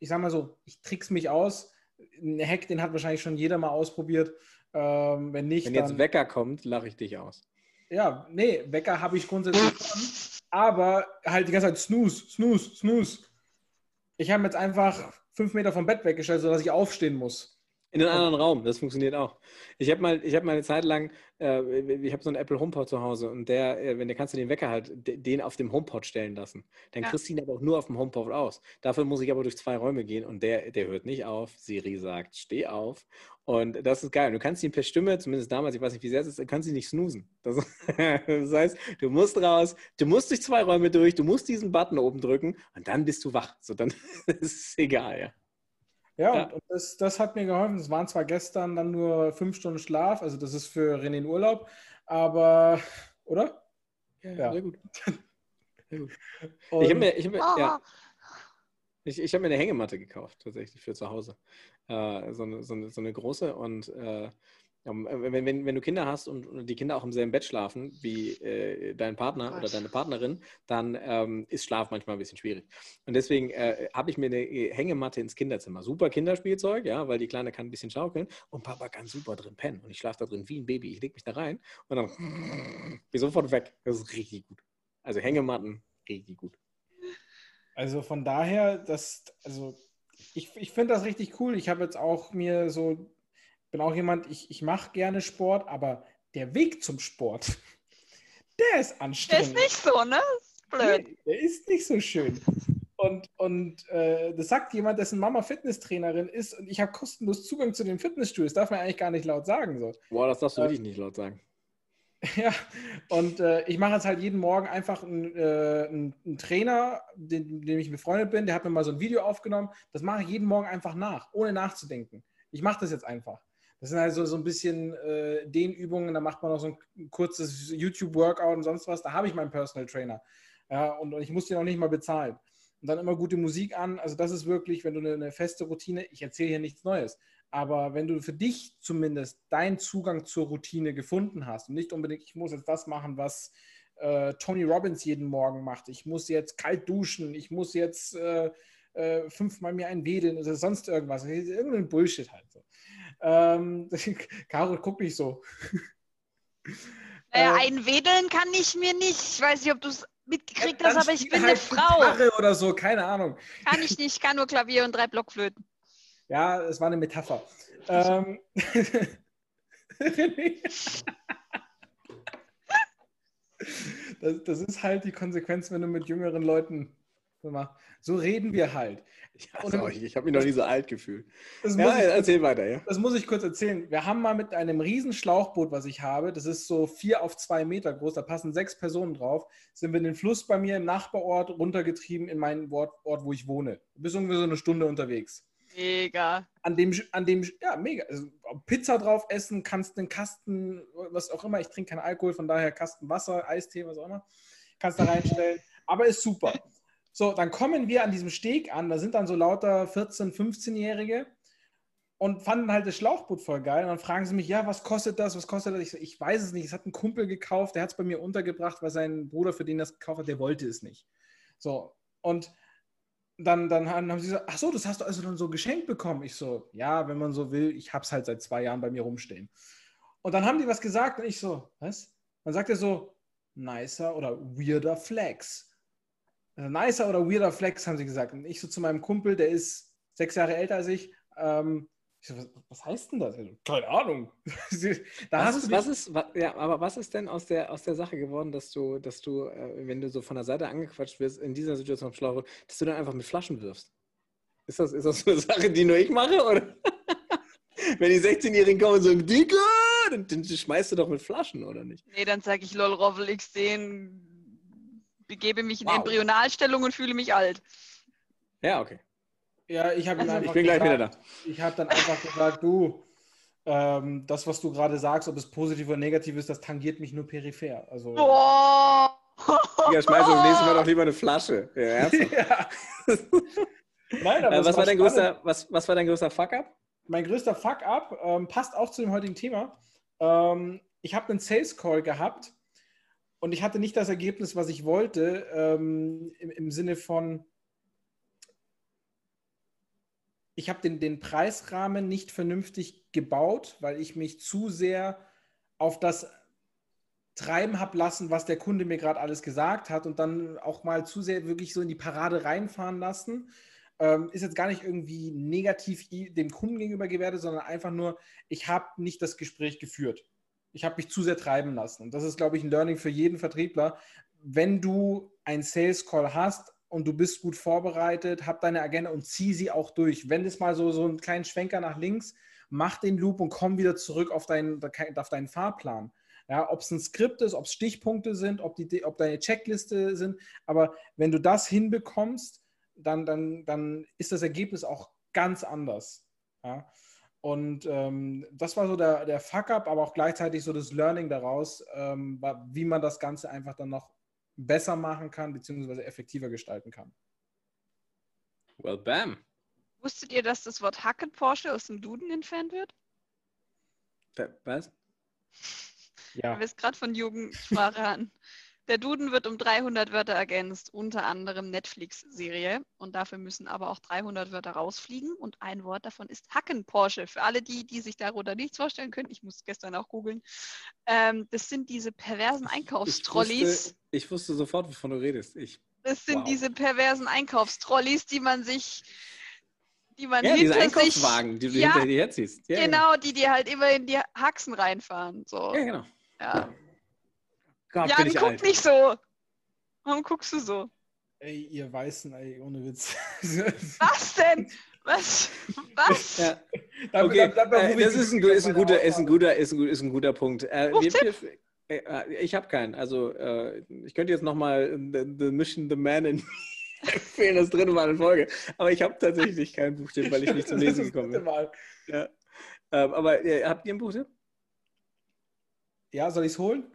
ich sag mal so, ich trick's mich aus. Ein Hack, den hat wahrscheinlich schon jeder mal ausprobiert. Ähm, wenn nicht. Wenn jetzt dann, Wecker kommt, lache ich dich aus. Ja, nee, Wecker habe ich grundsätzlich schon, aber halt die ganze Zeit Snooze, Snooze, Snooze. Ich habe jetzt einfach fünf Meter vom Bett weggestellt, sodass ich aufstehen muss. In einen anderen Raum, das funktioniert auch. Ich habe mal, ich habe mal eine Zeit lang, äh, ich habe so einen Apple HomePod zu Hause und der, äh, wenn der kannst du den Wecker halt, den auf dem HomePod stellen lassen. Dann ja. kriegst du ihn aber auch nur auf dem HomePod aus. Dafür muss ich aber durch zwei Räume gehen und der, der hört nicht auf. Siri sagt, steh auf. Und das ist geil. Du kannst ihn per Stimme, zumindest damals, ich weiß nicht, wie sehr es ist, kannst ihn nicht snoosen. Das, das heißt, du musst raus, du musst durch zwei Räume durch, du musst diesen Button oben drücken und dann bist du wach. So, dann ist es egal, ja. Ja, ja. und das, das hat mir geholfen. Es waren zwar gestern dann nur fünf Stunden Schlaf, also das ist für René in Urlaub, aber, oder? Ja, ja. sehr gut. Sehr gut. ich habe mir, ich hab mir, ja. ich, ich hab mir eine Hängematte gekauft, tatsächlich für zu Hause. Äh, so, eine, so, eine, so eine große und äh, wenn, wenn, wenn du Kinder hast und die Kinder auch im selben Bett schlafen wie äh, dein Partner oder deine Partnerin, dann ähm, ist Schlaf manchmal ein bisschen schwierig. Und deswegen äh, habe ich mir eine Hängematte ins Kinderzimmer. Super Kinderspielzeug, ja, weil die Kleine kann ein bisschen schaukeln und Papa kann super drin pennen. Und ich schlafe da drin wie ein Baby. Ich lege mich da rein und dann bin ich sofort weg. Das ist richtig gut. Also Hängematten, richtig gut. Also von daher, das, also ich, ich finde das richtig cool. Ich habe jetzt auch mir so bin auch jemand, ich, ich mache gerne Sport, aber der Weg zum Sport, der ist anstrengend. Der ist nicht so, ne? Blöd. Nee, der ist nicht so schön. Und, und äh, das sagt jemand, dessen Mama Fitnesstrainerin ist und ich habe kostenlos Zugang zu den Fitnessstudios. Darf man eigentlich gar nicht laut sagen. So. Boah, das darfst du äh, wirklich nicht laut sagen. Ja, und äh, ich mache jetzt halt jeden Morgen einfach einen, äh, einen Trainer, den, dem ich befreundet bin, der hat mir mal so ein Video aufgenommen. Das mache ich jeden Morgen einfach nach, ohne nachzudenken. Ich mache das jetzt einfach. Das sind also so ein bisschen äh, Dehnübungen, da macht man noch so ein kurzes YouTube-Workout und sonst was. Da habe ich meinen Personal Trainer. Ja, und, und ich muss den auch nicht mal bezahlen. Und dann immer gute Musik an. Also das ist wirklich, wenn du eine, eine feste Routine, ich erzähle hier nichts Neues, aber wenn du für dich zumindest deinen Zugang zur Routine gefunden hast und nicht unbedingt, ich muss jetzt das machen, was äh, Tony Robbins jeden Morgen macht, ich muss jetzt kalt duschen, ich muss jetzt äh, äh, fünfmal mir einwedeln oder sonst irgendwas, irgendein Bullshit halt so. Ähm, Caro, guck nicht so. Naja, äh, einwedeln kann ich mir nicht. Ich weiß nicht, ob du es mitgekriegt hast, aber ich bin halt eine Frau. Gitarre oder so, keine Ahnung. Kann ich nicht, ich kann nur Klavier und drei Blockflöten. Ja, es war eine Metapher. Ähm, das, das ist halt die Konsequenz, wenn du mit jüngeren Leuten so reden wir halt. Ja, sorry, ich habe mich noch nie so alt gefühlt. Ja, ich, erzähl weiter, ja. Das muss ich kurz erzählen. Wir haben mal mit einem riesen Schlauchboot, was ich habe, das ist so vier auf zwei Meter groß, da passen sechs Personen drauf, sind wir den Fluss bei mir im Nachbarort runtergetrieben in meinen Ort, Ort wo ich wohne. Du bist ungefähr so eine Stunde unterwegs. Mega. An dem, an dem, ja, mega. Also, Pizza drauf essen, kannst einen Kasten, was auch immer, ich trinke keinen Alkohol, von daher Kasten Wasser, Eistee, was auch immer, kannst da reinstellen. Aber ist super. So, dann kommen wir an diesem Steg an, da sind dann so lauter 14-, 15-Jährige und fanden halt das Schlauchboot voll geil. Und dann fragen sie mich, ja, was kostet das? Was kostet das? Ich, so, ich weiß es nicht. Es hat ein Kumpel gekauft, der hat es bei mir untergebracht, weil sein Bruder, für den das gekauft hat, der wollte es nicht. So, und dann, dann haben sie gesagt, ach so, das hast du also dann so geschenkt bekommen. Ich so, ja, wenn man so will, ich habe es halt seit zwei Jahren bei mir rumstehen. Und dann haben die was gesagt und ich so, was? Dann sagt er so, nicer oder weirder Flex. Also nicer oder weirder Flex, haben sie gesagt. Und ich so zu meinem Kumpel, der ist sechs Jahre älter als ich, ähm, So, was, was, heißt denn das? Keine Ahnung. da was, ist, was ist, was, ja, aber was ist denn aus der, aus der Sache geworden, dass du, dass du, äh, wenn du so von der Seite angequatscht wirst, in dieser Situation schlau dass du dann einfach mit Flaschen wirfst? Ist das, ist das eine Sache, die nur ich mache? Oder? wenn die 16-Jährigen kommen und sagen, Digga, dann, dann, schmeißt du doch mit Flaschen, oder nicht? Nee, dann sage ich, lol, Roffel XD, begebe mich in wow. Embryonalstellung und fühle mich alt. Ja, okay. Ja, ich habe also, Ich bin gleich wieder da. Ich habe dann einfach gesagt, du, ähm, das, was du gerade sagst, ob es positiv oder negativ ist, das tangiert mich nur peripher. Also. Boah! Ja, schmeiß beim nächsten Mal doch lieber eine Flasche. Ja, ja. Nein, aber äh, was, war dein größter, was, was war dein größter Fuck-up? Mein größter Fuck-up ähm, passt auch zu dem heutigen Thema. Ähm, ich habe einen Sales-Call gehabt und ich hatte nicht das Ergebnis, was ich wollte, ähm, im, im Sinne von, ich habe den, den Preisrahmen nicht vernünftig gebaut, weil ich mich zu sehr auf das treiben habe lassen, was der Kunde mir gerade alles gesagt hat und dann auch mal zu sehr wirklich so in die Parade reinfahren lassen. Ähm, ist jetzt gar nicht irgendwie negativ dem Kunden gegenüber gewertet, sondern einfach nur, ich habe nicht das Gespräch geführt. Ich habe mich zu sehr treiben lassen. Und das ist, glaube ich, ein Learning für jeden Vertriebler. Wenn du ein Sales Call hast, und du bist gut vorbereitet, hab deine Agenda und zieh sie auch durch. Wenn es mal so, so einen kleinen Schwenker nach links, mach den Loop und komm wieder zurück auf deinen, auf deinen Fahrplan. Ja, ob es ein Skript ist, ob es Stichpunkte sind, ob, die, ob deine Checkliste sind. Aber wenn du das hinbekommst, dann, dann, dann ist das Ergebnis auch ganz anders. Ja? Und ähm, das war so der, der Fuck-up, aber auch gleichzeitig so das Learning daraus, ähm, wie man das Ganze einfach dann noch besser machen kann, beziehungsweise effektiver gestalten kann. Well, bam. Wusstet ihr, dass das Wort Hacken Porsche aus dem Duden entfernt wird? Was? Ja. Du bist gerade von Jugendsprache an. Der Duden wird um 300 Wörter ergänzt, unter anderem Netflix-Serie. Und dafür müssen aber auch 300 Wörter rausfliegen. Und ein Wort davon ist Hacken-Porsche. Für alle die, die sich darunter nichts vorstellen können, ich muss gestern auch googeln. Ähm, das sind diese perversen Einkaufstrolleys. Ich wusste, ich wusste sofort, wovon du redest. Ich, das sind wow. diese perversen Einkaufstrolleys, die man sich die man ja, hinter diese Einkaufswagen, sich, die du ja, hinter dir herziehst. Ja, genau, die dir halt immer in die Haxen reinfahren. So. Ja, genau. Ja. Gott, Jan, guck alt. nicht so. Warum guckst du so? Ey, ihr Weißen, ey, ohne Witz. Was denn? Was? Was? Ja. Okay, äh, das ist ein, ist, ein guter, ist, ein guter, ist, ein, ist ein guter Punkt. Äh, wir, äh, ich habe keinen. Also, äh, ich könnte jetzt nochmal the, the Mission The Man in empfehlen, das dritte Mal in Folge. Aber ich habe tatsächlich keinen Buchtipp, weil ich nicht zum Lesen gekommen bin. Mal. Ja. Ähm, aber äh, habt ihr einen Buchtipp? Ja, soll ich es holen?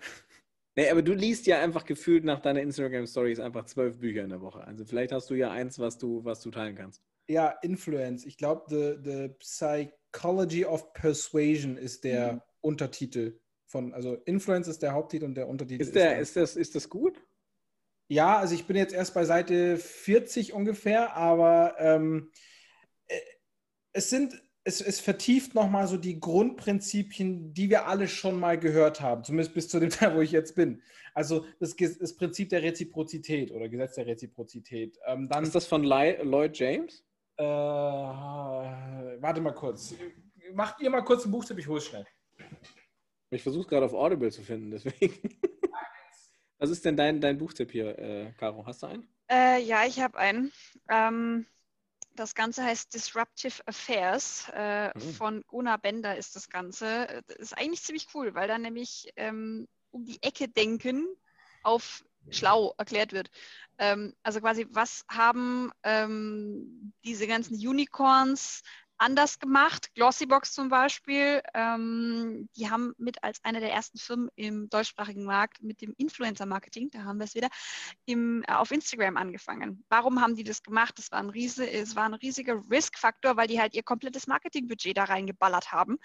Nee, aber du liest ja einfach gefühlt nach deiner Instagram-Stories einfach zwölf Bücher in der Woche. Also vielleicht hast du ja eins, was du, was du teilen kannst. Ja, Influence. Ich glaube, the, the Psychology of Persuasion ist der mhm. Untertitel von, also Influence ist der Haupttitel und der Untertitel ist der. Ist, der, ist, das, ist das gut? Ja, also ich bin jetzt erst bei Seite 40 ungefähr, aber ähm, äh, es sind es, es vertieft nochmal so die Grundprinzipien, die wir alle schon mal gehört haben, zumindest bis zu dem Teil, wo ich jetzt bin. Also das, das Prinzip der Reziprozität oder Gesetz der Reziprozität. Ähm, dann, ist das von Lloyd James? Äh, warte mal kurz. Macht ihr mal kurz ein Buchtipp, ich hole es schnell. Ich versuche gerade auf Audible zu finden, deswegen. Was ist denn dein, dein Buchtipp hier, äh, Caro? Hast du einen? Äh, ja, ich habe einen. Ähm, das Ganze heißt Disruptive Affairs. Äh, mhm. Von Gunnar Bender ist das Ganze. Das ist eigentlich ziemlich cool, weil da nämlich ähm, um die Ecke denken auf schlau erklärt wird. Ähm, also quasi, was haben ähm, diese ganzen Unicorns anders gemacht. Glossybox zum Beispiel, ähm, die haben mit als eine der ersten Firmen im deutschsprachigen Markt mit dem Influencer-Marketing, da haben wir es wieder, im, äh, auf Instagram angefangen. Warum haben die das gemacht? Das war ein, riese, es war ein riesiger Risk-Faktor, weil die halt ihr komplettes Marketingbudget da reingeballert haben.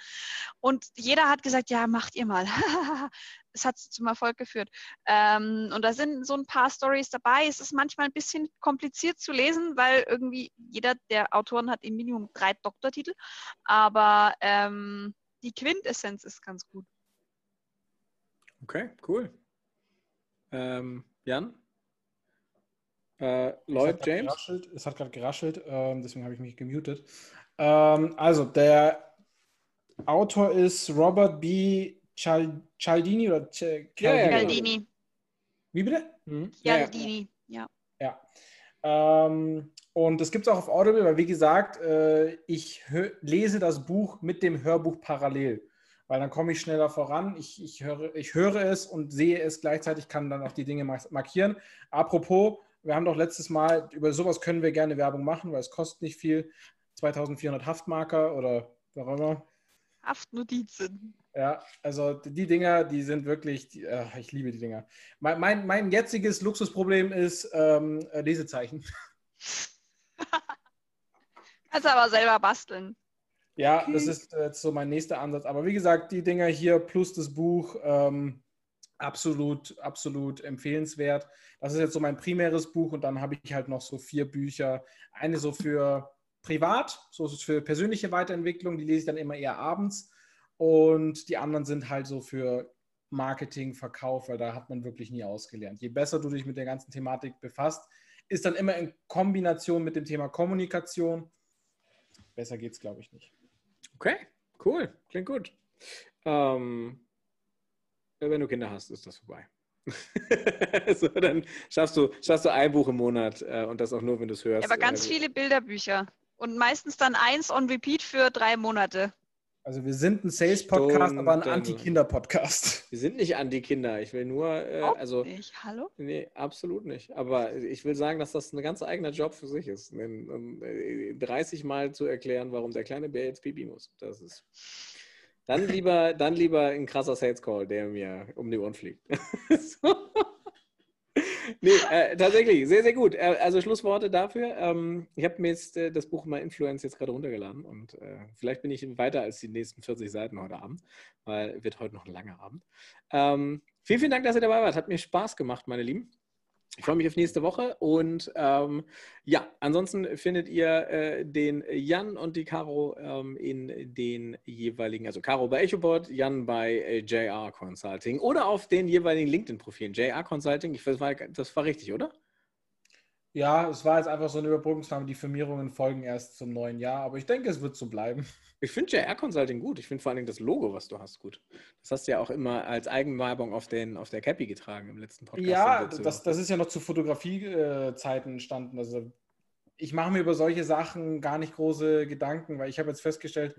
Und jeder hat gesagt, ja, macht ihr mal. es hat zum Erfolg geführt. Ähm, und da sind so ein paar Stories dabei. Es ist manchmal ein bisschen kompliziert zu lesen, weil irgendwie jeder der Autoren hat im Minimum drei Doktortitel. Aber ähm, die Quintessenz ist ganz gut. Okay, cool. Ähm, Jan? Äh, Lloyd James? Geraschelt. Es hat gerade geraschelt, ähm, deswegen habe ich mich gemutet. Ähm, also, der Autor ist Robert B. Cialdini oder Ch Cialdini. Wie bitte? Mhm. Cialdini, ja. Ja. Ähm, und das gibt es auch auf Audible, weil wie gesagt, äh, ich lese das Buch mit dem Hörbuch parallel, weil dann komme ich schneller voran. Ich, ich, höre, ich höre es und sehe es gleichzeitig, kann dann auch die Dinge markieren. Apropos, wir haben doch letztes Mal, über sowas können wir gerne Werbung machen, weil es kostet nicht viel. 2400 Haftmarker oder was auch immer. Haftnotizen. Ja, also die Dinger, die sind wirklich, die, äh, ich liebe die Dinger. Mein, mein, mein jetziges Luxusproblem ist ähm, äh, Lesezeichen. Kannst aber selber basteln. Ja, das ist jetzt äh, so mein nächster Ansatz. Aber wie gesagt, die Dinger hier plus das Buch, ähm, absolut, absolut empfehlenswert. Das ist jetzt so mein primäres Buch und dann habe ich halt noch so vier Bücher. Eine so für privat, so für persönliche Weiterentwicklung, die lese ich dann immer eher abends. Und die anderen sind halt so für Marketing, Verkauf, weil da hat man wirklich nie ausgelernt. Je besser du dich mit der ganzen Thematik befasst, ist dann immer in Kombination mit dem Thema Kommunikation. Besser geht es, glaube ich, nicht. Okay, cool. Klingt gut. Ähm, wenn du Kinder hast, ist das vorbei. so, dann schaffst du, schaffst du ein Buch im Monat äh, und das auch nur, wenn du es hörst. Ja, aber ganz äh, viele Bilderbücher. Und meistens dann eins on repeat für drei Monate. Also wir sind ein Sales-Podcast, aber ein Anti-Kinder-Podcast. Wir sind nicht Anti-Kinder. Ich will nur, äh, also nicht. Hallo? Nee, absolut nicht. Aber ich will sagen, dass das ein ganz eigener Job für sich ist, 30 Mal zu erklären, warum der kleine Bär jetzt pipi muss. Das ist dann lieber, dann lieber ein krasser Sales Call, der mir um die Ohren fliegt. so nee, äh, tatsächlich, sehr, sehr gut. Äh, also Schlussworte dafür. Ähm, ich habe mir jetzt äh, das Buch My Influence jetzt gerade runtergeladen und äh, vielleicht bin ich weiter als die nächsten 40 Seiten heute Abend, weil wird heute noch ein langer Abend. Ähm, vielen, vielen Dank, dass ihr dabei wart. Hat mir Spaß gemacht, meine Lieben. Ich freue mich auf nächste Woche und ähm, ja, ansonsten findet ihr äh, den Jan und die Caro ähm, in den jeweiligen, also Caro bei EchoBot, Jan bei äh, JR Consulting oder auf den jeweiligen LinkedIn-Profilen. JR Consulting, ich, das, war, das war richtig, oder? Ja, es war jetzt einfach so eine Überbrückungsnahme. Die Firmierungen folgen erst zum neuen Jahr, aber ich denke, es wird so bleiben. Ich finde JR Consulting gut. Ich finde vor allen Dingen das Logo, was du hast, gut. Das hast du ja auch immer als Eigenwerbung auf, den, auf der Cappy getragen im letzten Podcast. Ja, das, das ist ja noch zu Fotografiezeiten entstanden. Also ich mache mir über solche Sachen gar nicht große Gedanken, weil ich habe jetzt festgestellt,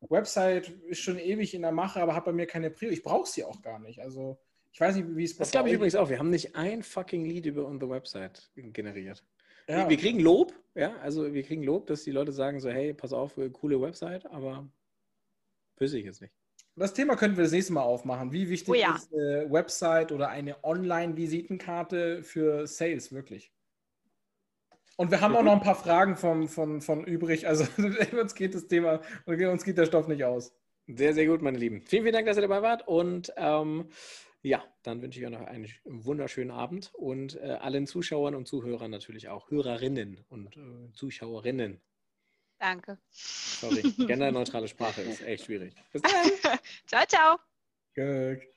Website ist schon ewig in der Mache, aber hat bei mir keine Prio. Ich brauche sie auch gar nicht. Also ich weiß nicht, wie es Das glaube ich übrigens auch. Wir haben nicht ein fucking Lied über unsere Website generiert. Ja. Wir kriegen Lob, ja, also wir kriegen Lob, dass die Leute sagen so, hey, pass auf, äh, coole Website, aber wüsste ich jetzt nicht. Das Thema könnten wir das nächste Mal aufmachen. Wie wichtig oh ja. ist eine Website oder eine Online-Visitenkarte für Sales wirklich? Und wir haben auch noch ein paar Fragen von, von, von übrig. Also uns geht das Thema, uns geht der Stoff nicht aus. Sehr, sehr gut, meine Lieben. Vielen, vielen Dank, dass ihr dabei wart und ähm, ja, dann wünsche ich euch noch einen wunderschönen Abend und äh, allen Zuschauern und Zuhörern natürlich auch, Hörerinnen und äh, Zuschauerinnen. Danke. Sorry, genderneutrale Sprache ist echt schwierig. Bis dann. ciao, ciao. Good.